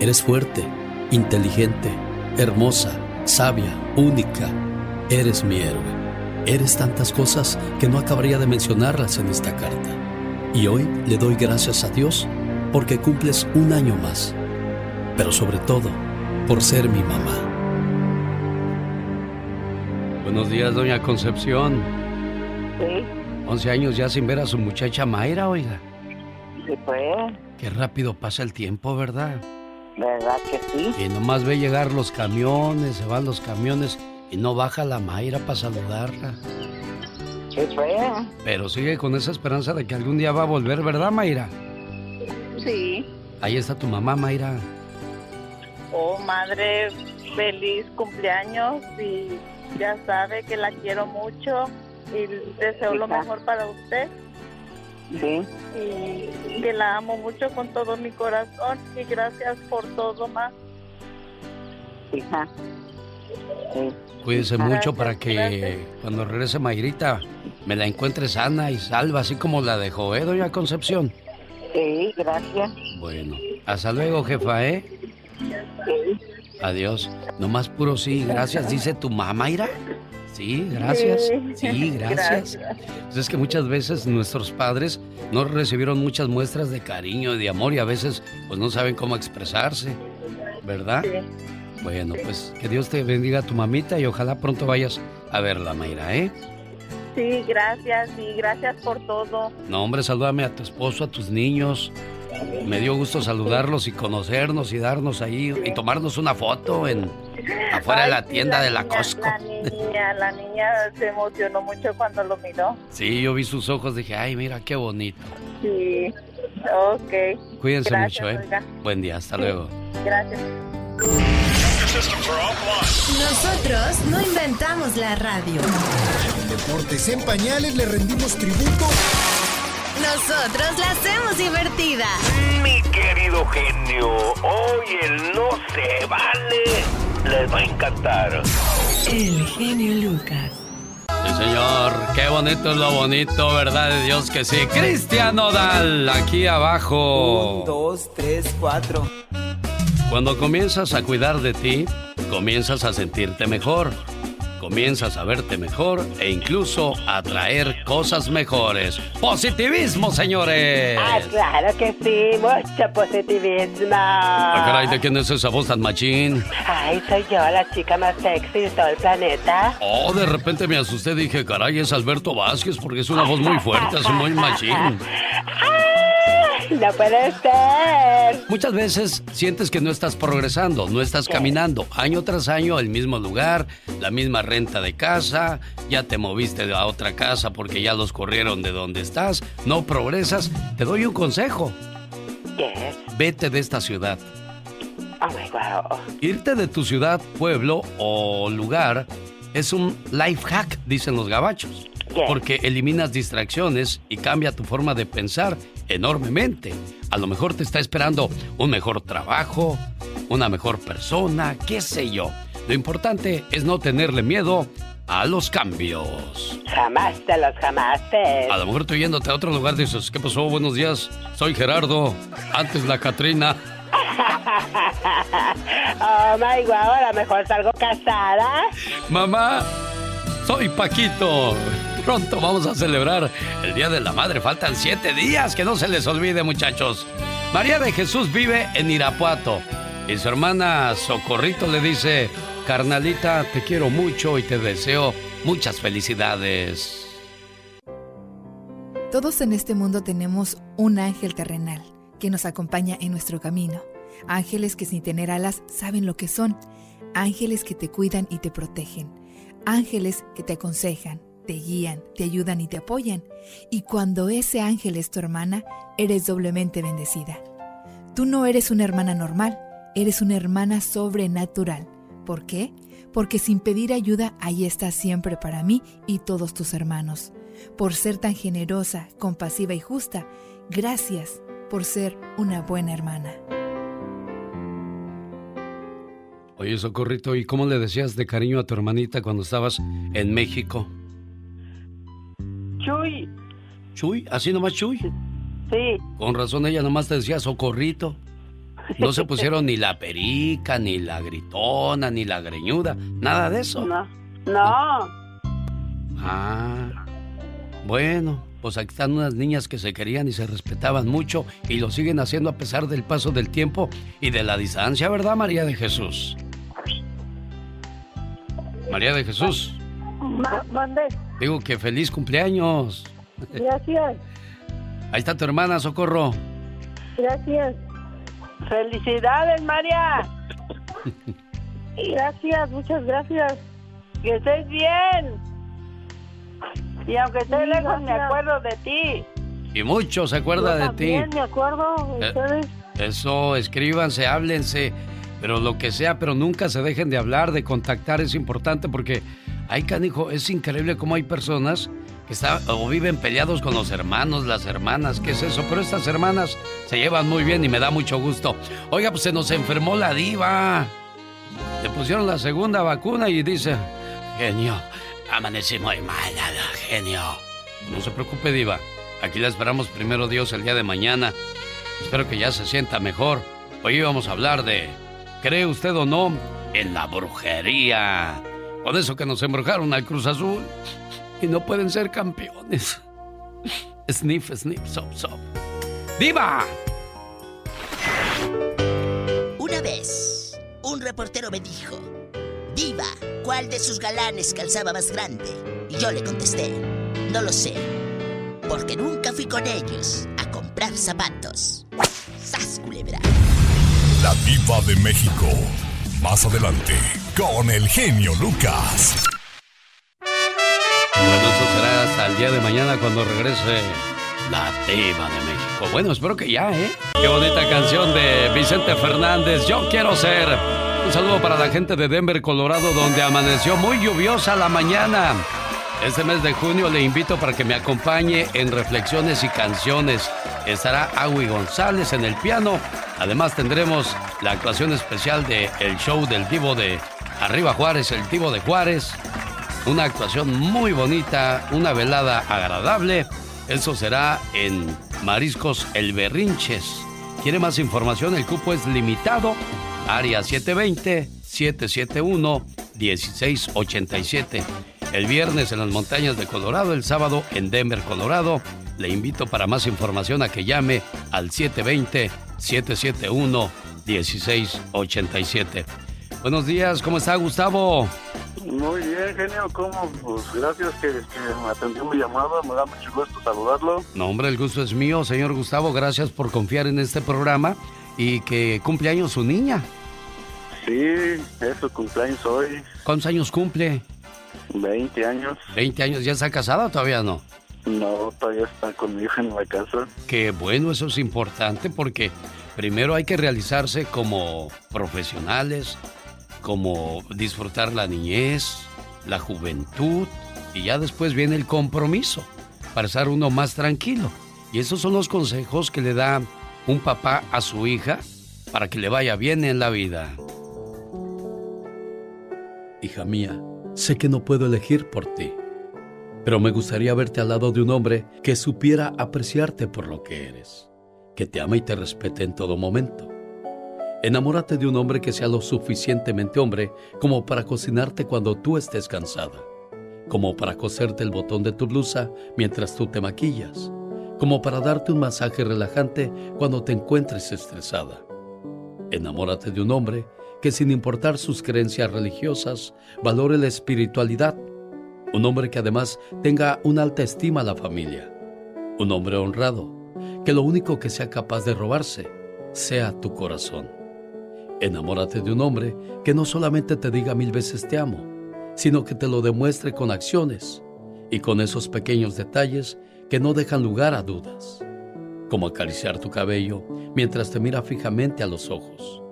eres fuerte, inteligente, hermosa, sabia, única. Eres mi héroe. Eres tantas cosas que no acabaría de mencionarlas en esta carta. Y hoy le doy gracias a Dios porque cumples un año más. Pero sobre todo, por ser mi mamá. Buenos días, doña Concepción. Sí, 11 años ya sin ver a su muchacha Mayra, oiga. sí, pues, Qué rápido pasa el tiempo, ¿verdad? ¿Verdad que sí? Y nomás ve llegar los camiones, se van los camiones y no baja la Mayra para saludarla. Sí, pues, Pero sigue con esa esperanza de que algún día va a volver, ¿verdad, Mayra? sí. Ahí está tu mamá, Mayra. Oh, madre, feliz cumpleaños y ya sabe que la quiero mucho y deseo lo mejor para usted Sí. y que la amo mucho con todo mi corazón y gracias por todo más. Hija. Sí. Cuídese Gracias, mucho para que gracias. cuando regrese Mayrita me la encuentre sana y salva, así como la dejó, ¿eh, doña Concepción? Sí, gracias. Bueno, hasta luego, jefa, ¿eh? Sí. Adiós. Nomás puro sí, gracias, dice tu mamá, Mayra. Sí, gracias. Sí. Sí, gracias. Gracias. Pues es que muchas veces nuestros padres no recibieron muchas muestras de cariño y de amor y a veces pues no saben cómo expresarse, ¿verdad? Bueno, pues que Dios te bendiga a tu mamita y ojalá pronto vayas a verla, Mayra, ¿eh? Sí, gracias y gracias por todo. No, hombre, salúdame a tu esposo, a tus niños. Me dio gusto saludarlos y conocernos y darnos ahí y tomarnos una foto en afuera de la tienda de la niña, Costco. La niña, la niña se emocionó mucho cuando lo miró. Sí, yo vi sus ojos, dije, ay, mira qué bonito. Sí, ok. Cuídense Gracias, mucho, ¿eh? oiga. Buen día, hasta luego. Gracias. Nosotros no inventamos la radio. Deportes en pañales le rendimos tributo. Nosotros la hacemos divertida. Mi querido genio, hoy el no se vale les va a encantar. El genio Lucas. Sí, señor, qué bonito es lo bonito, ¿verdad de Dios que sí? Cristian Nodal, aquí abajo. Un, dos, tres, cuatro. Cuando comienzas a cuidar de ti, comienzas a sentirte mejor, comienzas a verte mejor e incluso a atraer cosas mejores. ¡Positivismo, señores! Ah, claro que sí, mucho positivismo. Ah, caray, ¿de quién es esa voz tan machín? Ay, soy yo, la chica más sexy de todo el planeta. Oh, de repente me asusté, dije, caray, es Alberto Vázquez porque es una voz muy fuerte, es muy machín. No puede ser. Muchas veces sientes que no estás progresando, no estás caminando. Año tras año, el mismo lugar, la misma renta de casa, ya te moviste a otra casa porque ya los corrieron de donde estás, no progresas. Te doy un consejo. Yes. Vete de esta ciudad. Oh my wow. Irte de tu ciudad, pueblo o lugar es un life hack, dicen los gabachos. Porque eliminas distracciones y cambia tu forma de pensar enormemente. A lo mejor te está esperando un mejor trabajo, una mejor persona, qué sé yo. Lo importante es no tenerle miedo a los cambios. Jamás de los jamases. A lo mejor estoy yéndote a otro lugar dices, ¿qué pasó? Buenos días, soy Gerardo, antes la Catrina. Oh my wow, a lo mejor salgo casada. Mamá, soy Paquito. Pronto vamos a celebrar el Día de la Madre. Faltan siete días, que no se les olvide, muchachos. María de Jesús vive en Irapuato. Y su hermana Socorrito le dice, carnalita, te quiero mucho y te deseo muchas felicidades. Todos en este mundo tenemos un ángel terrenal que nos acompaña en nuestro camino. Ángeles que sin tener alas saben lo que son. Ángeles que te cuidan y te protegen. Ángeles que te aconsejan, te guían, te ayudan y te apoyan. Y cuando ese ángel es tu hermana, eres doblemente bendecida. Tú no eres una hermana normal, eres una hermana sobrenatural. ¿Por qué? Porque sin pedir ayuda, ahí estás siempre para mí y todos tus hermanos por ser tan generosa, compasiva y justa. Gracias por ser una buena hermana. Oye, Socorrito, ¿y cómo le decías de cariño a tu hermanita cuando estabas en México? Chuy. ¿Chuy? ¿Así nomás Chuy? Sí. Con razón ella nomás te decía Socorrito. No se pusieron ni la perica, ni la gritona, ni la greñuda, nada de eso. No. No. Ah. Bueno, pues aquí están unas niñas que se querían y se respetaban mucho y lo siguen haciendo a pesar del paso del tiempo y de la distancia, ¿verdad, María de Jesús? María de Jesús. Mande. Digo que feliz cumpleaños. Gracias. Ahí está tu hermana, Socorro. Gracias. Felicidades, María. gracias, muchas gracias. Que estés bien. Y aunque esté lejos, me acuerdo de ti. Y mucho se acuerda de ti. me acuerdo de Eh, ustedes. Eso, escríbanse, háblense, pero lo que sea, pero nunca se dejen de hablar, de contactar, es importante porque, ay, canijo, es increíble cómo hay personas que están o viven peleados con los hermanos, las hermanas, ¿qué es eso? Pero estas hermanas se llevan muy bien y me da mucho gusto. Oiga, pues se nos enfermó la diva. Le pusieron la segunda vacuna y dice, genio, amanecí muy mala, genio. No se preocupe, diva. Aquí la esperamos primero Dios el día de mañana. Espero que ya se sienta mejor. Hoy vamos a hablar de, ¿cree usted o no, en la brujería? Con eso que nos embrujaron al Cruz Azul y no pueden ser campeones. Sniff, sniff, sop, sop. ¡Diva! Una vez, un reportero me dijo, Diva, ¿cuál de sus galanes calzaba más grande? Y yo le contesté, no lo sé, porque nunca fui con ellos a comprar zapatos. ¡Sas, culebra! La diva de México. Más adelante, con el genio Lucas. Bueno, eso será hasta el día de mañana cuando regrese la diva de México. Bueno, espero que ya, ¿eh? Qué bonita canción de Vicente Fernández, Yo quiero ser. Un saludo para la gente de Denver, Colorado, donde amaneció muy lluviosa la mañana. Este mes de junio le invito para que me acompañe en reflexiones y canciones. Estará Agui González en el piano. Además tendremos la actuación especial de el show del Divo de Arriba Juárez, el Divo de Juárez. Una actuación muy bonita, una velada agradable. Eso será en Mariscos El Berrinches. ¿Quiere más información? El cupo es limitado. Área 720-771-1687. El viernes en las montañas de Colorado, el sábado en Denver, Colorado. Le invito para más información a que llame al 720-771-1687. Buenos días, ¿cómo está Gustavo? Muy bien, genio, ¿cómo? Pues gracias que, que me atendió mi llamada, me da mucho gusto saludarlo. No, hombre, el gusto es mío, señor Gustavo. Gracias por confiar en este programa y que cumple años su niña. Sí, es su cumpleaños hoy, ¿Cuántos años cumple? 20 años. 20 años. ¿Ya está casada o todavía no? No, todavía está conmigo en la casa. Qué bueno, eso es importante porque primero hay que realizarse como profesionales, como disfrutar la niñez, la juventud y ya después viene el compromiso para estar uno más tranquilo. Y esos son los consejos que le da un papá a su hija para que le vaya bien en la vida. Hija mía, sé que no puedo elegir por ti, pero me gustaría verte al lado de un hombre que supiera apreciarte por lo que eres, que te ama y te respete en todo momento. Enamórate de un hombre que sea lo suficientemente hombre como para cocinarte cuando tú estés cansada, como para coserte el botón de tu blusa mientras tú te maquillas, como para darte un masaje relajante cuando te encuentres estresada. Enamórate de un hombre que sin importar sus creencias religiosas, valore la espiritualidad. Un hombre que además tenga una alta estima a la familia. Un hombre honrado, que lo único que sea capaz de robarse sea tu corazón. Enamórate de un hombre que no solamente te diga mil veces te amo, sino que te lo demuestre con acciones y con esos pequeños detalles que no dejan lugar a dudas, como acariciar tu cabello mientras te mira fijamente a los ojos,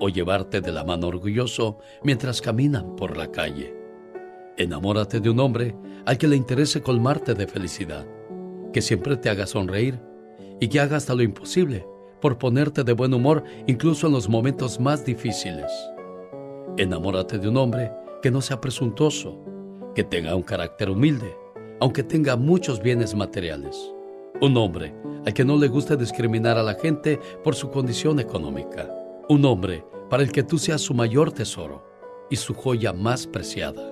o llevarte de la mano orgulloso mientras caminan por la calle. Enamórate de un hombre al que le interese colmarte de felicidad, que siempre te haga sonreír y que haga hasta lo imposible por ponerte de buen humor incluso en los momentos más difíciles. Enamórate de un hombre que no sea presuntuoso, que tenga un carácter humilde, aunque tenga muchos bienes materiales. Un hombre al que no le guste discriminar a la gente por su condición económica. Un hombre para el que tú seas su mayor tesoro y su joya más preciada.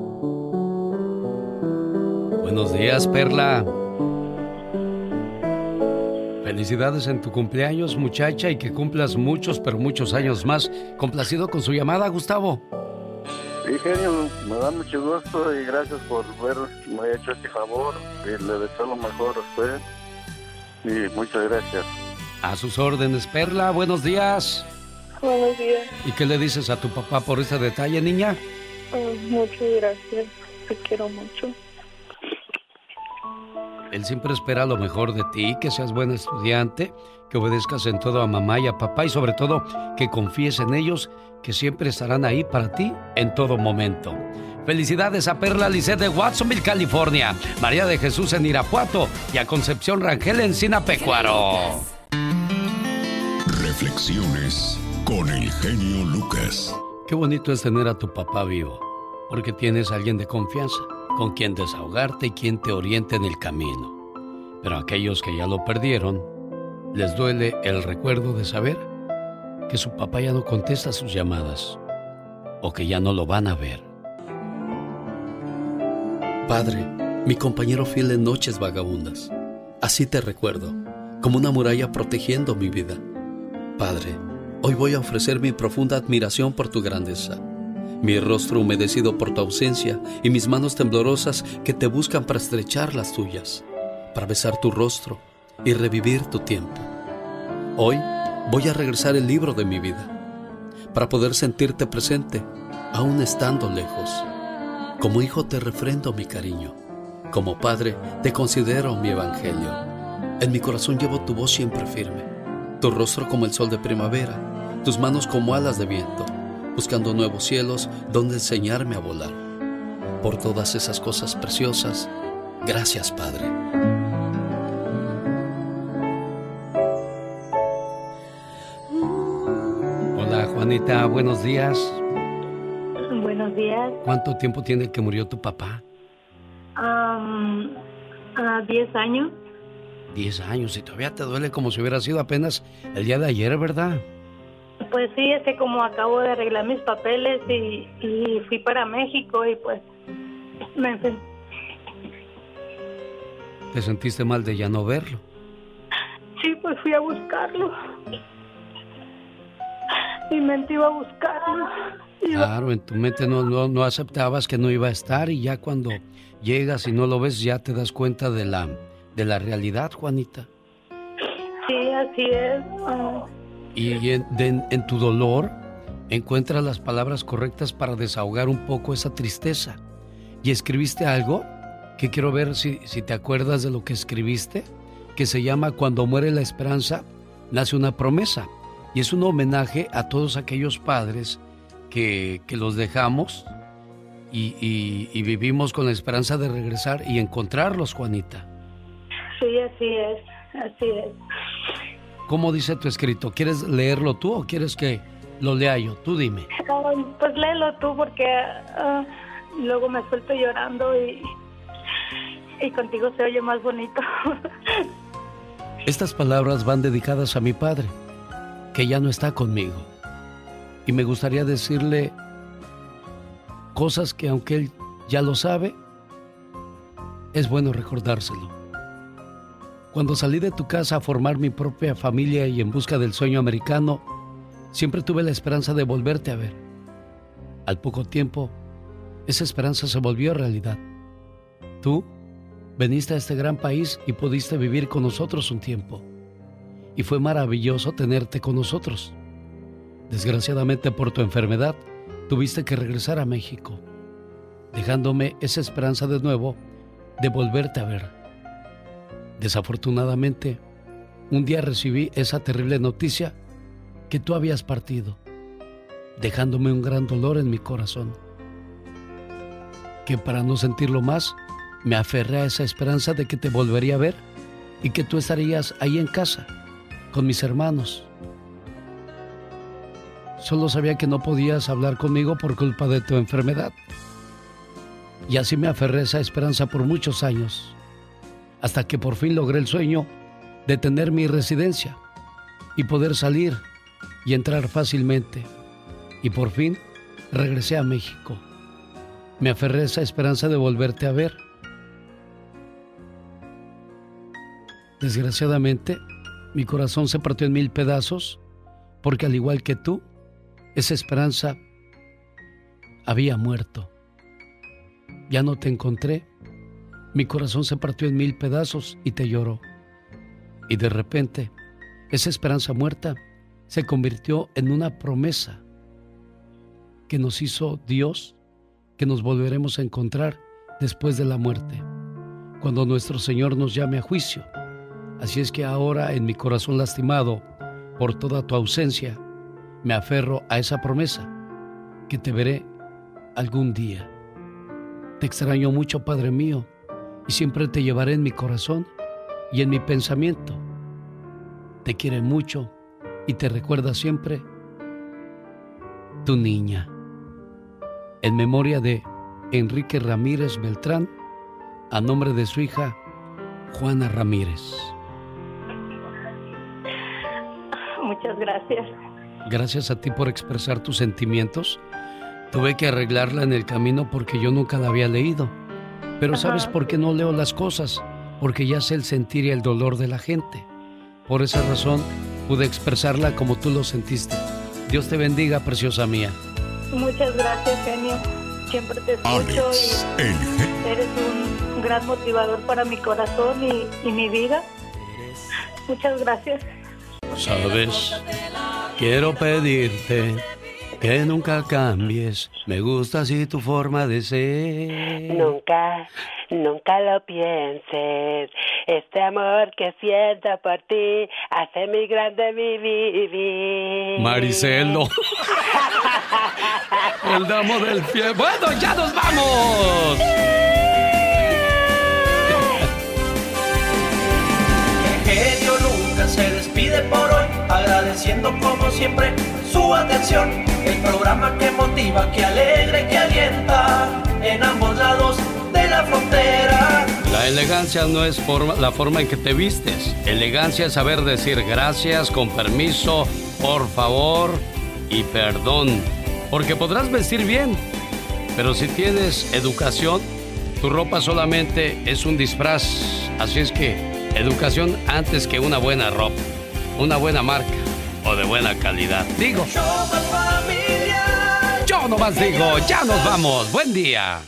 Buenos días, Perla. Felicidades en tu cumpleaños, muchacha, y que cumplas muchos, pero muchos años más. Complacido con su llamada, Gustavo. Sí, genio, me da mucho gusto y gracias por haberme hecho este favor. Y le deseo lo mejor a usted. Y muchas gracias. A sus órdenes, Perla, buenos días. Buenos días. ¿Y qué le dices a tu papá por ese detalle, niña? Oh, muchas gracias. Te quiero mucho. Él siempre espera lo mejor de ti, que seas buen estudiante, que obedezcas en todo a mamá y a papá y sobre todo que confíes en ellos, que siempre estarán ahí para ti en todo momento. Felicidades a Perla Lisset de Watsonville, California, María de Jesús en Irapuato y a Concepción Rangel en Sinapecuaro. Reflexiones con el genio Lucas. Qué bonito es tener a tu papá vivo, porque tienes a alguien de confianza con quien desahogarte y quien te oriente en el camino. Pero aquellos que ya lo perdieron, les duele el recuerdo de saber que su papá ya no contesta sus llamadas o que ya no lo van a ver. Padre, mi compañero fiel en noches vagabundas, así te recuerdo, como una muralla protegiendo mi vida. Padre, hoy voy a ofrecer mi profunda admiración por tu grandeza mi rostro humedecido por tu ausencia y mis manos temblorosas que te buscan para estrechar las tuyas, para besar tu rostro y revivir tu tiempo. Hoy voy a regresar el libro de mi vida, para poder sentirte presente, aún estando lejos. Como hijo te refrendo mi cariño, como padre te considero mi evangelio. En mi corazón llevo tu voz siempre firme, tu rostro como el sol de primavera, tus manos como alas de viento buscando nuevos cielos donde enseñarme a volar. Por todas esas cosas preciosas, gracias Padre. Hola Juanita, buenos días. Buenos días. ¿Cuánto tiempo tiene que murió tu papá? Um, a 10 años. Diez años y todavía te duele como si hubiera sido apenas el día de ayer, ¿verdad? Pues sí, es que como acabo de arreglar mis papeles y, fui para México y pues me ¿Te sentiste mal de ya no verlo? Sí, pues fui a buscarlo. Mi mente iba a buscarlo. Claro, en tu mente no, no, no aceptabas que no iba a estar y ya cuando llegas y no lo ves ya te das cuenta de la, de la realidad, Juanita. Sí, así es. Ah, y en, tu dolor encuentras las palabras correctas para desahogar un poco esa tristeza. Y escribiste algo que quiero ver si, si te acuerdas de lo que escribiste, que se llama Cuando muere la esperanza, nace una promesa. Y es un homenaje a todos aquellos padres que, que los dejamos y, y, vivimos con la esperanza de regresar y encontrarlos, Juanita. Sí, así es, así es. ¿Cómo dice tu escrito? ¿Quieres leerlo tú o quieres que lo lea yo? Tú dime. pues léelo tú porque ah, luego me suelto llorando y, y contigo se oye más bonito. Estas palabras van dedicadas a mi padre, que ya no está conmigo. Y me gustaría decirle cosas que aunque él ya lo sabe, es bueno recordárselo. Cuando salí de tu casa a formar mi propia familia y en busca del sueño americano, siempre tuve la esperanza de volverte a ver. Al poco tiempo, esa esperanza se volvió realidad. Tú veniste a este gran país y pudiste vivir con nosotros un tiempo. Y fue maravilloso tenerte con nosotros. Desgraciadamente por tu enfermedad, tuviste que regresar a México, dejándome esa esperanza de nuevo de volverte a ver. Desafortunadamente, un día recibí esa terrible noticia que tú habías partido, dejándome un gran dolor en mi corazón. Que para no sentirlo más, me aferré a esa esperanza de que te volvería a ver y que tú estarías ahí en casa, con mis hermanos. Solo sabía que no podías hablar conmigo por culpa de tu enfermedad. Y así me aferré a esa esperanza por muchos años, hasta que por fin logré el sueño de tener mi residencia y poder salir y entrar fácilmente. Y por fin regresé a México. Me aferré a esa esperanza de volverte a ver. Desgraciadamente, mi corazón se partió en mil pedazos porque al igual que tú, esa esperanza había muerto. Ya no te encontré. Mi corazón se partió en mil pedazos y te lloró. Y de repente, esa esperanza muerta se convirtió en una promesa que nos hizo Dios, que nos volveremos a encontrar después de la muerte, cuando nuestro Señor nos llame a juicio. Así es que ahora en mi corazón lastimado por toda tu ausencia, me aferro a esa promesa, que te veré algún día. Te extraño mucho, Padre mío, y siempre te llevaré en mi corazón y en mi pensamiento. Te quiere mucho y te recuerda siempre tu niña. En memoria de Enrique Ramírez Beltrán, a nombre de su hija Juana Ramírez. Muchas gracias. Gracias a ti por expresar tus sentimientos Tuve que arreglarla en el camino porque yo nunca la había leído. Pero ¿sabes por qué no leo las cosas? Porque ya sé el sentir y el dolor de la gente. Por esa razón pude expresarla como tú lo sentiste. Dios te bendiga, preciosa mía. Muchas gracias, genio. Siempre te escucho y eres un gran motivador para mi corazón y, y mi vida. Muchas gracias. Sabes, quiero pedirte que nunca cambies, me gusta así tu forma de ser. Nunca, nunca lo pienses. Este amor que siento por ti hace mi grande mi vivir. Maricelo. El damo del pie. Bueno, ya nos vamos. Lucas se despide por hoy, agradeciendo como siempre su atención. El programa que motiva, que alegra y que alienta en ambos lados de la frontera. La elegancia no es la forma en que te vistes. Elegancia es saber decir gracias, con permiso, por favor y perdón. Porque podrás vestir bien, pero si tienes educación, tu ropa solamente es un disfraz. Así es que educación antes que una buena ropa, una buena marca o de buena calidad. Digo. Yo nomás digo, ya nos vamos. Buen día.